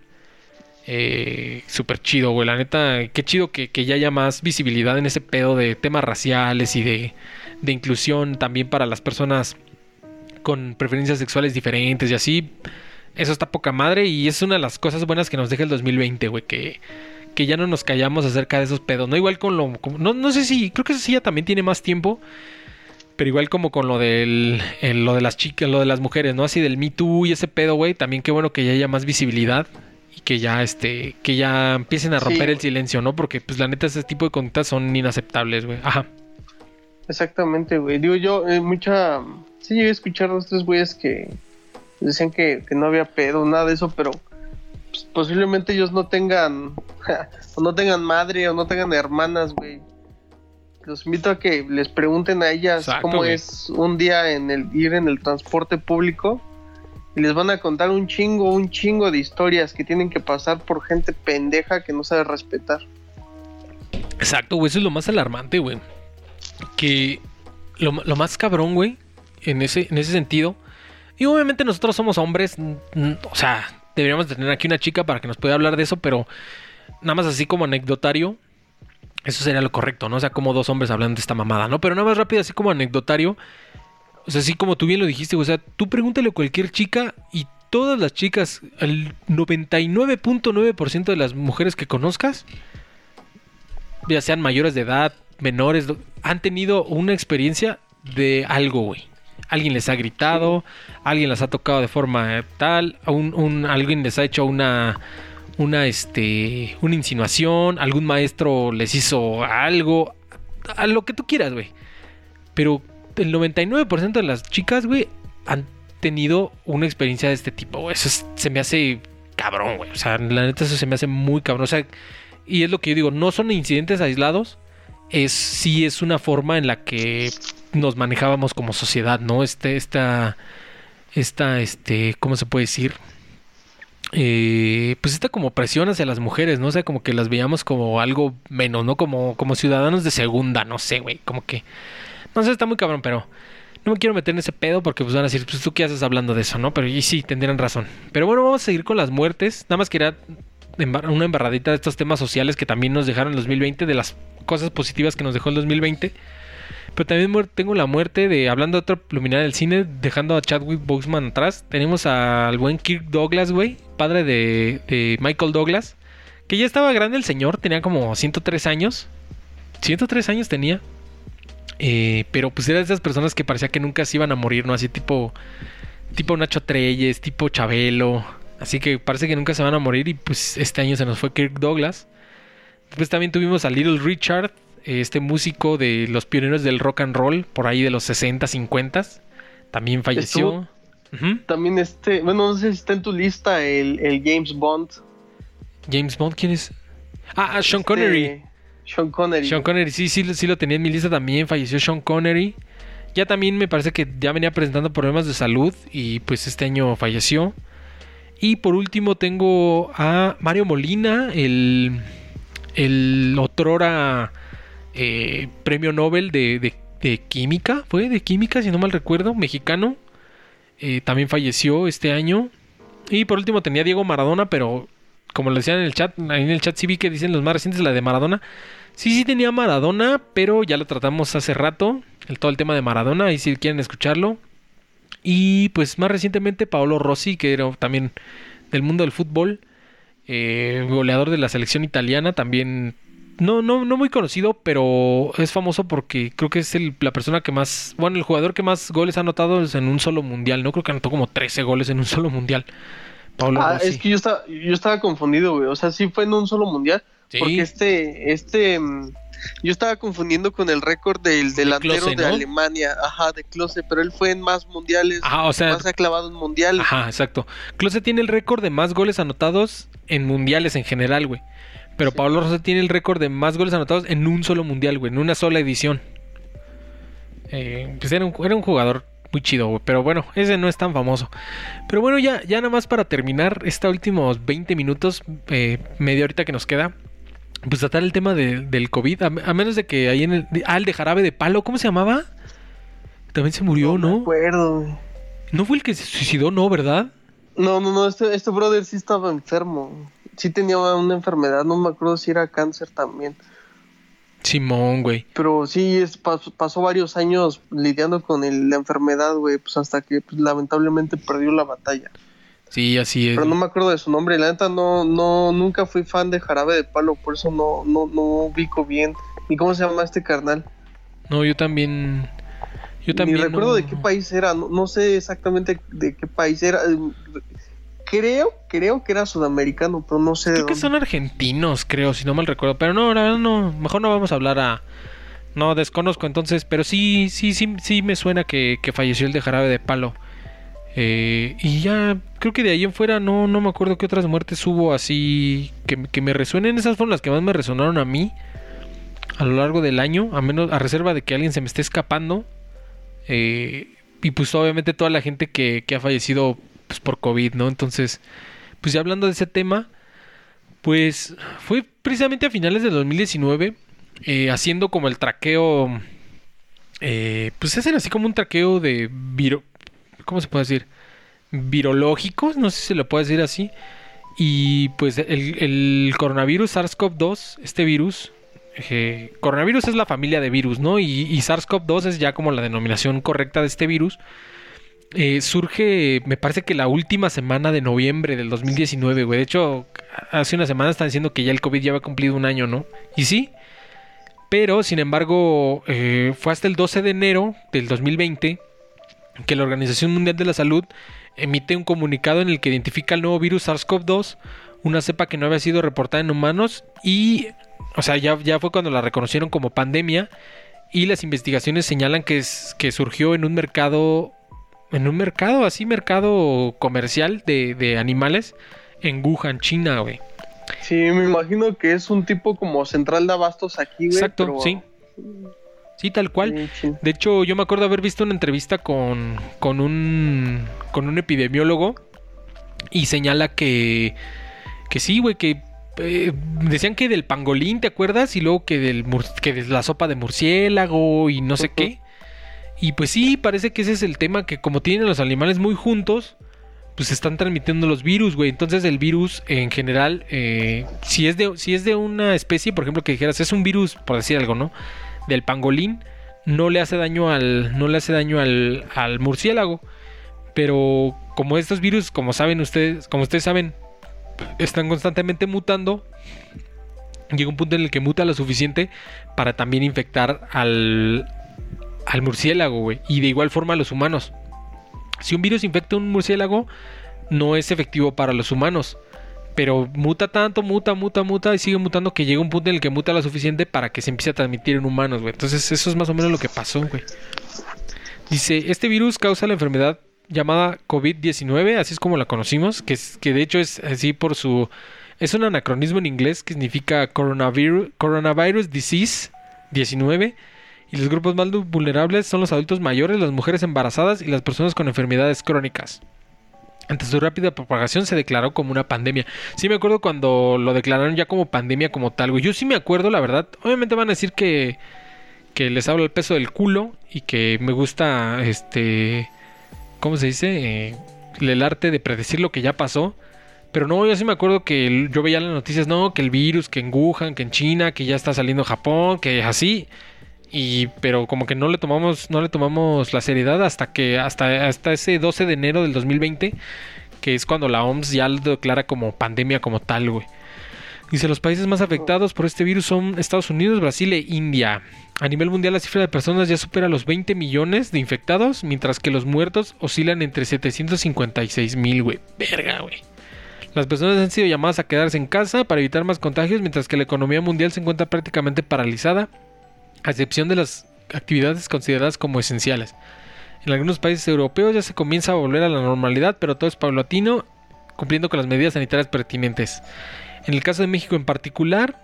Eh, Súper chido, güey. La neta, qué chido que, que ya haya más visibilidad en ese pedo de temas raciales y de, de inclusión también para las personas con preferencias sexuales diferentes y así. Eso está poca madre y es una de las cosas buenas que nos deja el 2020, güey. Que, que ya no nos callamos acerca de esos pedos. No igual con lo... no, no sé si... Creo que eso sí ya también tiene más tiempo. Pero igual como con lo del... el- lo de las chicas, lo de las mujeres, ¿no? Así del Me Too y ese pedo, güey. También qué bueno que ya haya más visibilidad. Y que ya, este... Que ya empiecen a Sí, romper el silencio, ¿no? Porque, pues, la neta, ese tipo de conductas son inaceptables, güey. Ajá. Exactamente, güey. Digo yo, eh, mucha. Sí, llegué a escuchar a los tres güeyes que decían que, que no había pedo, nada de eso, pero pues, posiblemente ellos no tengan. *laughs* o no tengan madre o no tengan hermanas, güey. Los invito a que les pregunten a ellas Exacto, cómo güey. es un día en el ir en el transporte público. Y les van a contar un chingo, un chingo de historias que tienen que pasar por gente pendeja que no sabe respetar. Exacto, güey, eso es lo más alarmante, güey. Que lo, lo más cabrón, güey, en ese, en ese sentido. Y obviamente nosotros somos hombres, o sea, deberíamos de tener aquí una chica para que nos pueda hablar de eso, pero nada más así como anecdotario. Eso sería lo correcto, ¿no? O sea, como dos hombres hablando de esta mamada, ¿no? Pero nada más rápido, así como anecdotario. O sea, así como tú bien lo dijiste, o sea, tú pregúntale a cualquier chica y todas las chicas, el 99.9% de las mujeres que conozcas, ya sean mayores de edad, menores, han tenido una experiencia de algo, güey. Alguien les ha gritado, alguien las ha tocado de forma tal, alguien les ha hecho una, una, este, una insinuación, algún maestro les hizo algo, a lo que tú quieras, güey. Pero el 99% de las chicas, güey, han tenido una experiencia de este tipo. Eso es- se me hace cabrón, güey. O sea, la neta eso se me hace muy cabrón. O sea, y es lo que yo digo, no son incidentes aislados, es sí es una forma en la que nos manejábamos como sociedad, ¿no? Este, esta, esta, este, ¿cómo se puede decir? Eh, pues esta como presión hacia las mujeres, ¿no? O sea, como que las veíamos como algo menos, ¿no? Como, como ciudadanos de segunda, no sé, güey, como que... No sé, está muy cabrón, pero no me quiero meter en ese pedo porque pues van a decir, pues tú qué haces hablando de eso, ¿no? Pero sí, tendrían razón. Pero bueno, vamos a seguir con las muertes. Nada más quería una embarradita de estos temas sociales que también nos dejaron el 2020, de las cosas positivas que nos dejó el 2020. Pero también tengo la muerte de, hablando de otra luminaria del cine, dejando a Chadwick Boseman atrás. Tenemos al buen Kirk Douglas, güey, padre de, de Michael Douglas, que ya estaba grande el señor, tenía como 103 años. 103 años tenía. Eh, pero pues era de esas personas que parecía que nunca se iban a morir, ¿no? Así tipo, tipo Nacho Treyes, tipo Chabelo. Así que parece que nunca se van a morir y pues este año se nos fue Kirk Douglas. Después también tuvimos a Little Richard, este músico de los pioneros del rock and roll, por ahí de los 60, 50. También falleció. También este, bueno, no sé si está en tu lista el, el James Bond. James Bond, ¿quién es? Ah, ah, Sean Este, Connery. Sean Connery. Sean Connery, sí, sí, sí lo tenía en mi lista también. Falleció Sean Connery. Ya también me parece que ya venía presentando problemas de salud y pues este año falleció. Y por último tengo a Mario Molina, el, el otrora eh, premio Nobel de, de- química, fue de química, si no mal recuerdo, mexicano. Eh, también falleció este año. Y por último tenía Diego Maradona, pero como lo decían en el chat, ahí en el chat sí vi que dicen los más recientes, la de Maradona. Sí, sí tenía Maradona, pero ya lo tratamos hace rato. Todo el tema de Maradona, ahí si quieren escucharlo. Y pues más recientemente Paolo Rossi, que era también del mundo del fútbol, eh, goleador de la selección italiana, también no, no, no muy conocido, pero es famoso porque creo que es la persona que más, bueno, el jugador que más goles ha anotado en un solo mundial, ¿no? Creo que anotó como 13 goles en un solo mundial. Paolo ah, es que yo estaba, yo estaba confundido, güey. O sea, sí fue en un solo mundial. Porque este, este, mm, yo estaba confundiendo con el récord del delantero de, Alemania, ajá, de Klose, pero él fue en más mundiales, ajá, o sea, más ha clavado en mundiales. Ajá, exacto. Klose tiene el récord de más goles anotados en mundiales en general, güey. Pero Pablo Rosa tiene el récord de más goles anotados en un solo mundial, güey, en una sola edición. Eh, pues era un, era un jugador muy chido, güey. Pero bueno, ese no es tan famoso. Pero bueno, ya, ya nada más para terminar estos últimos 20 minutos, eh, media horita que nos queda pues tratar el tema del COVID, a, menos de que ahí en el... Ah, el de jarabe de palo, ¿cómo se llamaba? También se murió, ¿no? No me acuerdo. ¿No fue el que se suicidó, no, verdad? No, no, no, este, este brother sí estaba enfermo. Sí tenía una enfermedad, no me acuerdo si era cáncer también. Simón, güey. Pero sí, es, pasó, varios años lidiando con la enfermedad, güey, pues hasta que pues, lamentablemente perdió la batalla. Sí, así es. Pero no me acuerdo de su nombre. La neta no, no, nunca fui fan de Jarabe de Palo, por eso no, no, no ubico bien. ¿Y cómo se llama este carnal? No, yo también. Yo también. Ni recuerdo de qué país era. No, sé exactamente de qué país era. Creo, creo que era sudamericano, pero no sé. Creo que son argentinos, creo, si no mal recuerdo. Pero no, la verdad no. Mejor no vamos a hablar a. No, desconozco entonces, pero sí, sí, sí, sí me suena que, que falleció el de Jarabe de Palo. Eh, y ya, creo que de ahí en fuera no, no me acuerdo qué otras muertes hubo así que, me resuenen. Esas fueron las que más me resonaron a mí a lo largo del año, a menos a reserva de que alguien se me esté escapando. Eh, y pues obviamente toda la gente que, ha fallecido pues, por COVID, ¿no? Entonces, pues ya hablando de ese tema, pues fue precisamente a finales del 2019, eh, haciendo como el traqueo, pues hacen así como un traqueo de viro ¿cómo se puede decir? Virológicos, no sé si se lo puede decir así. Y pues el, coronavirus SARS-CoV-2, este virus, eh, coronavirus es la familia de virus, ¿no? Y, SARS-CoV-2 es ya como la denominación correcta de este virus. Eh, surge, me parece que la última semana de noviembre del 2019, güey. De hecho, hace una semana están diciendo que ya el COVID ya había cumplido un año, ¿no? Y sí. Pero, sin embargo, eh, fue hasta el 12 de enero del 2020 que la Organización Mundial de la Salud emite un comunicado en el que identifica el nuevo virus SARS-CoV-2, una cepa que no había sido reportada en humanos y, o sea, ya, ya fue cuando la reconocieron como pandemia y las investigaciones señalan que, es, que surgió en un mercado, en un mercado así, mercado comercial de, de animales en Wuhan, China, güey. Sí, me imagino que es un tipo como central de abastos aquí, güey. Exacto, sí. Sí, tal cual. De hecho, yo me acuerdo haber visto una entrevista con, con, un, con un epidemiólogo y señala que, que sí, güey, que eh, decían que del pangolín, ¿te acuerdas? Y luego que, del, que de la sopa de murciélago y no sé qué. Y pues sí, parece que ese es el tema, que como tienen los animales muy juntos, pues están transmitiendo los virus, güey. Entonces el virus en general, eh, si, es de, si es de una especie, por ejemplo, que dijeras, es un virus, por decir algo, ¿no? del pangolín no le hace daño al no le hace daño al, al murciélago pero como estos virus como saben ustedes como ustedes saben están constantemente mutando llega un punto en el que muta lo suficiente para también infectar al al murciélago güey y de igual forma a los humanos si un virus infecta a un murciélago no es efectivo para los humanos pero muta tanto, muta, muta, muta y sigue mutando que llega un punto en el que muta lo suficiente para que se empiece a transmitir en humanos, güey. Entonces eso es más o menos lo que pasó, güey. Dice, este virus causa la enfermedad llamada COVID-19, así es como la conocimos, que, es, que de hecho es así por su... Es un anacronismo en inglés que significa coronavirus, coronavirus disease 19 y los grupos más vulnerables son los adultos mayores, las mujeres embarazadas y las personas con enfermedades crónicas. Ante su rápida propagación se declaró como una pandemia. Sí me acuerdo cuando lo declararon ya como pandemia como tal. Yo sí me acuerdo, la verdad. Obviamente van a decir que, que les hablo el peso del culo y que me gusta, este, ¿cómo se dice? Eh, el arte de predecir lo que ya pasó. Pero no, yo sí me acuerdo que yo veía las noticias, no, que el virus, que en que en China, que ya está saliendo Japón, que así. Y pero como que no le tomamos no le tomamos la seriedad hasta que hasta hasta ese 12 de enero del 2020 que es cuando la OMS ya lo declara como pandemia como tal, güey. Dice, los países más afectados por este virus son Estados Unidos, Brasil e India. A nivel mundial la cifra de personas ya supera los 20 millones de infectados, mientras que los muertos oscilan entre 756 mil, güey. Verga, güey. Las personas han sido llamadas a quedarse en casa para evitar más contagios, mientras que la economía mundial se encuentra prácticamente paralizada, a excepción de las actividades consideradas como esenciales. En algunos países europeos ya se comienza a volver a la normalidad, pero todo es paulatino, cumpliendo con las medidas sanitarias pertinentes. En el caso de México en particular,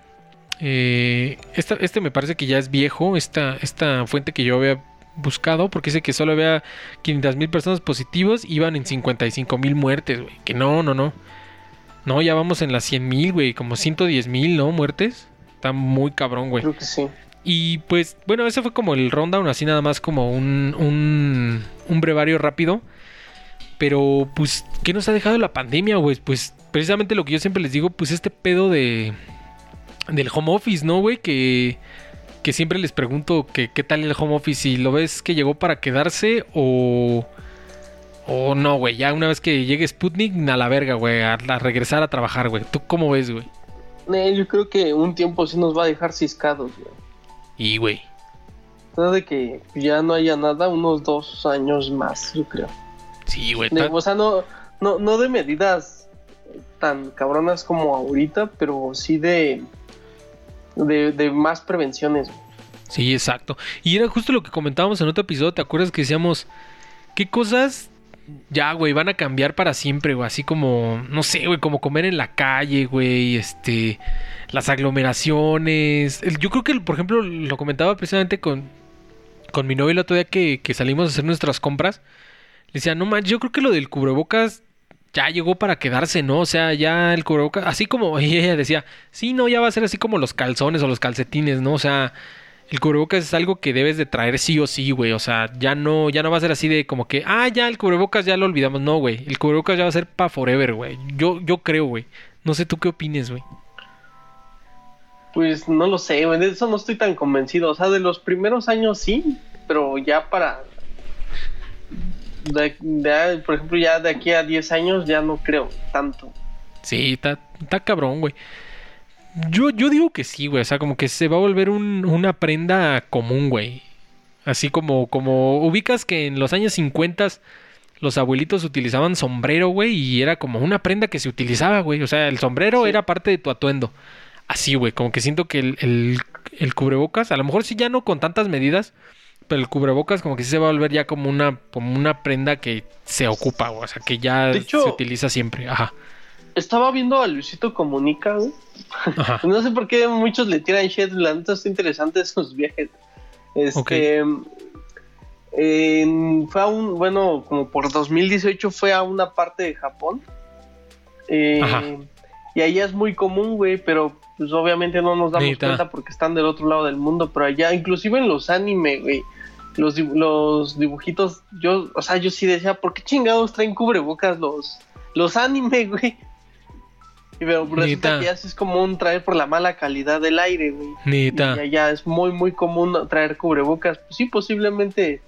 eh, este me parece que ya es viejo, esta, esta fuente que yo había buscado, porque dice que solo había 500 mil personas positivas, iban en 55 mil muertes, güey. Que no, no, no. No, ya vamos en las 100 mil, güey, como 110 mil, ¿no? Muertes. Está muy cabrón, güey. Creo que sí. Y pues, bueno, ese fue como el rundown, así nada más como un, un, brevario rápido. Pero, pues, ¿qué nos ha dejado la pandemia, güey? Pues precisamente lo que yo siempre les digo, pues este pedo de del home office, ¿no, güey? Que, que siempre les pregunto que qué tal el home office, si lo ves que llegó para quedarse o... O no, güey, ya una vez que llegue Sputnik, a la verga, güey, a, regresar a trabajar, güey. ¿Tú cómo ves, güey? Eh, yo creo que un tiempo sí nos va a dejar ciscados, güey. Y, güey. de que ya no haya nada, unos dos años más, yo creo. Sí, güey. O sea, no, no, no de medidas tan cabronas como ahorita, pero sí de, de, más prevenciones. Sí, exacto. Y era justo lo que comentábamos en otro episodio, ¿te acuerdas que decíamos, qué cosas ya, güey, van a cambiar para siempre, güey? Así como, no sé, güey, como comer en la calle, güey, este, las aglomeraciones. Yo creo que, por ejemplo, lo comentaba precisamente con, con mi novio el otro día que, que salimos a hacer nuestras compras. Le decía, no manches, yo creo que lo del cubrebocas ya llegó para quedarse, ¿no? O sea, ya el cubrebocas, así como *laughs* ella decía, sí, no, ya va a ser así como los calzones o los calcetines, ¿no? O sea, el cubrebocas es algo que debes de traer sí o sí, güey. O sea, ya no, ya no va a ser así de como que, ah, ya el cubrebocas ya lo olvidamos. No, güey. El cubrebocas ya va a ser para forever, güey. Yo, yo creo, güey. No sé tú qué opines, güey. Pues no lo sé, güey. De eso no estoy tan convencido. O sea, de los primeros años sí, pero ya para de, por ejemplo, ya de aquí a 10 años ya no creo tanto. Sí, está cabrón, güey. Yo, yo digo que sí, güey. O sea, como que se va a volver una prenda común, güey. Así como, como ubicas que en los años 50 los abuelitos utilizaban sombrero, güey, y era como una prenda que se utilizaba, güey. O sea, el sombrero era parte de tu atuendo. Así, güey, como que siento que el, el, el, cubrebocas, a lo mejor sí ya no con tantas medidas, pero el cubrebocas como que sí se va a volver ya como una, como una prenda que se ocupa, o sea, que ya se utiliza siempre. Ajá. Estaba viendo a Luisito Comunica, güey. *laughs* no sé por qué muchos le tiran shit, la neta está interesante *laughs* esos viajes. Este... fue a un, bueno, como por 2018 fue a una parte de Japón. Eh, y allá es muy común, güey, pero pues obviamente no nos damos cuenta porque están del otro lado del mundo, pero allá, inclusive en los anime, güey, los, los dibujitos, yo, o sea, yo sí decía, ¿por qué chingados traen cubrebocas los, los anime, *laughs* güey? Y pero resulta que ya es común traer por la mala calidad del aire, güey. Y allá es muy, muy común traer cubrebocas. Pues sí, posiblemente,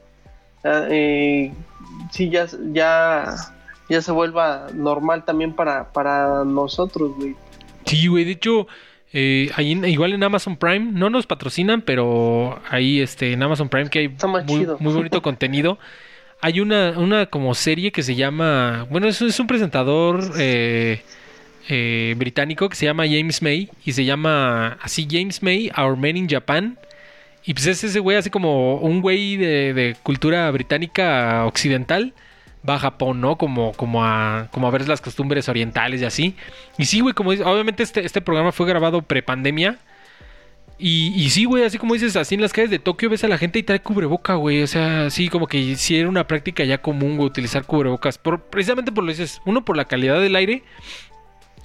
ah, eh, sí, ya, ya, ya se vuelva normal también para, para nosotros, güey. Sí, güey, de hecho, eh, igual en Amazon Prime, no nos patrocinan, pero ahí este, en Amazon Prime que hay muy, bonito *laughs* contenido. Hay una, una como serie que se llama, bueno, es, es un presentador eh, eh, británico que se llama James May y se llama así James May, Our Men in Japan. Y pues es ese güey así como un güey de, de cultura británica occidental va a Japón, ¿no? Como, como, a, como a ver las costumbres orientales y así. Y sí, güey, como dices, obviamente este, este programa fue grabado prepandemia. Y, y sí, güey, así como dices, así en las calles de Tokio ves a la gente y trae cubreboca, güey. O sea, sí, como que sí era una práctica ya común, güey, utilizar cubrebocas. Por, precisamente por lo dices, uno por la calidad del aire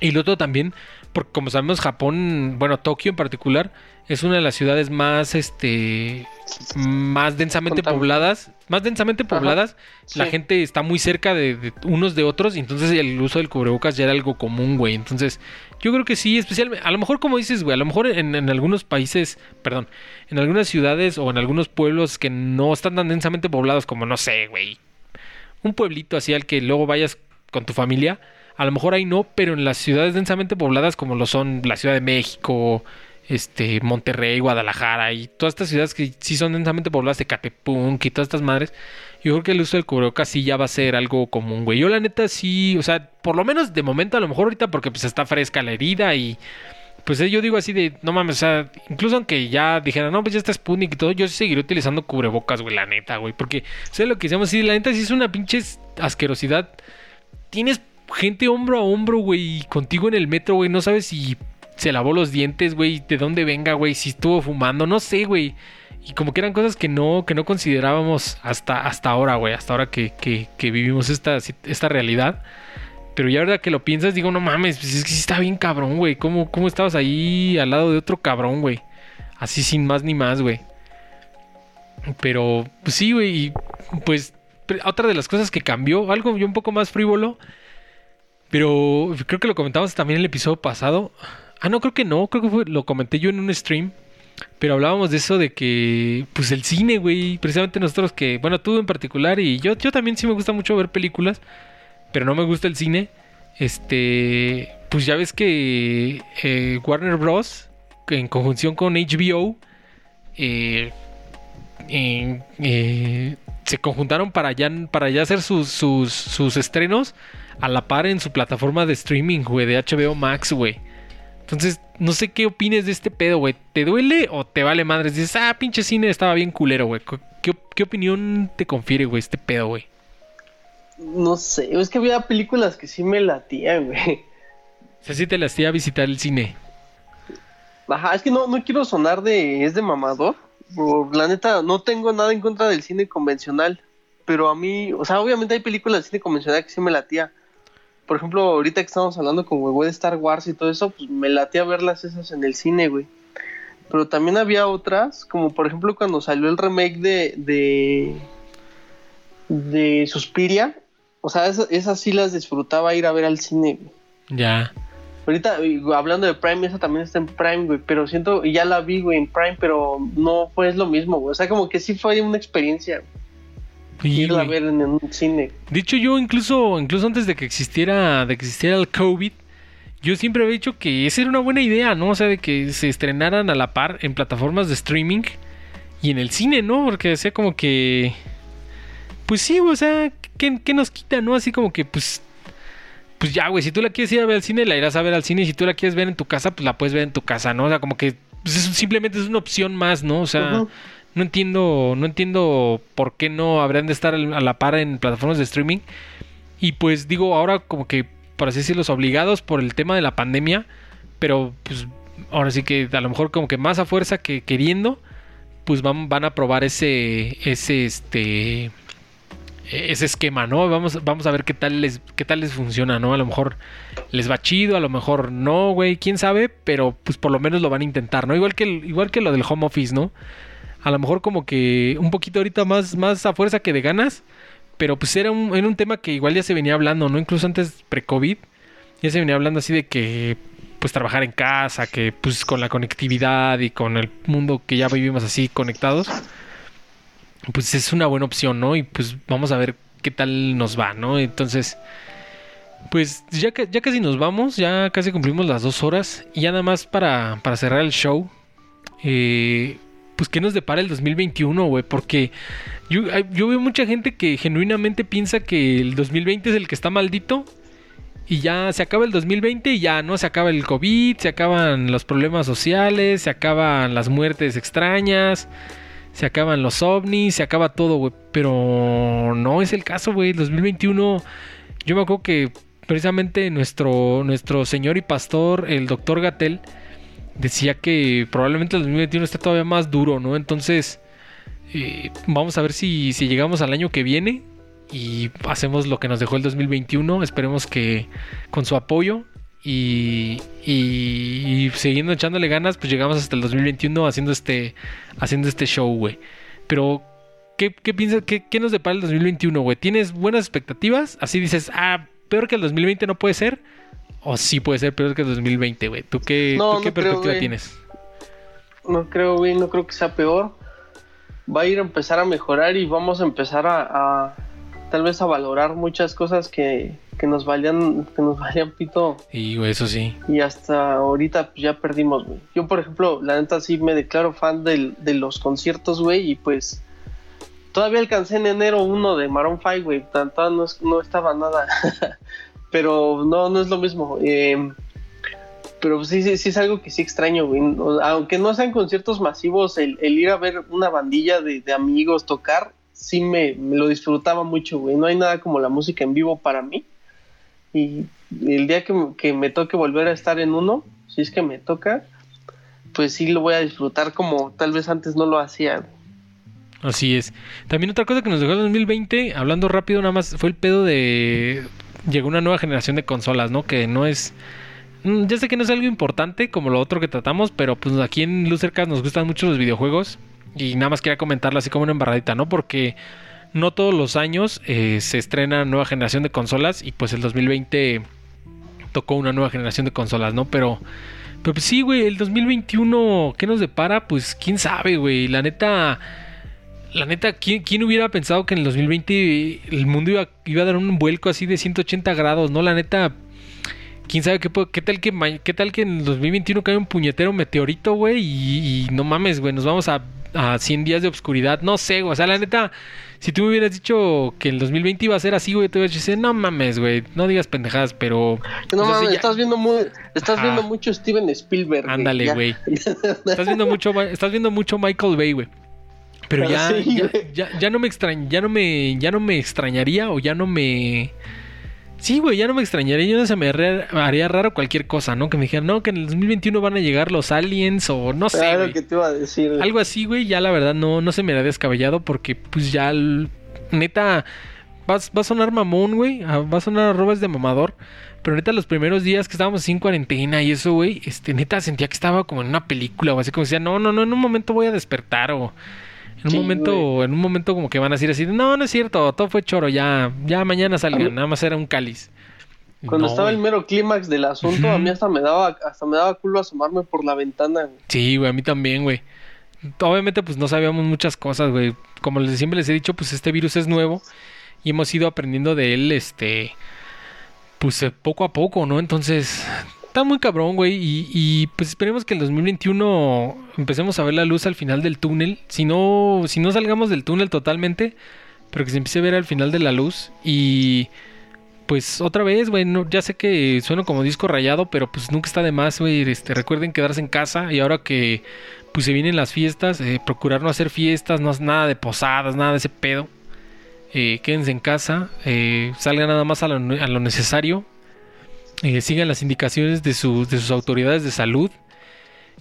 y lo otro también, porque como sabemos, Japón, bueno, Tokio en particular, es una de las ciudades más, este, más densamente pobladas, más densamente pobladas. La gente está muy cerca de, unos de otros, y entonces el uso del cubrebocas ya era algo común, güey. Entonces, Yo creo que sí, especialmente, a lo mejor como dices, güey, a lo mejor en, en, algunos países, perdón, en algunas ciudades o en algunos pueblos que no están tan densamente poblados como, no sé, güey, un pueblito así al que luego vayas con tu familia, a lo mejor ahí no, pero en las ciudades densamente pobladas como lo son la Ciudad de México, este, Monterrey, Guadalajara y todas estas ciudades que sí son densamente pobladas de Catepunk y todas estas madres, yo creo que el uso del cubrebocas sí ya va a ser algo común, güey. Yo la neta sí, o sea, por lo menos de momento, a lo mejor ahorita porque pues está fresca la herida y pues yo digo así de, no mames, o sea, incluso aunque ya dijera, no, pues ya está Sputnik y todo, yo seguiré utilizando cubrebocas, güey, la neta, güey, porque, sé lo que decíamos así, la neta sí es una pinche asquerosidad. Tienes gente hombro a hombro, güey, contigo en el metro, güey, no sabes si se lavó los dientes, güey, de dónde venga, güey, si estuvo fumando, no sé, güey. Y como que eran cosas que no, que no considerábamos hasta, hasta ahora, güey, hasta ahora que, que, vivimos esta, esta realidad. Pero ya verdad que lo piensas, digo, no mames, pues es que sí está bien cabrón, güey. ¿Cómo, ¿Cómo estabas ahí al lado de otro cabrón, güey? Así sin más ni más, güey. Pero, pues sí, güey. Y pues, otra de las cosas que cambió, algo yo un poco más frívolo. Pero creo que lo comentamos también en el episodio pasado. Ah, no, creo que no. Creo que lo comenté yo en un stream. Pero hablábamos de eso de que, pues el cine, güey, precisamente nosotros que, bueno, tú en particular y yo, yo también sí me gusta mucho ver películas, pero no me gusta el cine. Este, pues ya ves que eh, Warner Bros. en conjunción con HBO eh, eh, se conjuntaron para ya, para hacer sus, sus, sus estrenos a la par en su plataforma de streaming, güey, de HBO Max, güey. Entonces, no sé qué opines de este pedo, güey. ¿Te duele o te vale madres? Dices, ah, pinche cine estaba bien culero, güey. ¿Qué, opinión te confiere, güey, este pedo, güey? No sé, es que había películas que sí me latían, güey. O sea, sí te latía visitar el cine. Ajá, es que no, no quiero sonar de. es de mamador. La neta, no tengo nada en contra del cine convencional. Pero a mí, o sea, obviamente hay películas de cine convencional que sí me latía por ejemplo, ahorita que estamos hablando con güey de Star Wars y todo eso, pues me a verlas esas en el cine, güey. Pero también había otras, como por ejemplo cuando salió el remake de de, de Suspiria, o sea, esas, sí las disfrutaba ir a ver al cine, güey. Ya. Ahorita, hablando de Prime, esa también está en Prime, güey, pero siento, y ya la vi, güey, en Prime, pero no fue lo mismo, güey. O sea, como que sí fue una experiencia. Sí, a ver en un cine. Dicho yo, incluso, incluso antes de que existiera, de que existiera el COVID, yo siempre había dicho que esa era una buena idea, ¿no? O sea, de que se estrenaran a la par en plataformas de streaming y en el cine, ¿no? Porque decía como que. Pues sí, o sea, ¿qué, ¿qué, nos quita, no? Así como que, pues. Pues ya, güey, si tú la quieres ir a ver al cine, la irás a ver al cine. Y si tú la quieres ver en tu casa, pues la puedes ver en tu casa, ¿no? O sea, como que pues, simplemente es una opción más, ¿no? O sea, no entiendo, no entiendo por qué no habrían de estar a la par en plataformas de streaming. Y pues digo, ahora como que, por así decirlo, obligados por el tema de la pandemia. Pero pues ahora sí que a lo mejor como que más a fuerza que queriendo, pues van, van a probar ese, ese, este, ese esquema, ¿no? Vamos, vamos a ver qué tal les, qué tal les funciona, ¿no? A lo mejor les va chido, a lo mejor no, güey, quién sabe, pero pues por lo menos lo van a intentar, ¿no? Igual que, igual que lo del home office, ¿no? A lo mejor como que un poquito ahorita más, más a fuerza que de ganas, pero pues era un, era un tema que igual ya se venía hablando, ¿no? Incluso antes pre-COVID, ya se venía hablando así de que pues trabajar en casa, que pues con la conectividad y con el mundo que ya vivimos así conectados, pues es una buena opción, ¿no? Y pues vamos a ver qué tal nos va, ¿no? Entonces, pues ya, ya casi nos vamos, ya casi cumplimos las dos horas y ya nada más para, para cerrar el show. Eh, pues qué nos depara el 2021, güey, porque yo, veo mucha gente que genuinamente piensa que el 2020 es el que está maldito y ya se acaba el 2020 y ya no se acaba el COVID, se acaban los problemas sociales, se acaban las muertes extrañas, se acaban los ovnis, se acaba todo, güey, pero no es el caso, güey, el 2021 yo me acuerdo que precisamente nuestro nuestro señor y pastor, el doctor Gatel, decía que probablemente el 2021 esté todavía más duro, ¿no? Entonces, eh, vamos a ver si, si llegamos al año que viene y hacemos lo que nos dejó el 2021. Esperemos que con su apoyo y, y, siguiendo echándole ganas, pues llegamos hasta el 2021 haciendo este, haciendo este show, güey. Pero, ¿qué, qué piensas? Qué, ¿Qué nos depara el 2021, güey? ¿Tienes buenas expectativas? Así dices, ah, peor que el 2020 no puede ser o sí puede ser peor que el 2020, güey. ¿Tú qué, No, tú qué no perspectiva tienes? No creo, güey, no creo que sea peor. Va a ir a empezar a mejorar y vamos a empezar a, a- tal vez a valorar muchas cosas que, que nos valían, que nos valían pito Y, güey, eso sí. y hasta ahorita pues, ya perdimos, güey. Yo, por ejemplo, la neta sí me declaro fan del- de los conciertos, güey, y pues todavía alcancé en enero uno de Maroon 5, güey, todavía no, es- no estaba nada, *laughs* pero no, no es lo mismo. eh, pero sí, sí, sí es algo que sí extraño, güey. Aunque no sean conciertos masivos, el, ir a ver una bandilla de, amigos tocar, sí me, lo disfrutaba mucho, güey. No hay nada como la música en vivo para mí. Y el día que, que me toque volver a estar en uno, si es que me toca, pues sí lo voy a disfrutar como tal vez antes no lo hacía. Así es. También otra cosa que nos dejó el 2020, hablando rápido nada más, fue el pedo de... Llegó una nueva generación de consolas, ¿no? Que no es... Mm, Ya sé que no es algo importante como lo otro que tratamos, pero pues aquí en Lucercast nos gustan mucho los videojuegos. Y nada más quería comentarlo así como una embarradita, ¿no? Porque no todos los años eh, se estrena nueva generación de consolas y pues el 2020 tocó una nueva generación de consolas, ¿no? Pero, pero pues sí, güey, el 2021, ¿qué nos depara? Pues quién sabe, güey. La neta, la neta, ¿quién, quién hubiera pensado que en el 2020 el mundo iba, iba a dar un vuelco así de 180 grados, ¿no? La neta, quién sabe qué, qué tal que qué tal que en el 2021 cae un puñetero meteorito, güey, y, y no mames, güey, nos vamos a, a 100 días de obscuridad. No sé, güey, o sea, la neta, si tú me hubieras dicho que el 2020 iba a ser así, güey, te hubieras dicho, no mames, güey, no digas pendejadas, pero... No o sea, sí, mames, ya- estás viendo muy, estás Ajá. viendo mucho Steven Spielberg. Ándale, güey. *laughs* Estás viendo mucho, estás viendo mucho Michael Bay, güey. Pero ya, Sí, ya, ya, ya no me extrañ, ya no me, ya no me extrañaría o ya no me. Sí, güey, ya no me extrañaría, yo no se me haría, haría raro cualquier cosa, ¿no? Que me dijeran, no, que en el 2021 van a llegar los aliens o no sé, Claro que te iba a decir. Algo así, güey, ya la verdad no, no se me da descabellado porque pues ya, el- neta, va, va a sonar mamón, güey, va a sonar arrobas de mamador, pero neta los primeros días que estábamos sin cuarentena y eso, güey, este, neta sentía que estaba como en una película o así como decía, no, no, no, en un momento voy a despertar o... En un Sí, momento, en un momento como que van a decir así, no, no es cierto, todo fue choro, ya, ya mañana salgan, nada más era un cáliz. Cuando No, estaba el mero clímax del asunto, a mí hasta me daba, hasta me daba culo asomarme por la ventana. güey. Sí, güey, a mí también, güey. Obviamente, pues no sabíamos muchas cosas, güey. Como les, siempre les he dicho, pues este virus es nuevo y hemos ido aprendiendo de él, este, pues eh, poco a poco, ¿no? Entonces, está muy cabrón, güey. Y, pues esperemos que el 2021 empecemos a ver la luz al final del túnel. Si no, si no salgamos del túnel totalmente, pero que se empiece a ver al final de la luz y pues otra vez, güey, ya sé que sueno como disco rayado, pero pues nunca está de más, güey. Este, recuerden quedarse en casa y ahora que pues se vienen las fiestas, eh, procurar no hacer fiestas, no nada de posadas, nada de ese pedo. Eh, quédense en casa, eh, salgan nada más a lo, a lo necesario, eh, sigan las indicaciones de, sus de sus autoridades de salud.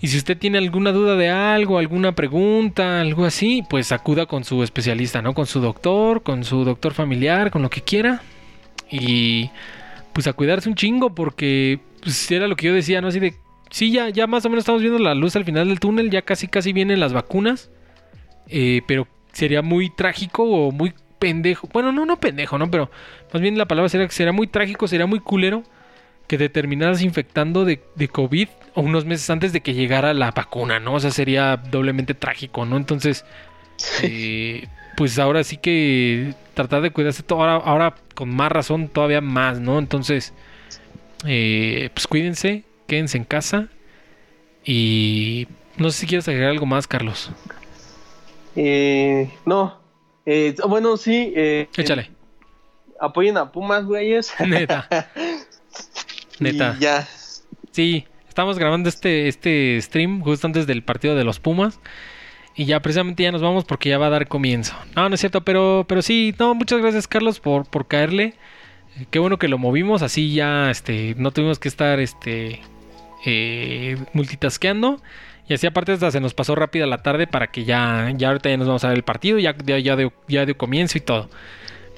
Y si usted tiene alguna duda de algo, alguna pregunta, algo así, pues acuda con su especialista, ¿no? Con su doctor, con su doctor familiar, con lo que quiera. Y pues a cuidarse un chingo porque pues, era lo que yo decía, ¿no? Así de, sí, ya, ya más o menos estamos viendo la luz al final del túnel, ya casi casi vienen las vacunas, eh, pero sería muy trágico o muy pendejo, bueno, no, no pendejo, ¿no? Pero más bien la palabra sería que sería muy trágico, sería muy culero que te terminaras infectando de, de COVID unos meses antes de que llegara la vacuna, ¿no? O sea, sería doblemente trágico, ¿no? Entonces, eh, pues ahora sí que tratar de cuidarse todo, ahora, ahora con más razón, todavía más, ¿no? Entonces, eh, pues cuídense, quédense en casa y no sé si quieres agregar algo más, Carlos. Eh, no. Eh, bueno, sí. Eh, Échale, apoyen a Pumas, güeyes. neta, *laughs* neta. Y ya. Sí, estamos grabando este, este stream justo antes del partido de los Pumas. Y ya precisamente ya nos vamos porque ya va a dar comienzo. No, no es cierto, pero, pero sí, no, muchas gracias Carlos por, por caerle. Eh, Qué bueno que lo movimos, así ya este, no tuvimos que estar este, eh, multitasqueando. Y así aparte hasta se nos pasó rápida la tarde para que ya, ya ahorita ya nos vamos a ver el partido, ya, ya, ya, dio, ya dio comienzo y todo.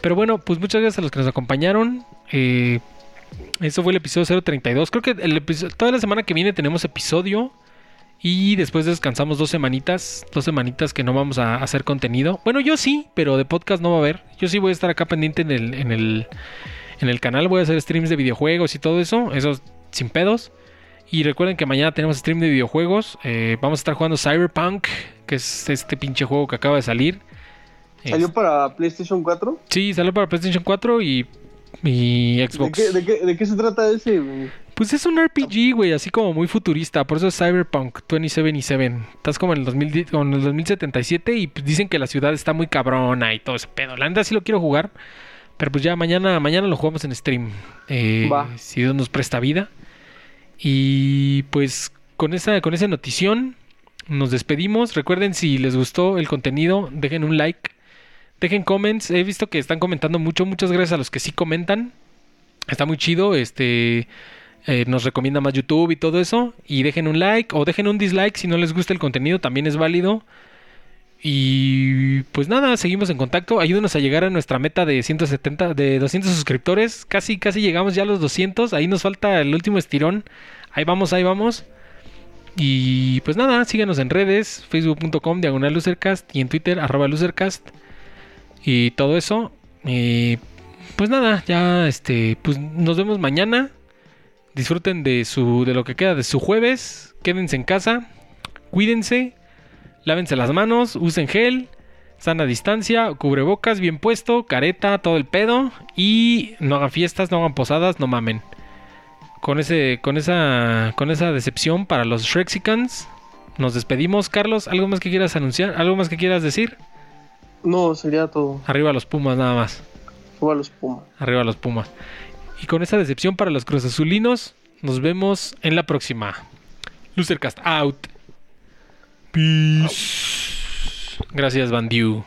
Pero bueno, pues muchas gracias a los que nos acompañaron. Eh, eso fue el episodio 032. Creo que el episodio, toda la semana que viene tenemos episodio. Y después descansamos dos semanitas. Dos semanitas que no vamos a hacer contenido. Bueno, yo sí, pero de podcast no va a haber. Yo sí voy a estar acá pendiente en el, en el, en el canal. Voy a hacer streams de videojuegos y todo eso. Eso sin pedos. Y recuerden que mañana tenemos stream de videojuegos. Eh, vamos a estar jugando Cyberpunk, que es este pinche juego que acaba de salir. ¿Salió para PlayStation 4? Sí, salió para PlayStation 4 y, y Xbox. ¿De qué, de, qué, ¿De qué, se trata ese? Pues es un RPG, güey, así como muy futurista. Por eso es Cyberpunk 2077. Estás como en el, 2010, como en el 2077 y pues dicen que la ciudad está muy cabrona y todo ese pedo. La neta sí lo quiero jugar. Pero pues ya mañana, mañana lo jugamos en stream. Eh, si Dios nos presta vida. Y pues con esa, con esa notición nos despedimos. Recuerden si les gustó el contenido, dejen un like Dejen comments. He visto que están comentando mucho. Muchas gracias a los que sí comentan. Está muy chido. Este. Eh, nos recomienda más YouTube y todo eso. Y dejen un like o dejen un dislike si no les gusta el contenido. También es válido. Y pues nada, seguimos en contacto. Ayúdenos a llegar a nuestra meta de 170, de 200 suscriptores. Casi, casi llegamos ya a los 200. Ahí nos falta el último estirón. Ahí vamos, ahí vamos. Y pues nada, síganos en redes, facebook.com, diagonal y en Twitter, arroba lucercast y todo eso. Y pues nada, ya este, pues nos vemos mañana. Disfruten de su de lo que queda de su jueves. Quédense en casa. Cuídense. Lávense las manos, usen gel, sana distancia, cubrebocas bien puesto, careta, todo el pedo y no hagan fiestas, no hagan posadas, no mamen. Con ese con esa con esa decepción para los Shrexicans nos despedimos, Carlos, ¿algo más que quieras anunciar? ¿Algo más que quieras decir? No, sería todo. Arriba los Pumas nada más. Arriba los Pumas. Arriba los Pumas. Y con esa decepción para los Cruz Azulinos, nos vemos en la próxima. Lucercast out. Peace. Gracias, Bandiu.